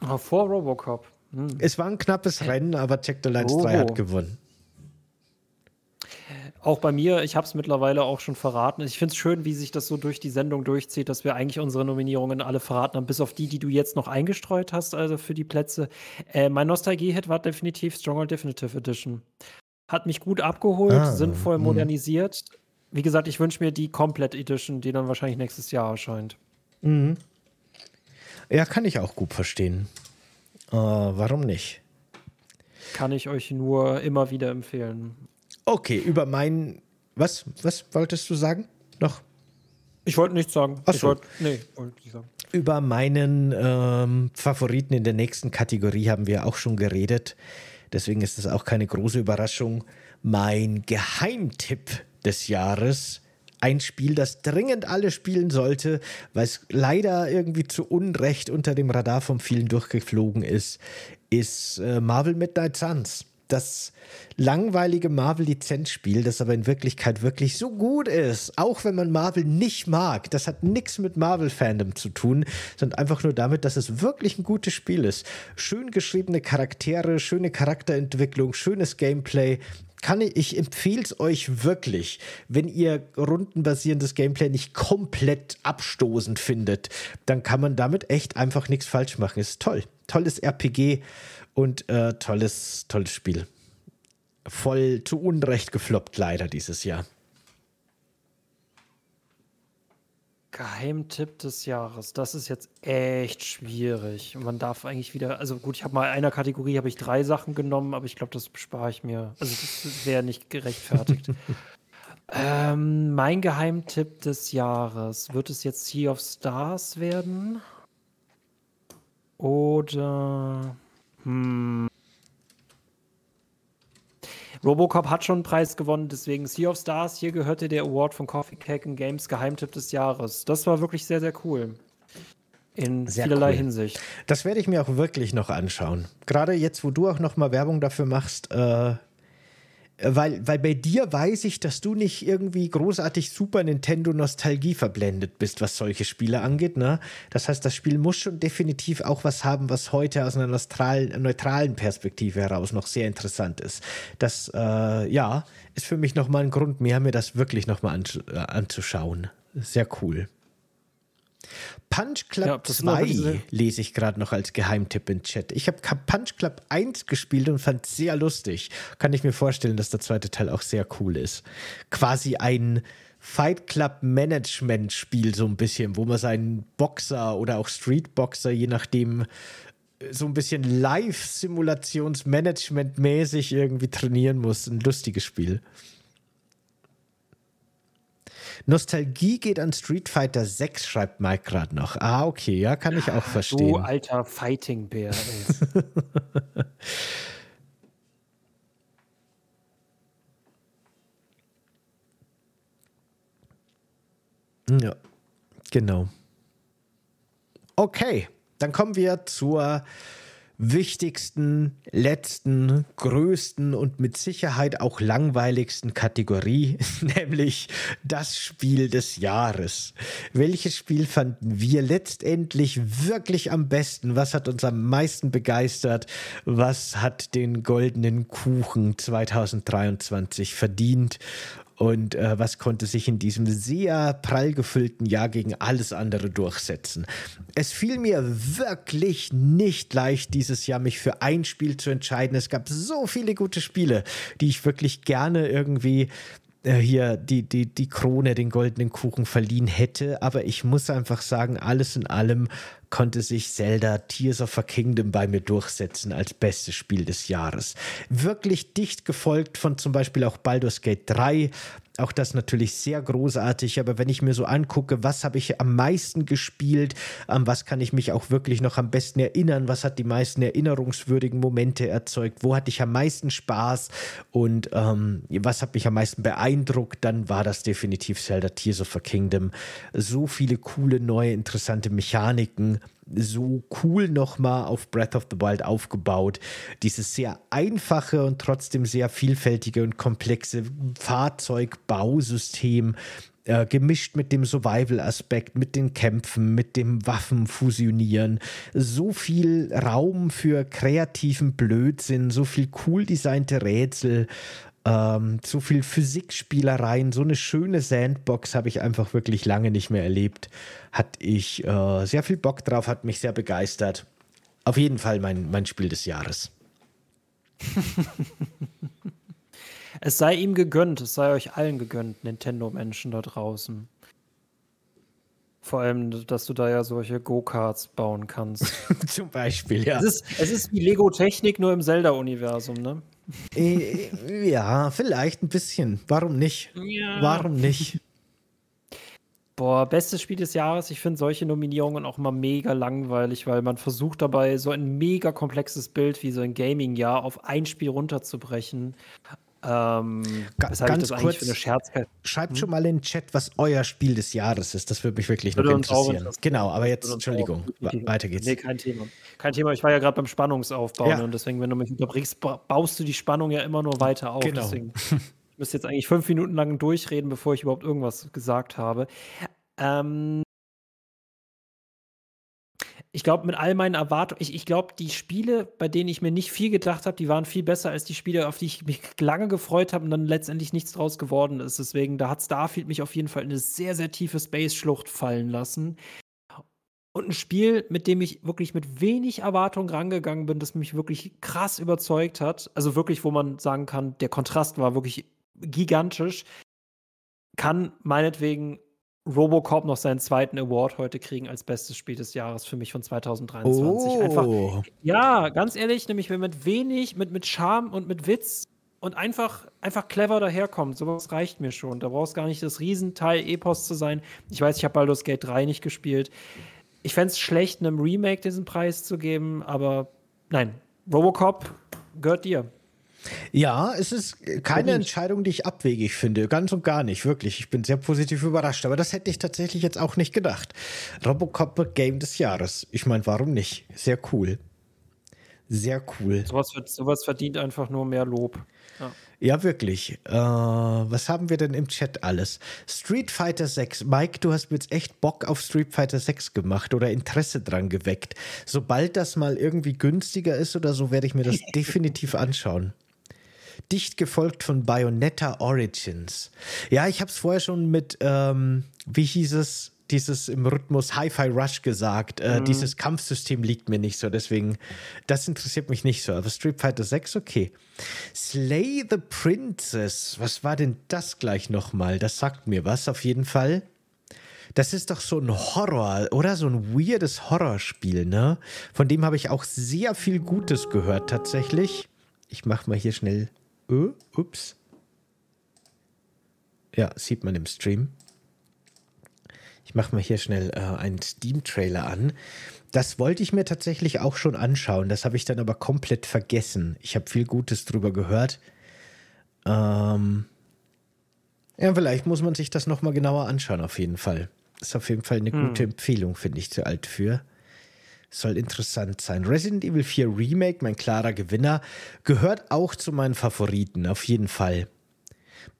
Oh, vor Robocop. Hm. Es war ein knappes Rennen, aber Checked Alliance oh. 3 hat gewonnen. Auch bei mir, ich habe es mittlerweile auch schon verraten. Ich finde es schön, wie sich das so durch die Sendung durchzieht, dass wir eigentlich unsere Nominierungen alle verraten haben, bis auf die, die du jetzt noch eingestreut hast, also für die Plätze. Äh, mein Nostalgie-Hit war definitiv Stronghold Definitive Edition. Hat mich gut abgeholt, ah, sinnvoll mh. modernisiert. Wie gesagt, ich wünsche mir die Komplett Edition, die dann wahrscheinlich nächstes Jahr erscheint. Mhm. Ja, kann ich auch gut verstehen. Äh, warum nicht? Kann ich euch nur immer wieder empfehlen. Okay, über meinen. Was, was wolltest du sagen? Noch? Ich wollte nichts sagen. Ach so. Ich wollt, nee, wollte nicht sagen. Über meinen ähm, Favoriten in der nächsten Kategorie haben wir auch schon geredet. Deswegen ist es auch keine große Überraschung. Mein Geheimtipp des Jahres. Ein Spiel, das dringend alle spielen sollte, weil es leider irgendwie zu Unrecht unter dem Radar von vielen durchgeflogen ist, ist äh, Marvel Midnight Suns das langweilige Marvel-Lizenzspiel, das aber in Wirklichkeit wirklich so gut ist, auch wenn man Marvel nicht mag. Das hat nichts mit Marvel-Fandom zu tun, sondern einfach nur damit, dass es wirklich ein gutes Spiel ist. Schön geschriebene Charaktere, schöne Charakterentwicklung, schönes Gameplay. Kann ich, ich empfehle es euch wirklich, wenn ihr rundenbasierendes Gameplay nicht komplett abstoßend findet, dann kann man damit echt einfach nichts falsch machen. Ist toll. Tolles RPG und äh, tolles, tolles Spiel. Voll zu Unrecht gefloppt, leider dieses Jahr. Geheimtipp des Jahres. Das ist jetzt echt schwierig. Und man darf eigentlich wieder, also gut, ich habe mal in einer Kategorie habe ich drei Sachen genommen, aber ich glaube, das spare ich mir. Also das wäre nicht gerechtfertigt. <laughs> ähm, mein Geheimtipp des Jahres. Wird es jetzt Sea of Stars werden? Oder hm. Robocop hat schon einen Preis gewonnen, deswegen Sea of Stars. Hier gehörte der Award von Coffee Cake and Games Geheimtipp des Jahres. Das war wirklich sehr, sehr cool. In sehr vielerlei cool. Hinsicht. Das werde ich mir auch wirklich noch anschauen. Gerade jetzt, wo du auch noch mal Werbung dafür machst, äh, weil, weil bei dir weiß ich, dass du nicht irgendwie großartig Super Nintendo Nostalgie verblendet bist, was solche Spiele angeht. Ne? Das heißt, das Spiel muss schon definitiv auch was haben, was heute aus einer neutralen, Perspektive heraus noch sehr interessant ist. Das, äh, ja, ist für mich nochmal ein Grund mehr, mir das wirklich nochmal äh, anzuschauen. Sehr cool. Punch Club ja, 2 lese ich gerade noch als Geheimtipp im Chat. Ich habe Punch Club 1 gespielt und fand es sehr lustig. Kann ich mir vorstellen, dass der zweite Teil auch sehr cool ist. Quasi ein Fight Club Management Spiel so ein bisschen, wo man seinen Boxer oder auch Street Boxer, je nachdem, so ein bisschen Live-Simulationsmanagement mäßig irgendwie trainieren muss. Ein lustiges Spiel. Nostalgie geht an Street Fighter 6, schreibt Mike gerade noch. Ah, okay, ja, kann ich auch verstehen. Du alter Fighting-Bär, <laughs> ja, genau. Okay, dann kommen wir zur wichtigsten, letzten, größten und mit Sicherheit auch langweiligsten Kategorie, <laughs> nämlich das Spiel des Jahres. Welches Spiel fanden wir letztendlich wirklich am besten? Was hat uns am meisten begeistert? Was hat den goldenen Kuchen 2023 verdient? Und äh, was konnte sich in diesem sehr prall gefüllten Jahr gegen alles andere durchsetzen. Es fiel mir wirklich nicht leicht dieses Jahr, mich für ein Spiel zu entscheiden. Es gab so viele gute Spiele, die ich wirklich gerne irgendwie äh, hier die, die, die Krone, den goldenen Kuchen verliehen hätte. Aber ich muss einfach sagen, alles in allem konnte sich Zelda Tears of a Kingdom bei mir durchsetzen als bestes Spiel des Jahres. Wirklich dicht gefolgt von zum Beispiel auch Baldur's Gate 3, auch das natürlich sehr großartig, aber wenn ich mir so angucke, was habe ich am meisten gespielt, an was kann ich mich auch wirklich noch am besten erinnern, was hat die meisten erinnerungswürdigen Momente erzeugt, wo hatte ich am meisten Spaß und ähm, was hat mich am meisten beeindruckt, dann war das definitiv Zelda Tears of a Kingdom. So viele coole, neue, interessante Mechaniken, so cool nochmal auf Breath of the Wild aufgebaut. Dieses sehr einfache und trotzdem sehr vielfältige und komplexe Fahrzeugbausystem, äh, gemischt mit dem Survival-Aspekt, mit den Kämpfen, mit dem Waffenfusionieren. So viel Raum für kreativen Blödsinn, so viel cool designte Rätsel. Ähm, so viel Physikspielereien, so eine schöne Sandbox habe ich einfach wirklich lange nicht mehr erlebt. Hatte ich äh, sehr viel Bock drauf, hat mich sehr begeistert. Auf jeden Fall mein, mein Spiel des Jahres. <laughs> es sei ihm gegönnt, es sei euch allen gegönnt, Nintendo-Menschen da draußen. Vor allem, dass du da ja solche Go-Karts bauen kannst. <laughs> Zum Beispiel, ja. Es ist, es ist wie Lego-Technik nur im Zelda-Universum, ne? Äh, ja, vielleicht ein bisschen. Warum nicht? Ja. Warum nicht? Boah, bestes Spiel des Jahres. Ich finde solche Nominierungen auch immer mega langweilig, weil man versucht dabei, so ein mega komplexes Bild wie so ein Gaming-Jahr auf ein Spiel runterzubrechen. Ähm, Ga ganz kurz, schreibt hm? schon mal in den Chat, was euer Spiel des Jahres ist. Das würde mich wirklich noch interessieren. Genau, aber jetzt, Entschuldigung, weiter geht's. Nee, kein Thema. Kein Thema, ich war ja gerade beim Spannungsaufbau ja. und deswegen, wenn du mich unterbrichst, baust du die Spannung ja immer nur weiter auf. Genau. Deswegen, <laughs> ich müsste jetzt eigentlich fünf Minuten lang durchreden, bevor ich überhaupt irgendwas gesagt habe. Ähm, ich glaube, mit all meinen Erwartungen, ich, ich glaube, die Spiele, bei denen ich mir nicht viel gedacht habe, die waren viel besser als die Spiele, auf die ich mich lange gefreut habe und dann letztendlich nichts draus geworden ist. Deswegen, da hat Starfield mich auf jeden Fall in eine sehr, sehr tiefe Space-Schlucht fallen lassen. Und ein Spiel, mit dem ich wirklich mit wenig Erwartung rangegangen bin, das mich wirklich krass überzeugt hat. Also wirklich, wo man sagen kann, der Kontrast war wirklich gigantisch. Kann meinetwegen Robocop noch seinen zweiten Award heute kriegen als bestes Spiel des Jahres für mich von 2023. Oh. Einfach, ja, ganz ehrlich, nämlich wenn mit wenig, mit, mit Charme und mit Witz und einfach, einfach clever daherkommt. Sowas reicht mir schon. Da brauchst gar nicht das Riesenteil Epos zu sein. Ich weiß, ich habe Baldur's Gate 3 nicht gespielt. Ich fände es schlecht, einem Remake diesen Preis zu geben, aber nein, Robocop gehört dir. Ja, es ist keine Entscheidung, die ich abwegig finde. Ganz und gar nicht, wirklich. Ich bin sehr positiv überrascht. Aber das hätte ich tatsächlich jetzt auch nicht gedacht. Robocop Game des Jahres. Ich meine, warum nicht? Sehr cool. Sehr cool. Sowas, sowas verdient einfach nur mehr Lob. Ja, ja wirklich. Äh, was haben wir denn im Chat alles? Street Fighter 6. Mike, du hast mir jetzt echt Bock auf Street Fighter 6 gemacht oder Interesse dran geweckt. Sobald das mal irgendwie günstiger ist oder so, werde ich mir das <laughs> definitiv anschauen dicht gefolgt von Bayonetta Origins. Ja, ich habe es vorher schon mit, ähm, wie hieß es, dieses im Rhythmus Hi-Fi Rush gesagt. Äh, mhm. Dieses Kampfsystem liegt mir nicht so, deswegen, das interessiert mich nicht so. Aber Street Fighter 6, okay. Slay the Princess, was war denn das gleich nochmal? Das sagt mir was auf jeden Fall. Das ist doch so ein Horror, oder? So ein weirdes Horrorspiel, ne? Von dem habe ich auch sehr viel Gutes gehört, tatsächlich. Ich mache mal hier schnell Ö, ups. Ja, sieht man im Stream. Ich mache mal hier schnell äh, einen Steam-Trailer an. Das wollte ich mir tatsächlich auch schon anschauen. Das habe ich dann aber komplett vergessen. Ich habe viel Gutes drüber gehört. Ähm ja, vielleicht muss man sich das nochmal genauer anschauen, auf jeden Fall. Ist auf jeden Fall eine hm. gute Empfehlung, finde ich, zu alt für. Soll interessant sein. Resident Evil 4 Remake, mein klarer Gewinner, gehört auch zu meinen Favoriten, auf jeden Fall.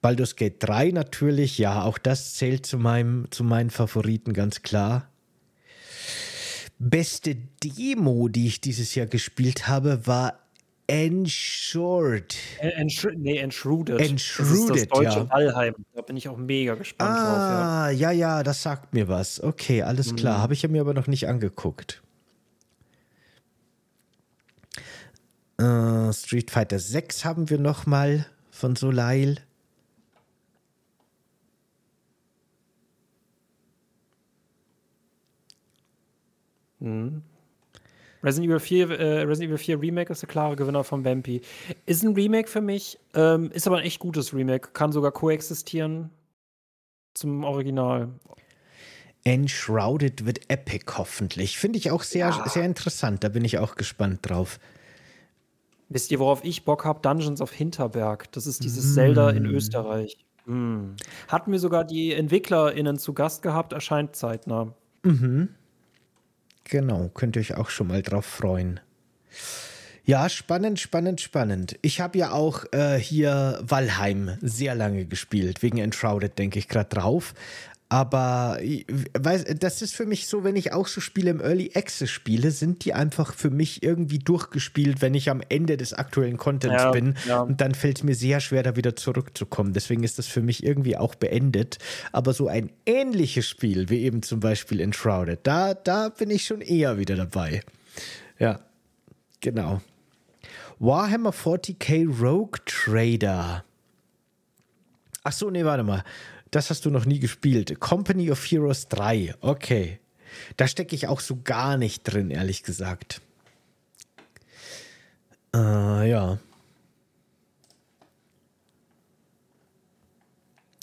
Baldur's Gate 3 natürlich, ja, auch das zählt zu, meinem, zu meinen Favoriten, ganz klar. Beste Demo, die ich dieses Jahr gespielt habe, war Ensured. Enshrouded. Nee, Enshrouded. Enshrouded, das ist das deutsche ja. Valheim. Da bin ich auch mega gespannt ah, drauf. Ja. ja, ja, das sagt mir was. Okay, alles klar. Mhm. Habe ich ja mir aber noch nicht angeguckt. Äh, Street Fighter 6 haben wir noch mal von Solail. Mhm. Resident Evil 4, äh, Resident Evil 4 Remake ist der klare Gewinner von Vampy. Ist ein Remake für mich, ähm, ist aber ein echt gutes Remake. Kann sogar koexistieren zum Original. Enshrouded wird epic, hoffentlich. Finde ich auch sehr, ja. sehr interessant. Da bin ich auch gespannt drauf. Wisst ihr, worauf ich Bock habe? Dungeons of Hinterberg. Das ist dieses mm. Zelda in Österreich. Mm. Hatten wir sogar die EntwicklerInnen zu Gast gehabt, erscheint zeitnah. Mhm. Genau, könnt ihr euch auch schon mal drauf freuen. Ja, spannend, spannend, spannend. Ich habe ja auch äh, hier Valheim sehr lange gespielt, wegen Enshrouded denke ich gerade drauf. Aber weiß, das ist für mich so, wenn ich auch so Spiele im Early Access spiele, sind die einfach für mich irgendwie durchgespielt, wenn ich am Ende des aktuellen Contents ja, bin. Ja. Und dann fällt es mir sehr schwer, da wieder zurückzukommen. Deswegen ist das für mich irgendwie auch beendet. Aber so ein ähnliches Spiel, wie eben zum Beispiel Enshrouded, da, da bin ich schon eher wieder dabei. Ja, genau. Warhammer 40k Rogue Trader. Ach so, nee, warte mal. Das hast du noch nie gespielt. Company of Heroes 3. Okay. Da stecke ich auch so gar nicht drin, ehrlich gesagt. Äh, ja.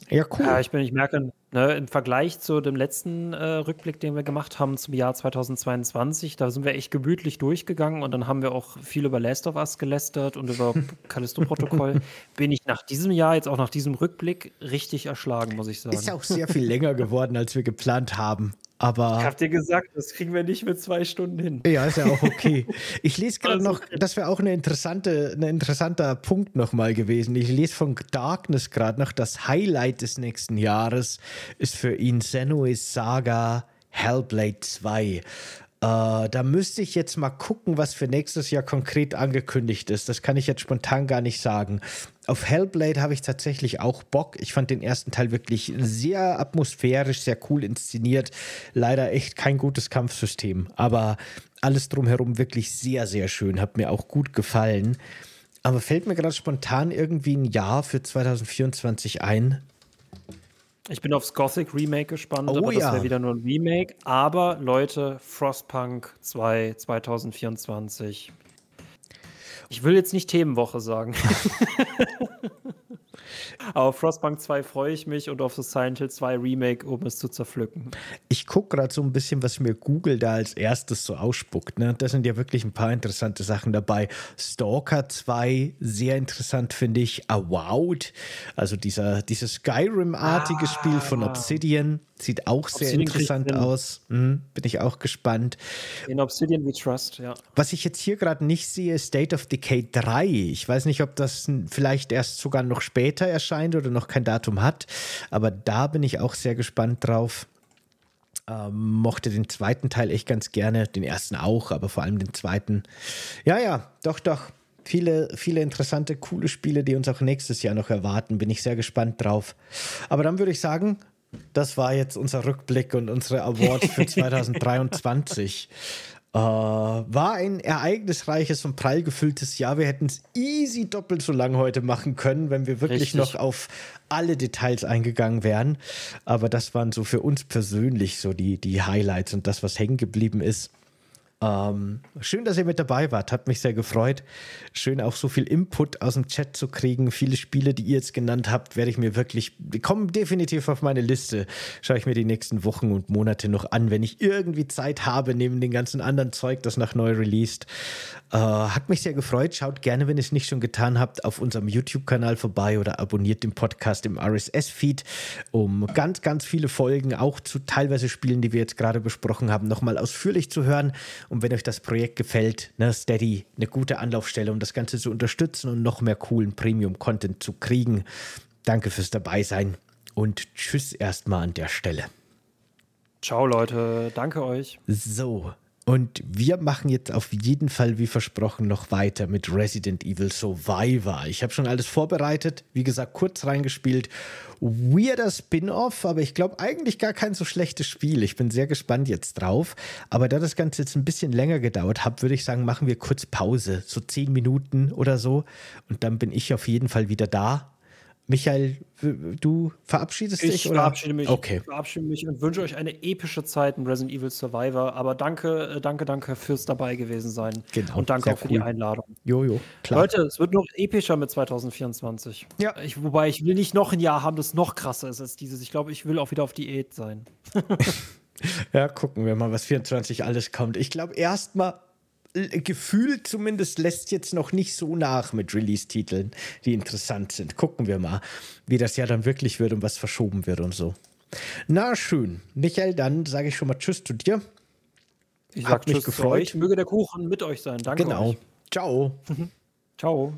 Ja, cool. Ja, ich, bin, ich merke, ne, im Vergleich zu dem letzten äh, Rückblick, den wir gemacht haben zum Jahr 2022, da sind wir echt gemütlich durchgegangen und dann haben wir auch viel über Last of Us gelästert und über <laughs> Callisto-Protokoll. bin ich nach diesem Jahr, jetzt auch nach diesem Rückblick, richtig erschlagen, muss ich sagen. Ist ja auch sehr viel länger geworden, als wir geplant haben. Aber ich hab dir gesagt, das kriegen wir nicht mit zwei Stunden hin. Ja, ist ja auch okay. <laughs> Ich lese gerade noch, das wäre auch eine interessante, ein interessanter Punkt nochmal gewesen. Ich lese von Darkness gerade noch, das Highlight des nächsten Jahres ist für ihn Senua's Saga Hellblade 2. Uh, da müsste ich jetzt mal gucken, was für nächstes Jahr konkret angekündigt ist. Das kann ich jetzt spontan gar nicht sagen. Auf Hellblade habe ich tatsächlich auch Bock. Ich fand den ersten Teil wirklich sehr atmosphärisch, sehr cool inszeniert. Leider echt kein gutes Kampfsystem, aber alles drumherum wirklich sehr, sehr schön. Hat mir auch gut gefallen. Aber fällt mir gerade spontan irgendwie ein Jahr für 2024 ein, ich bin aufs Gothic Remake gespannt, oh, aber das wäre wieder nur ein Remake. Aber Leute, Frostpunk 2 2024. Ich will jetzt nicht Themenwoche sagen. <laughs> Auf Frostpunk 2 freue ich mich und auf das Silent Hill 2 Remake, um es zu zerpflücken. Ich gucke gerade so ein bisschen, was mir Google da als erstes so ausspuckt. Ne? Da sind ja wirklich ein paar interessante Sachen dabei. Stalker 2, sehr interessant finde ich. Avowed, also dieser, dieses Skyrim-artige ah. Spiel von Obsidian. Sieht auch sehr Obsidian interessant aus. Hm, bin ich auch gespannt. In Obsidian we trust, ja. Was ich jetzt hier gerade nicht sehe, ist State of Decay 3. Ich weiß nicht, ob das vielleicht erst sogar noch später erscheint oder noch kein Datum hat. Aber da bin ich auch sehr gespannt drauf. Ähm, mochte den zweiten Teil echt ganz gerne, den ersten auch, aber vor allem den zweiten. Ja, ja, doch, doch. Viele, viele interessante, coole Spiele, die uns auch nächstes Jahr noch erwarten. Bin ich sehr gespannt drauf. Aber dann würde ich sagen, das war jetzt unser Rückblick und unsere Awards für <laughs> 2023. äh, war ein ereignisreiches und prall gefülltes Jahr. Wir hätten es easy doppelt so lang heute machen können, wenn wir wirklich Richtig. noch auf alle Details eingegangen wären. Aber das waren so für uns persönlich so die, die Highlights und das, was hängen geblieben ist. Ähm, schön, dass ihr mit dabei wart. Hat mich sehr gefreut. Schön auch so viel Input aus dem Chat zu kriegen. Viele Spiele, die ihr jetzt genannt habt, werde ich mir wirklich, die kommen definitiv auf meine Liste. Schaue ich mir die nächsten Wochen und Monate noch an, wenn ich irgendwie Zeit habe, neben dem ganzen anderen Zeug, das nach neu released. Äh, hat mich sehr gefreut. Schaut gerne, wenn ihr es nicht schon getan habt, auf unserem YouTube-Kanal vorbei oder abonniert den Podcast im RSS-Feed, um ganz, ganz viele Folgen, auch zu teilweise Spielen, die wir jetzt gerade besprochen haben, nochmal ausführlich zu hören und wenn euch das Projekt gefällt, ne, Steady, eine gute Anlaufstelle, um das Ganze zu unterstützen und noch mehr coolen Premium-Content zu kriegen. Danke fürs Dabeisein und tschüss erstmal an der Stelle. Ciao Leute, danke euch. So, und wir machen jetzt auf jeden Fall, wie versprochen, noch weiter mit Resident Evil Survivor. Ich habe schon alles vorbereitet, wie gesagt, kurz reingespielt. Weirder Spin-off, aber ich glaube eigentlich gar kein so schlechtes Spiel. Ich bin sehr gespannt jetzt drauf. Aber da das Ganze jetzt ein bisschen länger gedauert hat, würde ich sagen, machen wir kurz Pause, so zehn Minuten oder so. Und dann bin ich auf jeden Fall wieder da Michael, du verabschiedest ich dich? Ich verabschiede mich. Okay. Ich verabschiede mich und wünsche euch eine epische Zeit im Resident Evil Survivor. Aber danke, äh, danke, danke fürs dabei gewesen sein. Genau. Und danke auch für cool. die Einladung. Jojo, klar. Leute, es wird noch epischer mit 2024. Ja. Ich, wobei ich will nicht noch ein Jahr haben, das noch krasser ist als dieses. Ich glaube, ich will auch wieder auf Diät sein. <laughs> ja, gucken wir mal, was 24 alles kommt. Ich glaube, erstmal Gefühl zumindest lässt jetzt noch nicht so nach mit Release-Titeln, die interessant sind. Gucken wir mal, wie das ja dann wirklich wird und was verschoben wird und so. Na schön. Michael, dann sage ich schon mal Tschüss zu dir. Ich habe mich gefreut. Möge der Kuchen mit euch sein. Danke. Genau. Euch. Ciao. <laughs> Ciao.